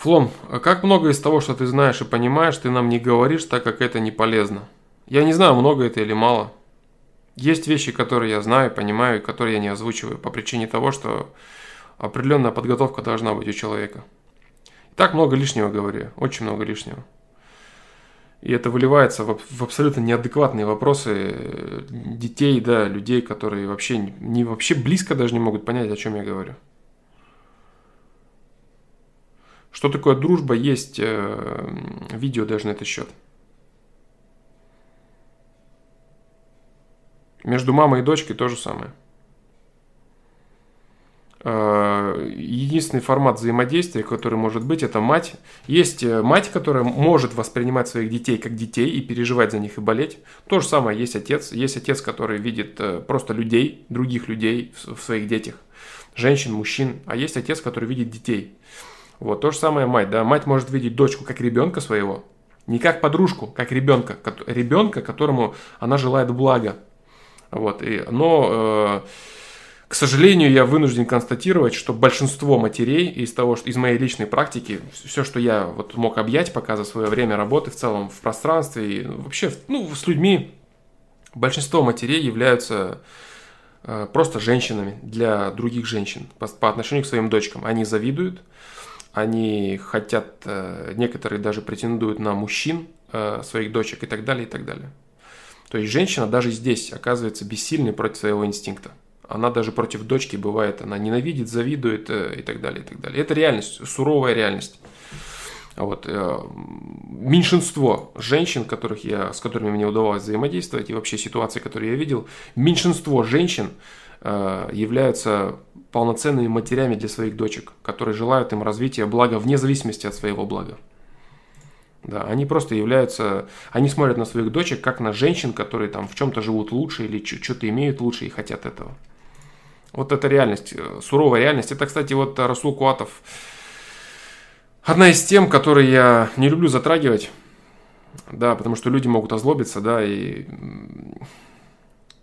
Флом, а как много из того, что ты знаешь и понимаешь, ты нам не говоришь, так как это не полезно? Я не знаю, много это или мало. Есть вещи, которые я знаю, понимаю, и которые я не озвучиваю по причине того, что определенная подготовка должна быть у человека. И так много лишнего говорю, очень много лишнего. И это выливается в, абсолютно неадекватные вопросы э, детей, да, людей, которые вообще не вообще близко даже не могут понять, о чем я говорю. Что такое дружба, есть э, видео даже на этот счет. Между мамой и дочкой то же самое. Э, единственный формат взаимодействия, который может быть, это мать. Есть э, мать, которая может воспринимать своих детей как детей и переживать за них и болеть. То же самое есть отец. Есть отец, который видит просто людей, других людей в своих детях. Женщин, мужчин. А есть отец, который видит детей. Вот, то же самое мать, да, мать может видеть дочку как ребенка своего, не как подружку, как ребенка, ребенка, которому она желает блага. Вот, и, но, э, к сожалению, я вынужден констатировать, что большинство матерей из того, что из моей личной практики, все, что я вот мог объять пока за свое время работы в целом в пространстве и вообще, ну, с людьми, большинство матерей являются э, просто женщинами для других женщин по, по отношению к своим дочкам. Они завидуют, они хотят, э, некоторые даже претендуют на мужчин, э, своих дочек и так далее, и так далее. То есть женщина даже здесь оказывается бессильной против своего инстинкта. Она даже против дочки бывает, она ненавидит, завидует э, и так далее, и так далее. Это реальность, суровая реальность. Вот. Меньшинство женщин, которых я, с которыми мне удавалось взаимодействовать, и вообще ситуации, которые я видел, меньшинство женщин являются полноценными матерями для своих дочек, которые желают им развития блага вне зависимости от своего блага. Да, они просто являются, они смотрят на своих дочек как на женщин, которые там в чем-то живут лучше или что-то имеют лучше и хотят этого. Вот это реальность, э, суровая реальность. Это, кстати, вот Расул Куатов, одна из тем, которые я не люблю затрагивать, да, потому что люди могут озлобиться, да, и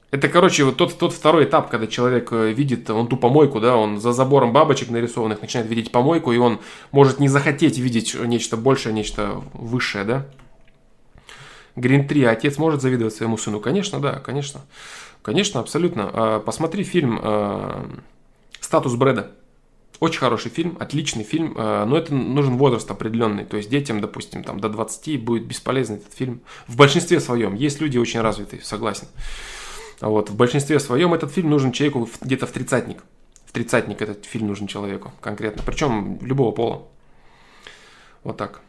это, короче, вот тот, тот второй этап, когда человек э, видит, он ту помойку, да, он за забором бабочек нарисованных начинает видеть помойку, и он может не захотеть видеть нечто большее, нечто высшее, да. Грин 3, отец может завидовать своему сыну? Конечно, да, конечно. Конечно, абсолютно. А, посмотри фильм э, «Статус Брэда». Очень хороший фильм, отличный фильм, э, но это нужен возраст определенный. То есть детям, допустим, там до 20 будет бесполезный этот фильм. В большинстве своем. Есть люди очень развитые, согласен. Вот. В большинстве своем этот фильм нужен человеку где-то в тридцатник. В тридцатник этот фильм нужен человеку конкретно. Причем любого пола. Вот так.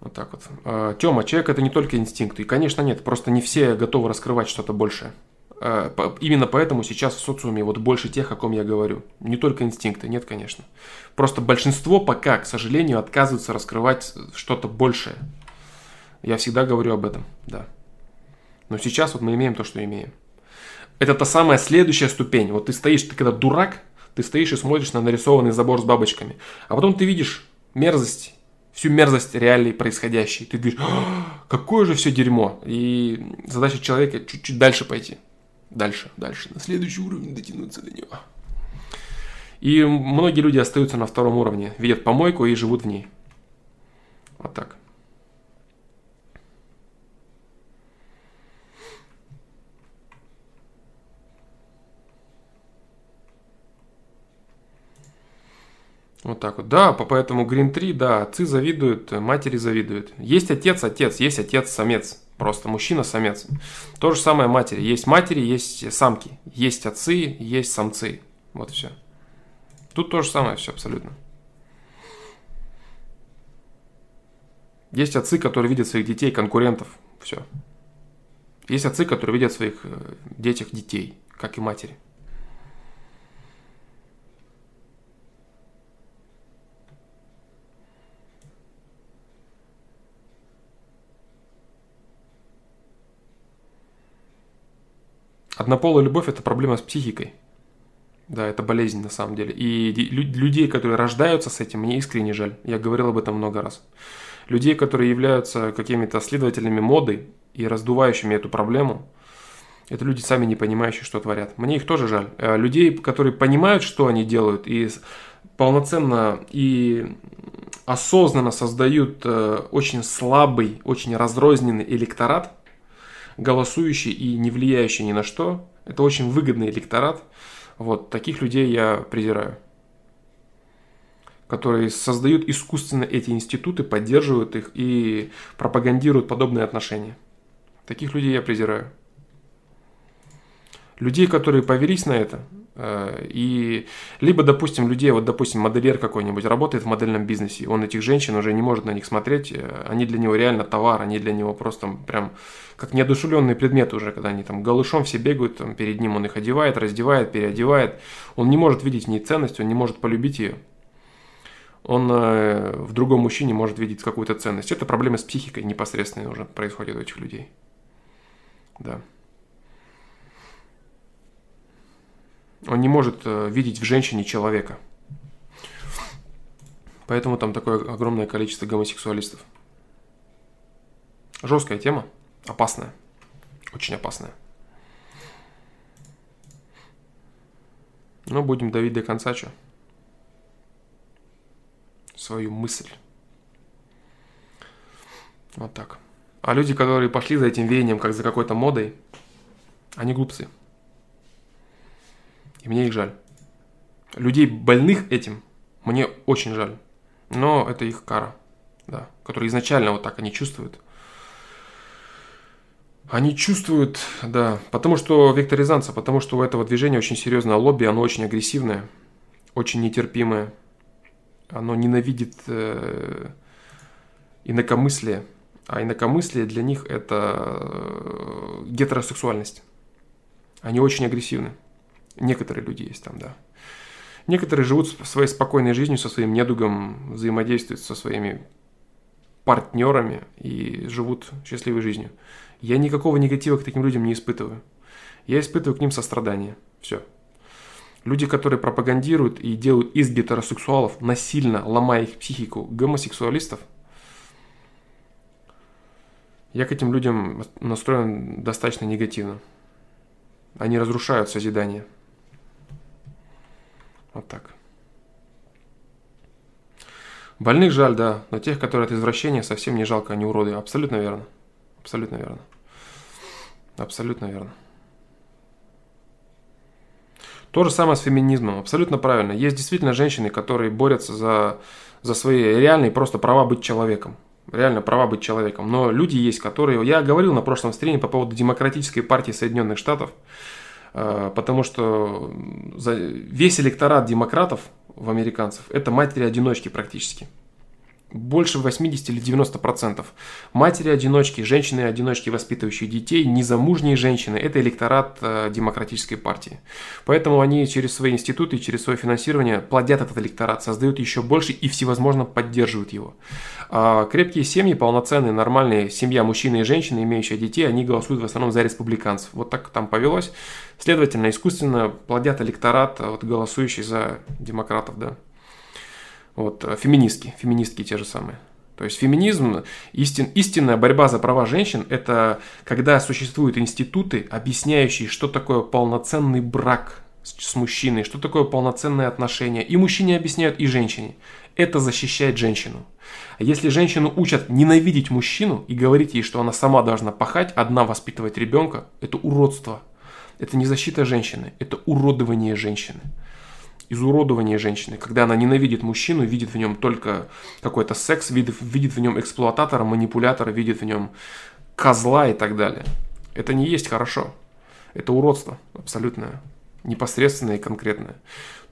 Вот так вот. А, Тема, человек это не только инстинкт. И, конечно, нет, просто не все готовы раскрывать что-то большее. А, именно поэтому сейчас в социуме вот больше тех, о ком я говорю. Не только инстинкты, нет, конечно. Просто большинство пока, к сожалению, отказываются раскрывать что-то большее. Я всегда говорю об этом, да. Но сейчас вот мы имеем то, что имеем. Это та самая следующая ступень. Вот ты стоишь, ты когда дурак, ты стоишь и смотришь на нарисованный забор с бабочками. А потом ты видишь мерзость, всю мерзость реалий происходящей. Ты говоришь, «А, какое же все дерьмо. И задача человека чуть-чуть дальше пойти. Дальше, дальше, на следующий уровень дотянуться до него. И многие люди остаются на втором уровне, видят помойку и живут в ней. Вот так. Вот так вот. Да, по поэтому Green 3, да, отцы завидуют, э, матери завидуют. Есть отец, отец, есть отец, самец. Просто мужчина, самец. То же самое матери. Есть матери, есть самки. Есть отцы, есть самцы. Вот все. Тут то же самое все абсолютно. Есть отцы, которые видят своих детей конкурентов. Все. Есть отцы, которые видят своих э, детях детей, как и матери. Однополая любовь – это проблема с психикой. Да, это болезнь на самом деле. И людей, которые рождаются с этим, мне искренне жаль. Я говорил об этом много раз. Людей, которые являются какими-то следователями моды и раздувающими эту проблему, это люди сами не понимающие, что творят. Мне их тоже жаль. Э, людей, которые понимают, что они делают, и полноценно и осознанно создают э, очень слабый, очень разрозненный электорат, голосующий и не влияющий ни на что. Это очень выгодный электорат. Вот, таких людей я презираю. Которые создают искусственно эти институты, поддерживают их и пропагандируют подобные отношения. Таких людей я презираю. Людей, которые повелись на это, и либо, допустим, людей, вот, допустим, модельер какой-нибудь работает в модельном бизнесе, он этих женщин уже не может на них смотреть, э, они для него реально товар, они для него просто прям как неодушевленные предметы уже, когда они там голышом все бегают, там, перед ним он их одевает, раздевает, переодевает, он не может видеть в ней ценность, он не может полюбить ее. Он э, в другом мужчине может видеть какую-то ценность. Это проблемы с психикой непосредственно уже происходят у этих людей. Да. Он не может э, видеть в женщине человека. Поэтому там такое огромное количество гомосексуалистов. Жесткая тема, опасная, очень опасная. Но будем давить до конца, что? Свою мысль. Вот так. А люди, которые пошли за этим веянием, как за какой-то модой, они глупцы. И мне их жаль. Людей больных этим мне очень жаль. Но это их кара, да, которые изначально вот так они чувствуют. Они чувствуют, да, потому что векторизация, потому что у этого движения очень серьезное лобби, оно очень агрессивное, очень нетерпимое. Оно ненавидит э, инакомыслие, а инакомыслие для них это э, гетеросексуальность. Они очень агрессивны. Некоторые люди есть там, да. Некоторые живут своей спокойной жизнью, со своим недугом, взаимодействуют со своими партнерами и живут счастливой жизнью. Я никакого негатива к таким людям не испытываю. Я испытываю к ним сострадание. Все. Люди, которые пропагандируют и делают из гетеросексуалов, насильно ломая их психику гомосексуалистов, я к этим людям настроен достаточно негативно. Они разрушают созидание. Вот так. Больных жаль, да, но тех, которые от извращения, совсем не жалко, они уроды. Абсолютно верно. Абсолютно верно. Абсолютно верно. То же самое с феминизмом, абсолютно правильно. Есть действительно женщины, которые борются за, за свои реальные просто права быть человеком. Реально права быть человеком. Но люди есть, которые... Я говорил на прошлом стриме по поводу Демократической партии Соединенных Штатов. Э, потому что весь электорат демократов в американцев это матери-одиночки практически больше 80 или 90 процентов. Матери-одиночки, женщины-одиночки, воспитывающие детей, незамужние женщины – это электорат э, демократической партии. Поэтому они через свои институты, через свое финансирование плодят этот электорат, создают еще больше и всевозможно поддерживают его. А крепкие семьи, полноценные, нормальные, семья мужчины и женщины, имеющие детей, они голосуют в основном за республиканцев. Вот так там повелось. Следовательно, искусственно плодят электорат, вот, голосующий за демократов, да. Вот, э, феминистки, феминистки те же самые. То есть феминизм, истин, истинная борьба за права женщин – это когда существуют институты, объясняющие, что такое полноценный брак с, с мужчиной, что такое полноценное отношение. И мужчине объясняют, и женщине. Это защищает женщину. А если женщину учат ненавидеть мужчину и говорить ей, что она сама должна пахать, одна воспитывать ребенка, это уродство. Это не защита женщины, это уродование женщины изуродование женщины, когда она ненавидит мужчину, видит в нем только какой-то секс, видит, видит в нем эксплуататора, манипулятора, видит в нем козла и так далее. Это не есть хорошо. Это уродство абсолютное. непосредственное и конкретное.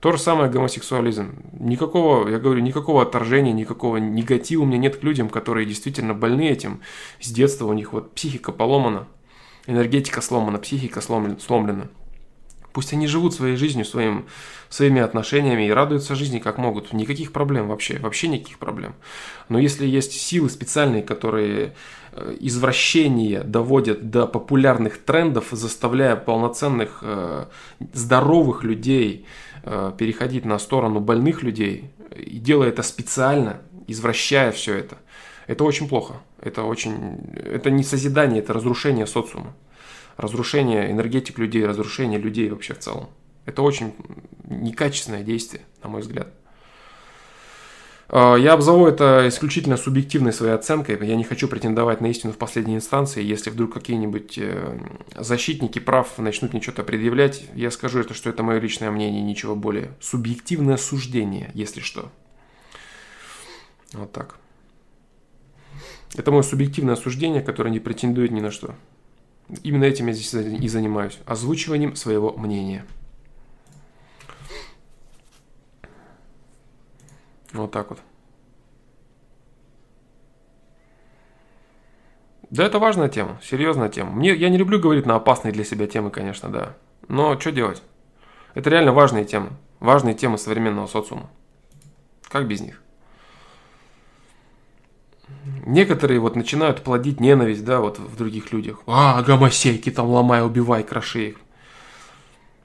То же самое гомосексуализм. Никакого, я говорю, никакого отторжения, никакого негатива у меня нет к людям, которые действительно больны этим. С детства у них вот психика поломана, энергетика сломана, психика сломлена. Пусть они живут своей жизнью, своим, своими отношениями и радуются жизни как могут. Никаких проблем вообще, вообще никаких проблем. Но если есть силы специальные, которые э, извращение доводят до популярных трендов, заставляя полноценных э, здоровых людей э, переходить на сторону больных людей, и делая это специально, извращая все это, это очень плохо. Это очень, это не созидание, это разрушение социума разрушение энергетик людей, разрушение людей вообще в целом. Это очень некачественное действие, на мой взгляд. А, я обзову это исключительно субъективной своей оценкой. Я не хочу претендовать на истину в последней инстанции. Если вдруг какие-нибудь э, защитники прав начнут мне что-то предъявлять, я скажу это, что это мое личное мнение, ничего более. Субъективное суждение, если что. Вот так. Это мое субъективное суждение, которое не претендует ни на что. Именно этим я здесь и занимаюсь. Озвучиванием своего мнения. Вот так вот. Да, это важная тема, серьезная тема. Мне, я не люблю говорить на опасные для себя темы, конечно, да. Но что делать? Это реально важные темы. Важные темы современного социума. Как без них? Некоторые вот начинают плодить ненависть, да, вот в других людях. А, гомосейки там ломай, убивай, кроши их.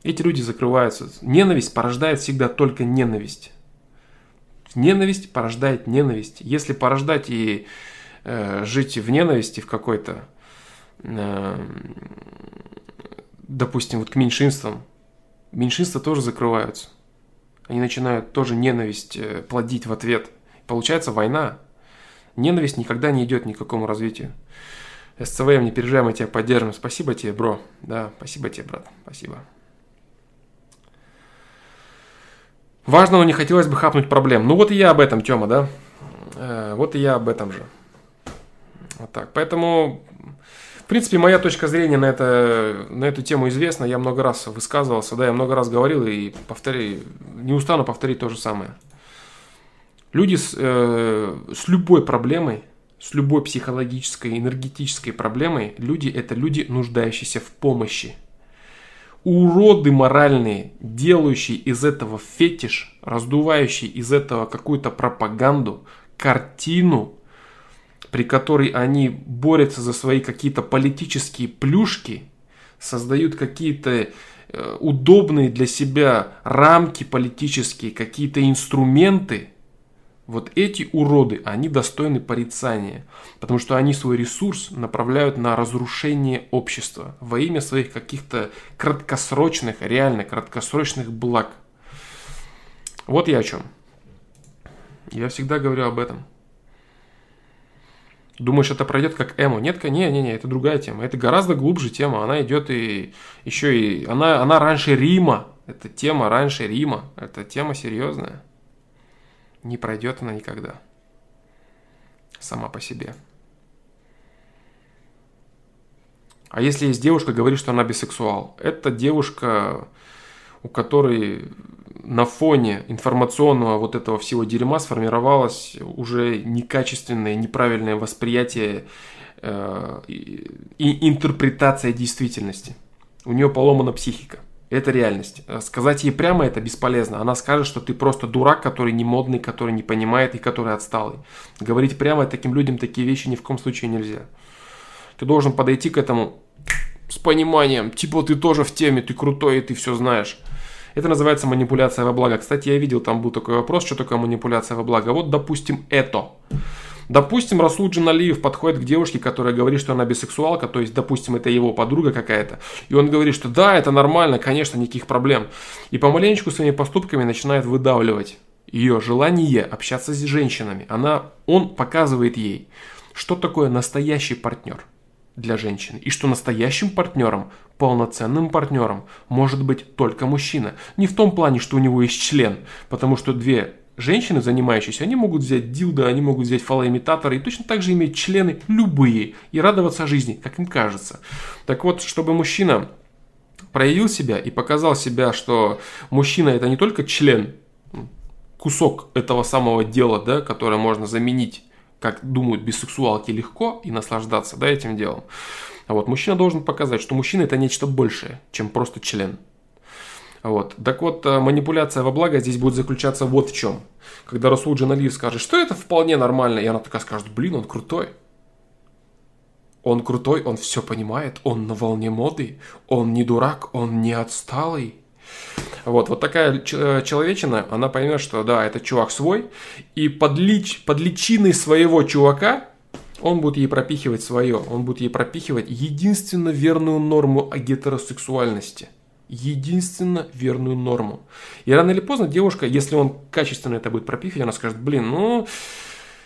Эти люди закрываются. Ненависть порождает всегда только ненависть. Ненависть порождает ненависть. Если порождать и э, жить в ненависти в какой-то, э, допустим, вот к меньшинствам, меньшинства тоже закрываются. Они начинают тоже ненависть э, плодить в ответ. Получается война. Ненависть никогда не идет ни к какому развитию. СЦВМ, не переживай, мы тебя поддержим. Спасибо тебе, бро. Да, спасибо тебе, брат. Спасибо. Важного не хотелось бы хапнуть проблем. Ну вот и я об этом, Тёма, да? Э, вот и я об этом же. Вот так. Поэтому, в принципе, моя точка зрения на, это, на эту тему известна. Я много раз высказывался, да, я много раз говорил и повторяю, не устану повторить то же самое. Люди с, э, с любой проблемой, с любой психологической, энергетической проблемой, люди это люди, нуждающиеся в помощи. Уроды моральные, делающие из этого фетиш, раздувающие из этого какую-то пропаганду, картину, при которой они борются за свои какие-то политические плюшки, создают какие-то э, удобные для себя рамки политические, какие-то инструменты – вот эти уроды, они достойны порицания, потому что они свой ресурс направляют на разрушение общества во имя своих каких-то краткосрочных, реально краткосрочных благ. Вот я о чем. Я всегда говорю об этом. Думаешь, это пройдет как эмо? Нет, не, не, не, это другая тема. Это гораздо глубже тема. Она идет и еще и... Она, она раньше Рима. Это тема раньше Рима. Это тема серьезная не пройдет она никогда. Сама по себе. А если есть девушка, говорит, что она бисексуал, это девушка, у которой на фоне информационного вот этого всего дерьма сформировалось уже некачественное, неправильное восприятие э, и интерпретация действительности. У нее поломана психика. Это реальность. Э, сказать ей прямо это бесполезно. Она скажет, что ты просто дурак, который не модный, который не понимает и который отсталый. Говорить прямо таким людям такие вещи ни в коем случае нельзя. Ты должен подойти к этому с пониманием. Типа ты тоже в теме, ты крутой и ты все знаешь. Это называется манипуляция во благо. Кстати, я видел, там был такой вопрос, что такое манипуляция во благо. Вот, допустим, это. Допустим, Расул Джиналиев подходит к девушке, которая говорит, что она бисексуалка, то есть, допустим, это его подруга какая-то, и он говорит, что да, это нормально, конечно, никаких проблем. И помаленечку своими поступками начинает выдавливать ее желание общаться с женщинами. Она, он показывает ей, что такое настоящий партнер для женщины. И что настоящим партнером, полноценным партнером может быть только мужчина. Не в том плане, что у него есть член, потому что две женщины, занимающиеся, они могут взять дилда, они могут взять фалоимитаторы и точно так же иметь члены любые и радоваться жизни, как им кажется. Так вот, чтобы мужчина проявил себя и показал себя, что мужчина это не только член, кусок этого самого дела, да, которое можно заменить, как думают бисексуалки, легко и наслаждаться да, этим делом. А вот мужчина должен показать, что мужчина это нечто большее, чем просто член. Вот. Так вот, э, манипуляция во благо здесь будет заключаться вот в чем. Когда Расул Джаналиев скажет, что это вполне нормально, и она такая скажет, блин, он крутой. Он крутой, он все понимает, он на волне моды, он не дурак, он не отсталый. Вот, вот такая э, человечина, она поймет, что да, это чувак свой, и под, лич, под личиной своего чувака он будет ей пропихивать свое, он будет ей пропихивать единственно верную норму о гетеросексуальности единственно верную норму. И рано или поздно девушка, если он качественно это будет пропихивать, она скажет, блин, ну,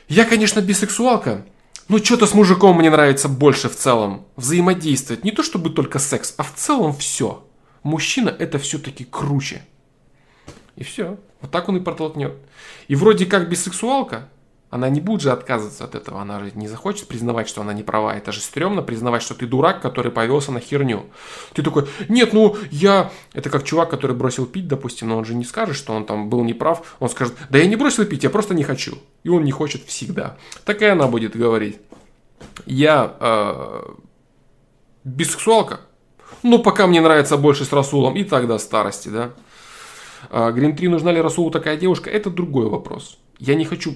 я, конечно, бисексуалка, но что-то с мужиком мне нравится больше в целом. Взаимодействовать. Не то чтобы только секс, а в целом все. Мужчина это все-таки круче. И все. Вот так он и протолкнет. И вроде как бисексуалка, она не будет же отказываться от этого, она же не захочет признавать, что она не права. Это же стрёмно признавать, что ты дурак, который повелся на херню. Ты такой, нет, ну я... Это как чувак, который бросил пить, допустим, но он же не скажет, что он там был неправ. Он скажет, да я не бросил пить, я просто не хочу. И он не хочет всегда. Так и она будет говорить. Я э, бисексуалка, но пока мне нравится больше с Расулом, и тогда старости, да. Грин 3, нужна ли Расулу такая девушка, это другой вопрос. Я не хочу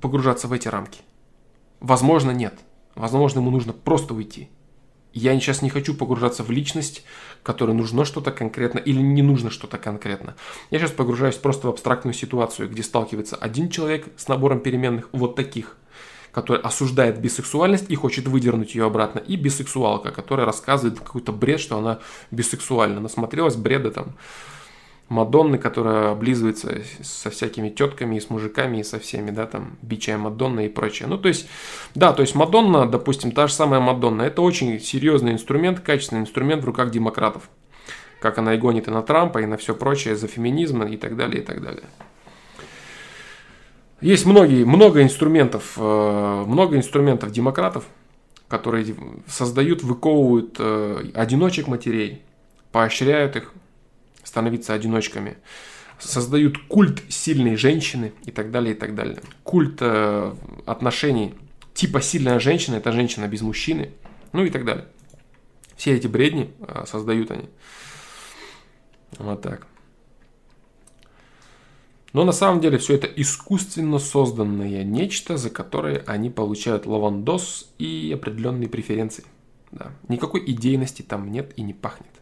погружаться в эти рамки. Возможно, нет. Возможно, ему нужно просто уйти. Я сейчас не хочу погружаться в личность, которой нужно что-то конкретно или не нужно что-то конкретно. Я сейчас погружаюсь просто в абстрактную ситуацию, где сталкивается один человек с набором переменных вот таких, который осуждает бисексуальность и хочет выдернуть ее обратно, и бисексуалка, которая рассказывает какой-то бред, что она бисексуальна. Насмотрелась бреда там Мадонны, которая облизывается со всякими тетками и с мужиками и со всеми, да, там, бичая Мадонна и прочее. Ну, то есть, да, то есть Мадонна, допустим, та же самая Мадонна, это очень серьезный инструмент, качественный инструмент в руках демократов. Как она и гонит и на Трампа, и на все прочее, за феминизм и так далее, и так далее. Есть многие, много инструментов, э, много инструментов демократов, которые создают, выковывают э, одиночек матерей, поощряют их, становиться одиночками. Создают культ сильной женщины и так далее, и так далее. Культ э, отношений типа сильная женщина – это женщина без мужчины, ну и так далее. Все эти бредни э, создают они. Вот так. Но на самом деле все это искусственно созданное нечто, за которое они получают лавандос и определенные преференции. Да. Никакой идейности там нет и не пахнет.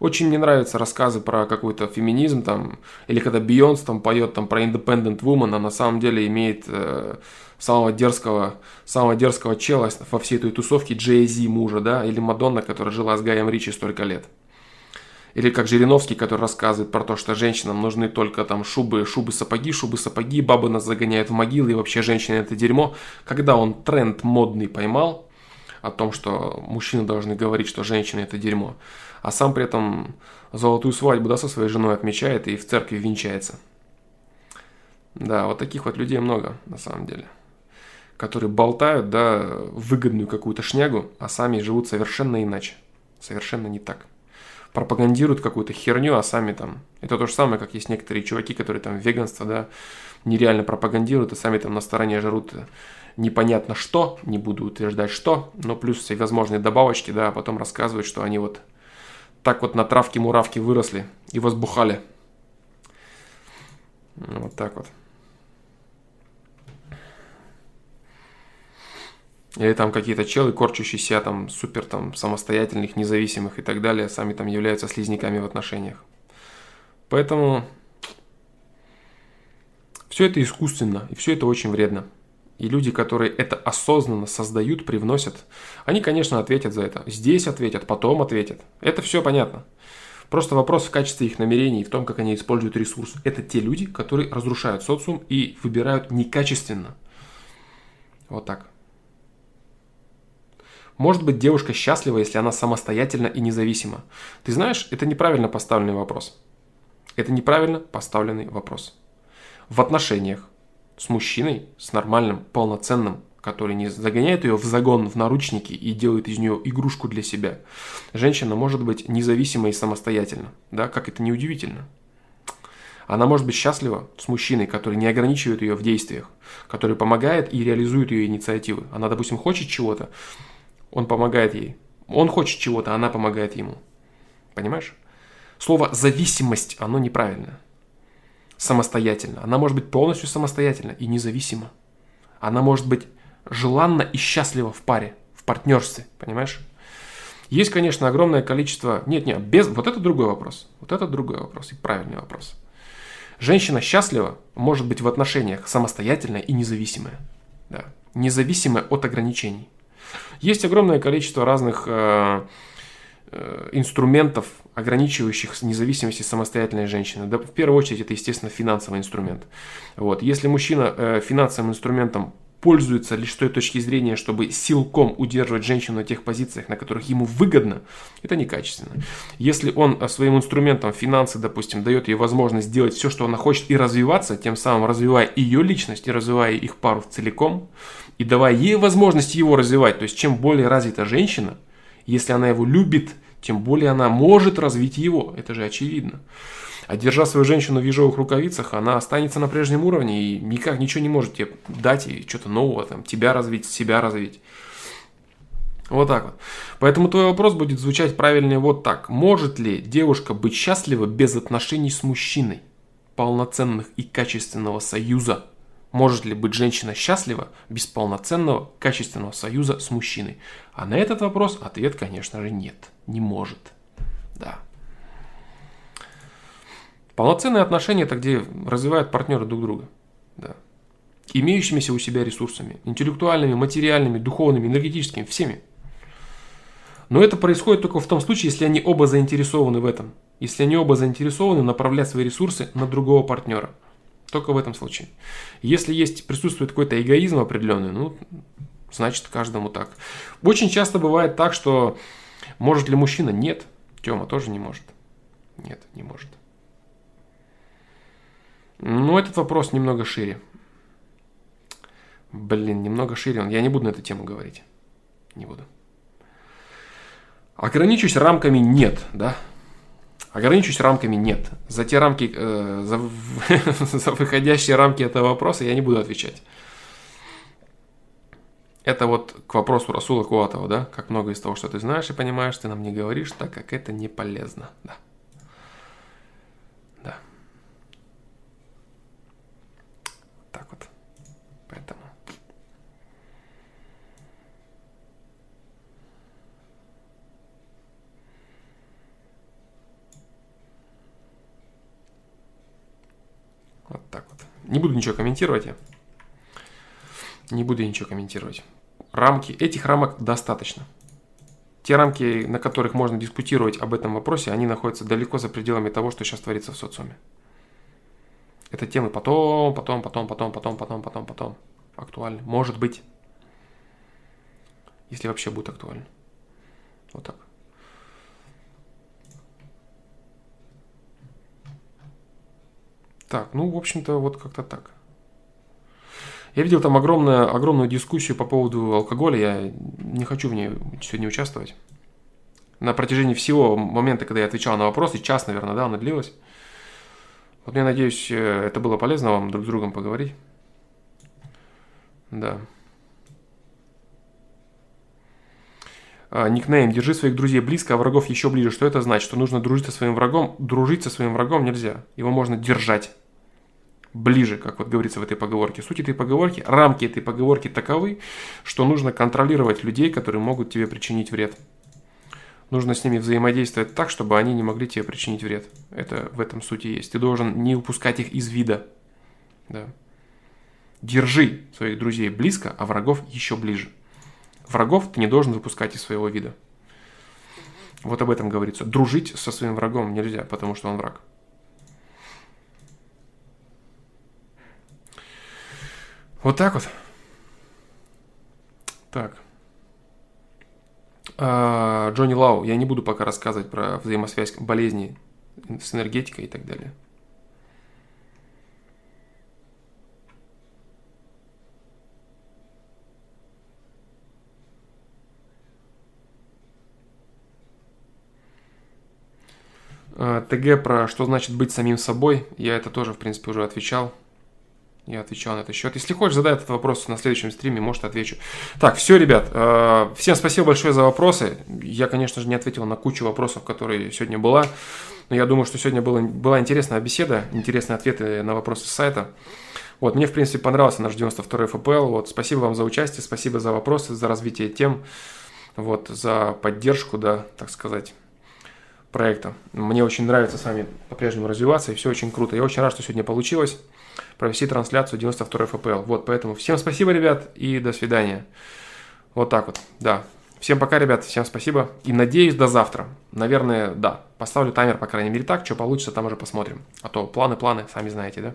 Очень мне нравятся рассказы про какой-то феминизм, там, или когда Бейонс там поет там про Independent Woman, а на самом деле имеет э, самого дерзкого, самого дерзкого чела во всей этой тусовке Джей Зи мужа, да, или Мадонна, которая жила с Гаем Ричи столько лет. Или как Жириновский, который рассказывает про то, что женщинам нужны только там шубы, шубы, сапоги, шубы, сапоги, бабы нас загоняют в могилы, и вообще женщины это дерьмо. Когда он тренд модный поймал, о том, что мужчины должны говорить, что женщины это дерьмо, а сам при этом золотую свадьбу да, со своей женой отмечает и в церкви венчается. Да, вот таких вот людей много на самом деле. Которые болтают, да, выгодную какую-то шнягу, а сами живут совершенно иначе. Совершенно не так. Пропагандируют какую-то херню, а сами там... Это то же самое, как есть некоторые чуваки, которые там веганство, да, нереально пропагандируют, а сами там на стороне жрут непонятно что, не буду утверждать что, но плюс всевозможные добавочки, да, а потом рассказывают, что они вот так вот на травке муравки выросли и возбухали. Вот так вот. Или там какие-то челы, корчащиеся там супер там самостоятельных, независимых и так далее, сами там являются слизняками в отношениях. Поэтому все это искусственно, и все это очень вредно. И люди, которые это осознанно создают, привносят, они, конечно, ответят за это. Здесь ответят, потом ответят. Это все понятно. Просто вопрос в качестве их намерений в том, как они используют ресурс. Это те люди, которые разрушают социум и выбирают некачественно. Вот так. Может быть девушка счастлива, если она самостоятельна и независима? Ты знаешь, это неправильно поставленный вопрос. Это неправильно поставленный вопрос. В отношениях с мужчиной, с нормальным, полноценным, который не загоняет ее в загон, в наручники и делает из нее игрушку для себя. Женщина может быть независима и самостоятельна, да, как это не удивительно. Она может быть счастлива с мужчиной, который не ограничивает ее в действиях, который помогает и реализует ее инициативы. Она, допустим, хочет чего-то, он помогает ей. Он хочет чего-то, она помогает ему. Понимаешь? Слово «зависимость», оно неправильное. Самостоятельно. Она может быть полностью самостоятельна и независима. Она может быть желанна и счастлива в паре, в партнерстве, понимаешь? Есть, конечно, огромное количество... Нет, нет, без... Вот это другой вопрос. Вот это другой вопрос и правильный вопрос. Женщина счастлива может быть в отношениях самостоятельная и независимая. Да. Независимая от ограничений. Есть огромное количество разных э, инструментов, ограничивающих независимость и самостоятельной женщины. Да, в первую очередь это, естественно, финансовый инструмент. Вот. Если мужчина э, финансовым инструментом пользуется лишь с той точки зрения, чтобы силком удерживать женщину на тех позициях, на которых ему выгодно, это некачественно. Если он э, своим инструментом финансы, допустим, дает ей возможность сделать все, что она хочет, и развиваться, тем самым развивая ее личность и развивая их пару целиком, и давая ей возможность его развивать, то есть чем более развита женщина, если она его любит, тем более она может развить его, это же очевидно. А держа свою женщину в ежовых рукавицах, она останется на прежнем уровне и никак ничего не может тебе дать ей что-то нового, там, тебя развить, себя развить. Вот так вот. Поэтому твой вопрос будет звучать правильнее вот так. Может ли девушка быть счастлива без отношений с мужчиной? Полноценных и качественного союза. Может ли быть женщина счастлива без полноценного, качественного союза с мужчиной? А на этот вопрос ответ, конечно же, нет. Не может. Да. Полноценные отношения – это где развивают партнеры друг друга. Да. Имеющимися у себя ресурсами, интеллектуальными, материальными, духовными, энергетическими, всеми. Но это происходит только в том случае, если они оба заинтересованы в этом. Если они оба заинтересованы направлять свои ресурсы на другого партнера. Только в этом случае. Если есть, присутствует какой-то эгоизм определенный, ну, значит, каждому так. Очень часто бывает так, что может ли мужчина? Нет. Тема тоже не может. Нет, не может. Ну, этот вопрос немного шире. Блин, немного шире он. Я не буду на эту тему говорить. Не буду. Ограничусь рамками нет, да? Ограничусь рамками нет. За те рамки, э, за, за выходящие рамки этого вопроса я не буду отвечать. Это вот к вопросу Расула Куатова, да? Как много из того, что ты знаешь и понимаешь, ты нам не говоришь, так как это не полезно, да. Поэтому. Вот так вот. Не буду ничего комментировать я. Не буду ничего комментировать. Рамки, этих рамок достаточно. Те рамки, на которых можно дискутировать об этом вопросе, они находятся далеко за пределами того, что сейчас творится в социуме. Это темы потом, потом, потом, потом, потом, потом, потом, потом актуальны. Может быть. Если вообще будет актуально. Вот так. Так, ну, в общем-то, вот как-то так. Я видел там огромную, огромную дискуссию по поводу алкоголя. Я не хочу в ней сегодня участвовать. На протяжении всего момента, когда я отвечал на вопросы, час, наверное, да, она длилась. Вот я надеюсь, э, это было полезно вам друг с другом поговорить. Да. А, никнейм. Держи своих друзей близко, а врагов еще ближе. Что это значит? Что нужно дружить со своим врагом? Дружить со своим врагом нельзя. Его можно держать ближе, как вот говорится в этой поговорке. Суть этой поговорки, рамки этой поговорки таковы, что нужно контролировать людей, которые могут тебе причинить вред. Нужно с ними взаимодействовать так, чтобы они не могли тебе причинить вред. Это в этом сути есть. Ты должен не упускать их из вида. Да. Держи своих друзей близко, а врагов еще ближе. Врагов ты не должен выпускать из своего вида. Вот об этом говорится. Дружить со своим врагом нельзя, потому что он враг. Вот так вот. Так. А, Джонни Лау. Я не буду пока рассказывать про взаимосвязь болезней с энергетикой и так далее. А, ТГ про что значит быть самим собой, я это тоже, в принципе, уже отвечал. Я отвечал на этот счет. Если хочешь, задай этот вопрос на следующем стриме, может, отвечу. Так, все, ребят. Э, всем спасибо большое за вопросы. Я, конечно же, не ответил на кучу вопросов, которые сегодня была. Но я думаю, что сегодня была, была интересная беседа, интересные ответы на вопросы с сайта. Вот, мне, в принципе, понравился наш 92-й ФПЛ. Вот, спасибо вам за участие, спасибо за вопросы, за развитие тем, вот, за поддержку, да, так сказать проекта. Мне очень нравится с вами по-прежнему развиваться, и все очень круто. Я очень рад, что сегодня получилось провести трансляцию 92 ФПЛ. Вот, поэтому всем спасибо, ребят, и до свидания. Вот так вот, да. Всем пока, ребят, всем спасибо. И надеюсь, до завтра. Наверное, да. Поставлю таймер, по крайней мере, так. Что получится, там уже посмотрим. А то планы, планы, сами знаете, да?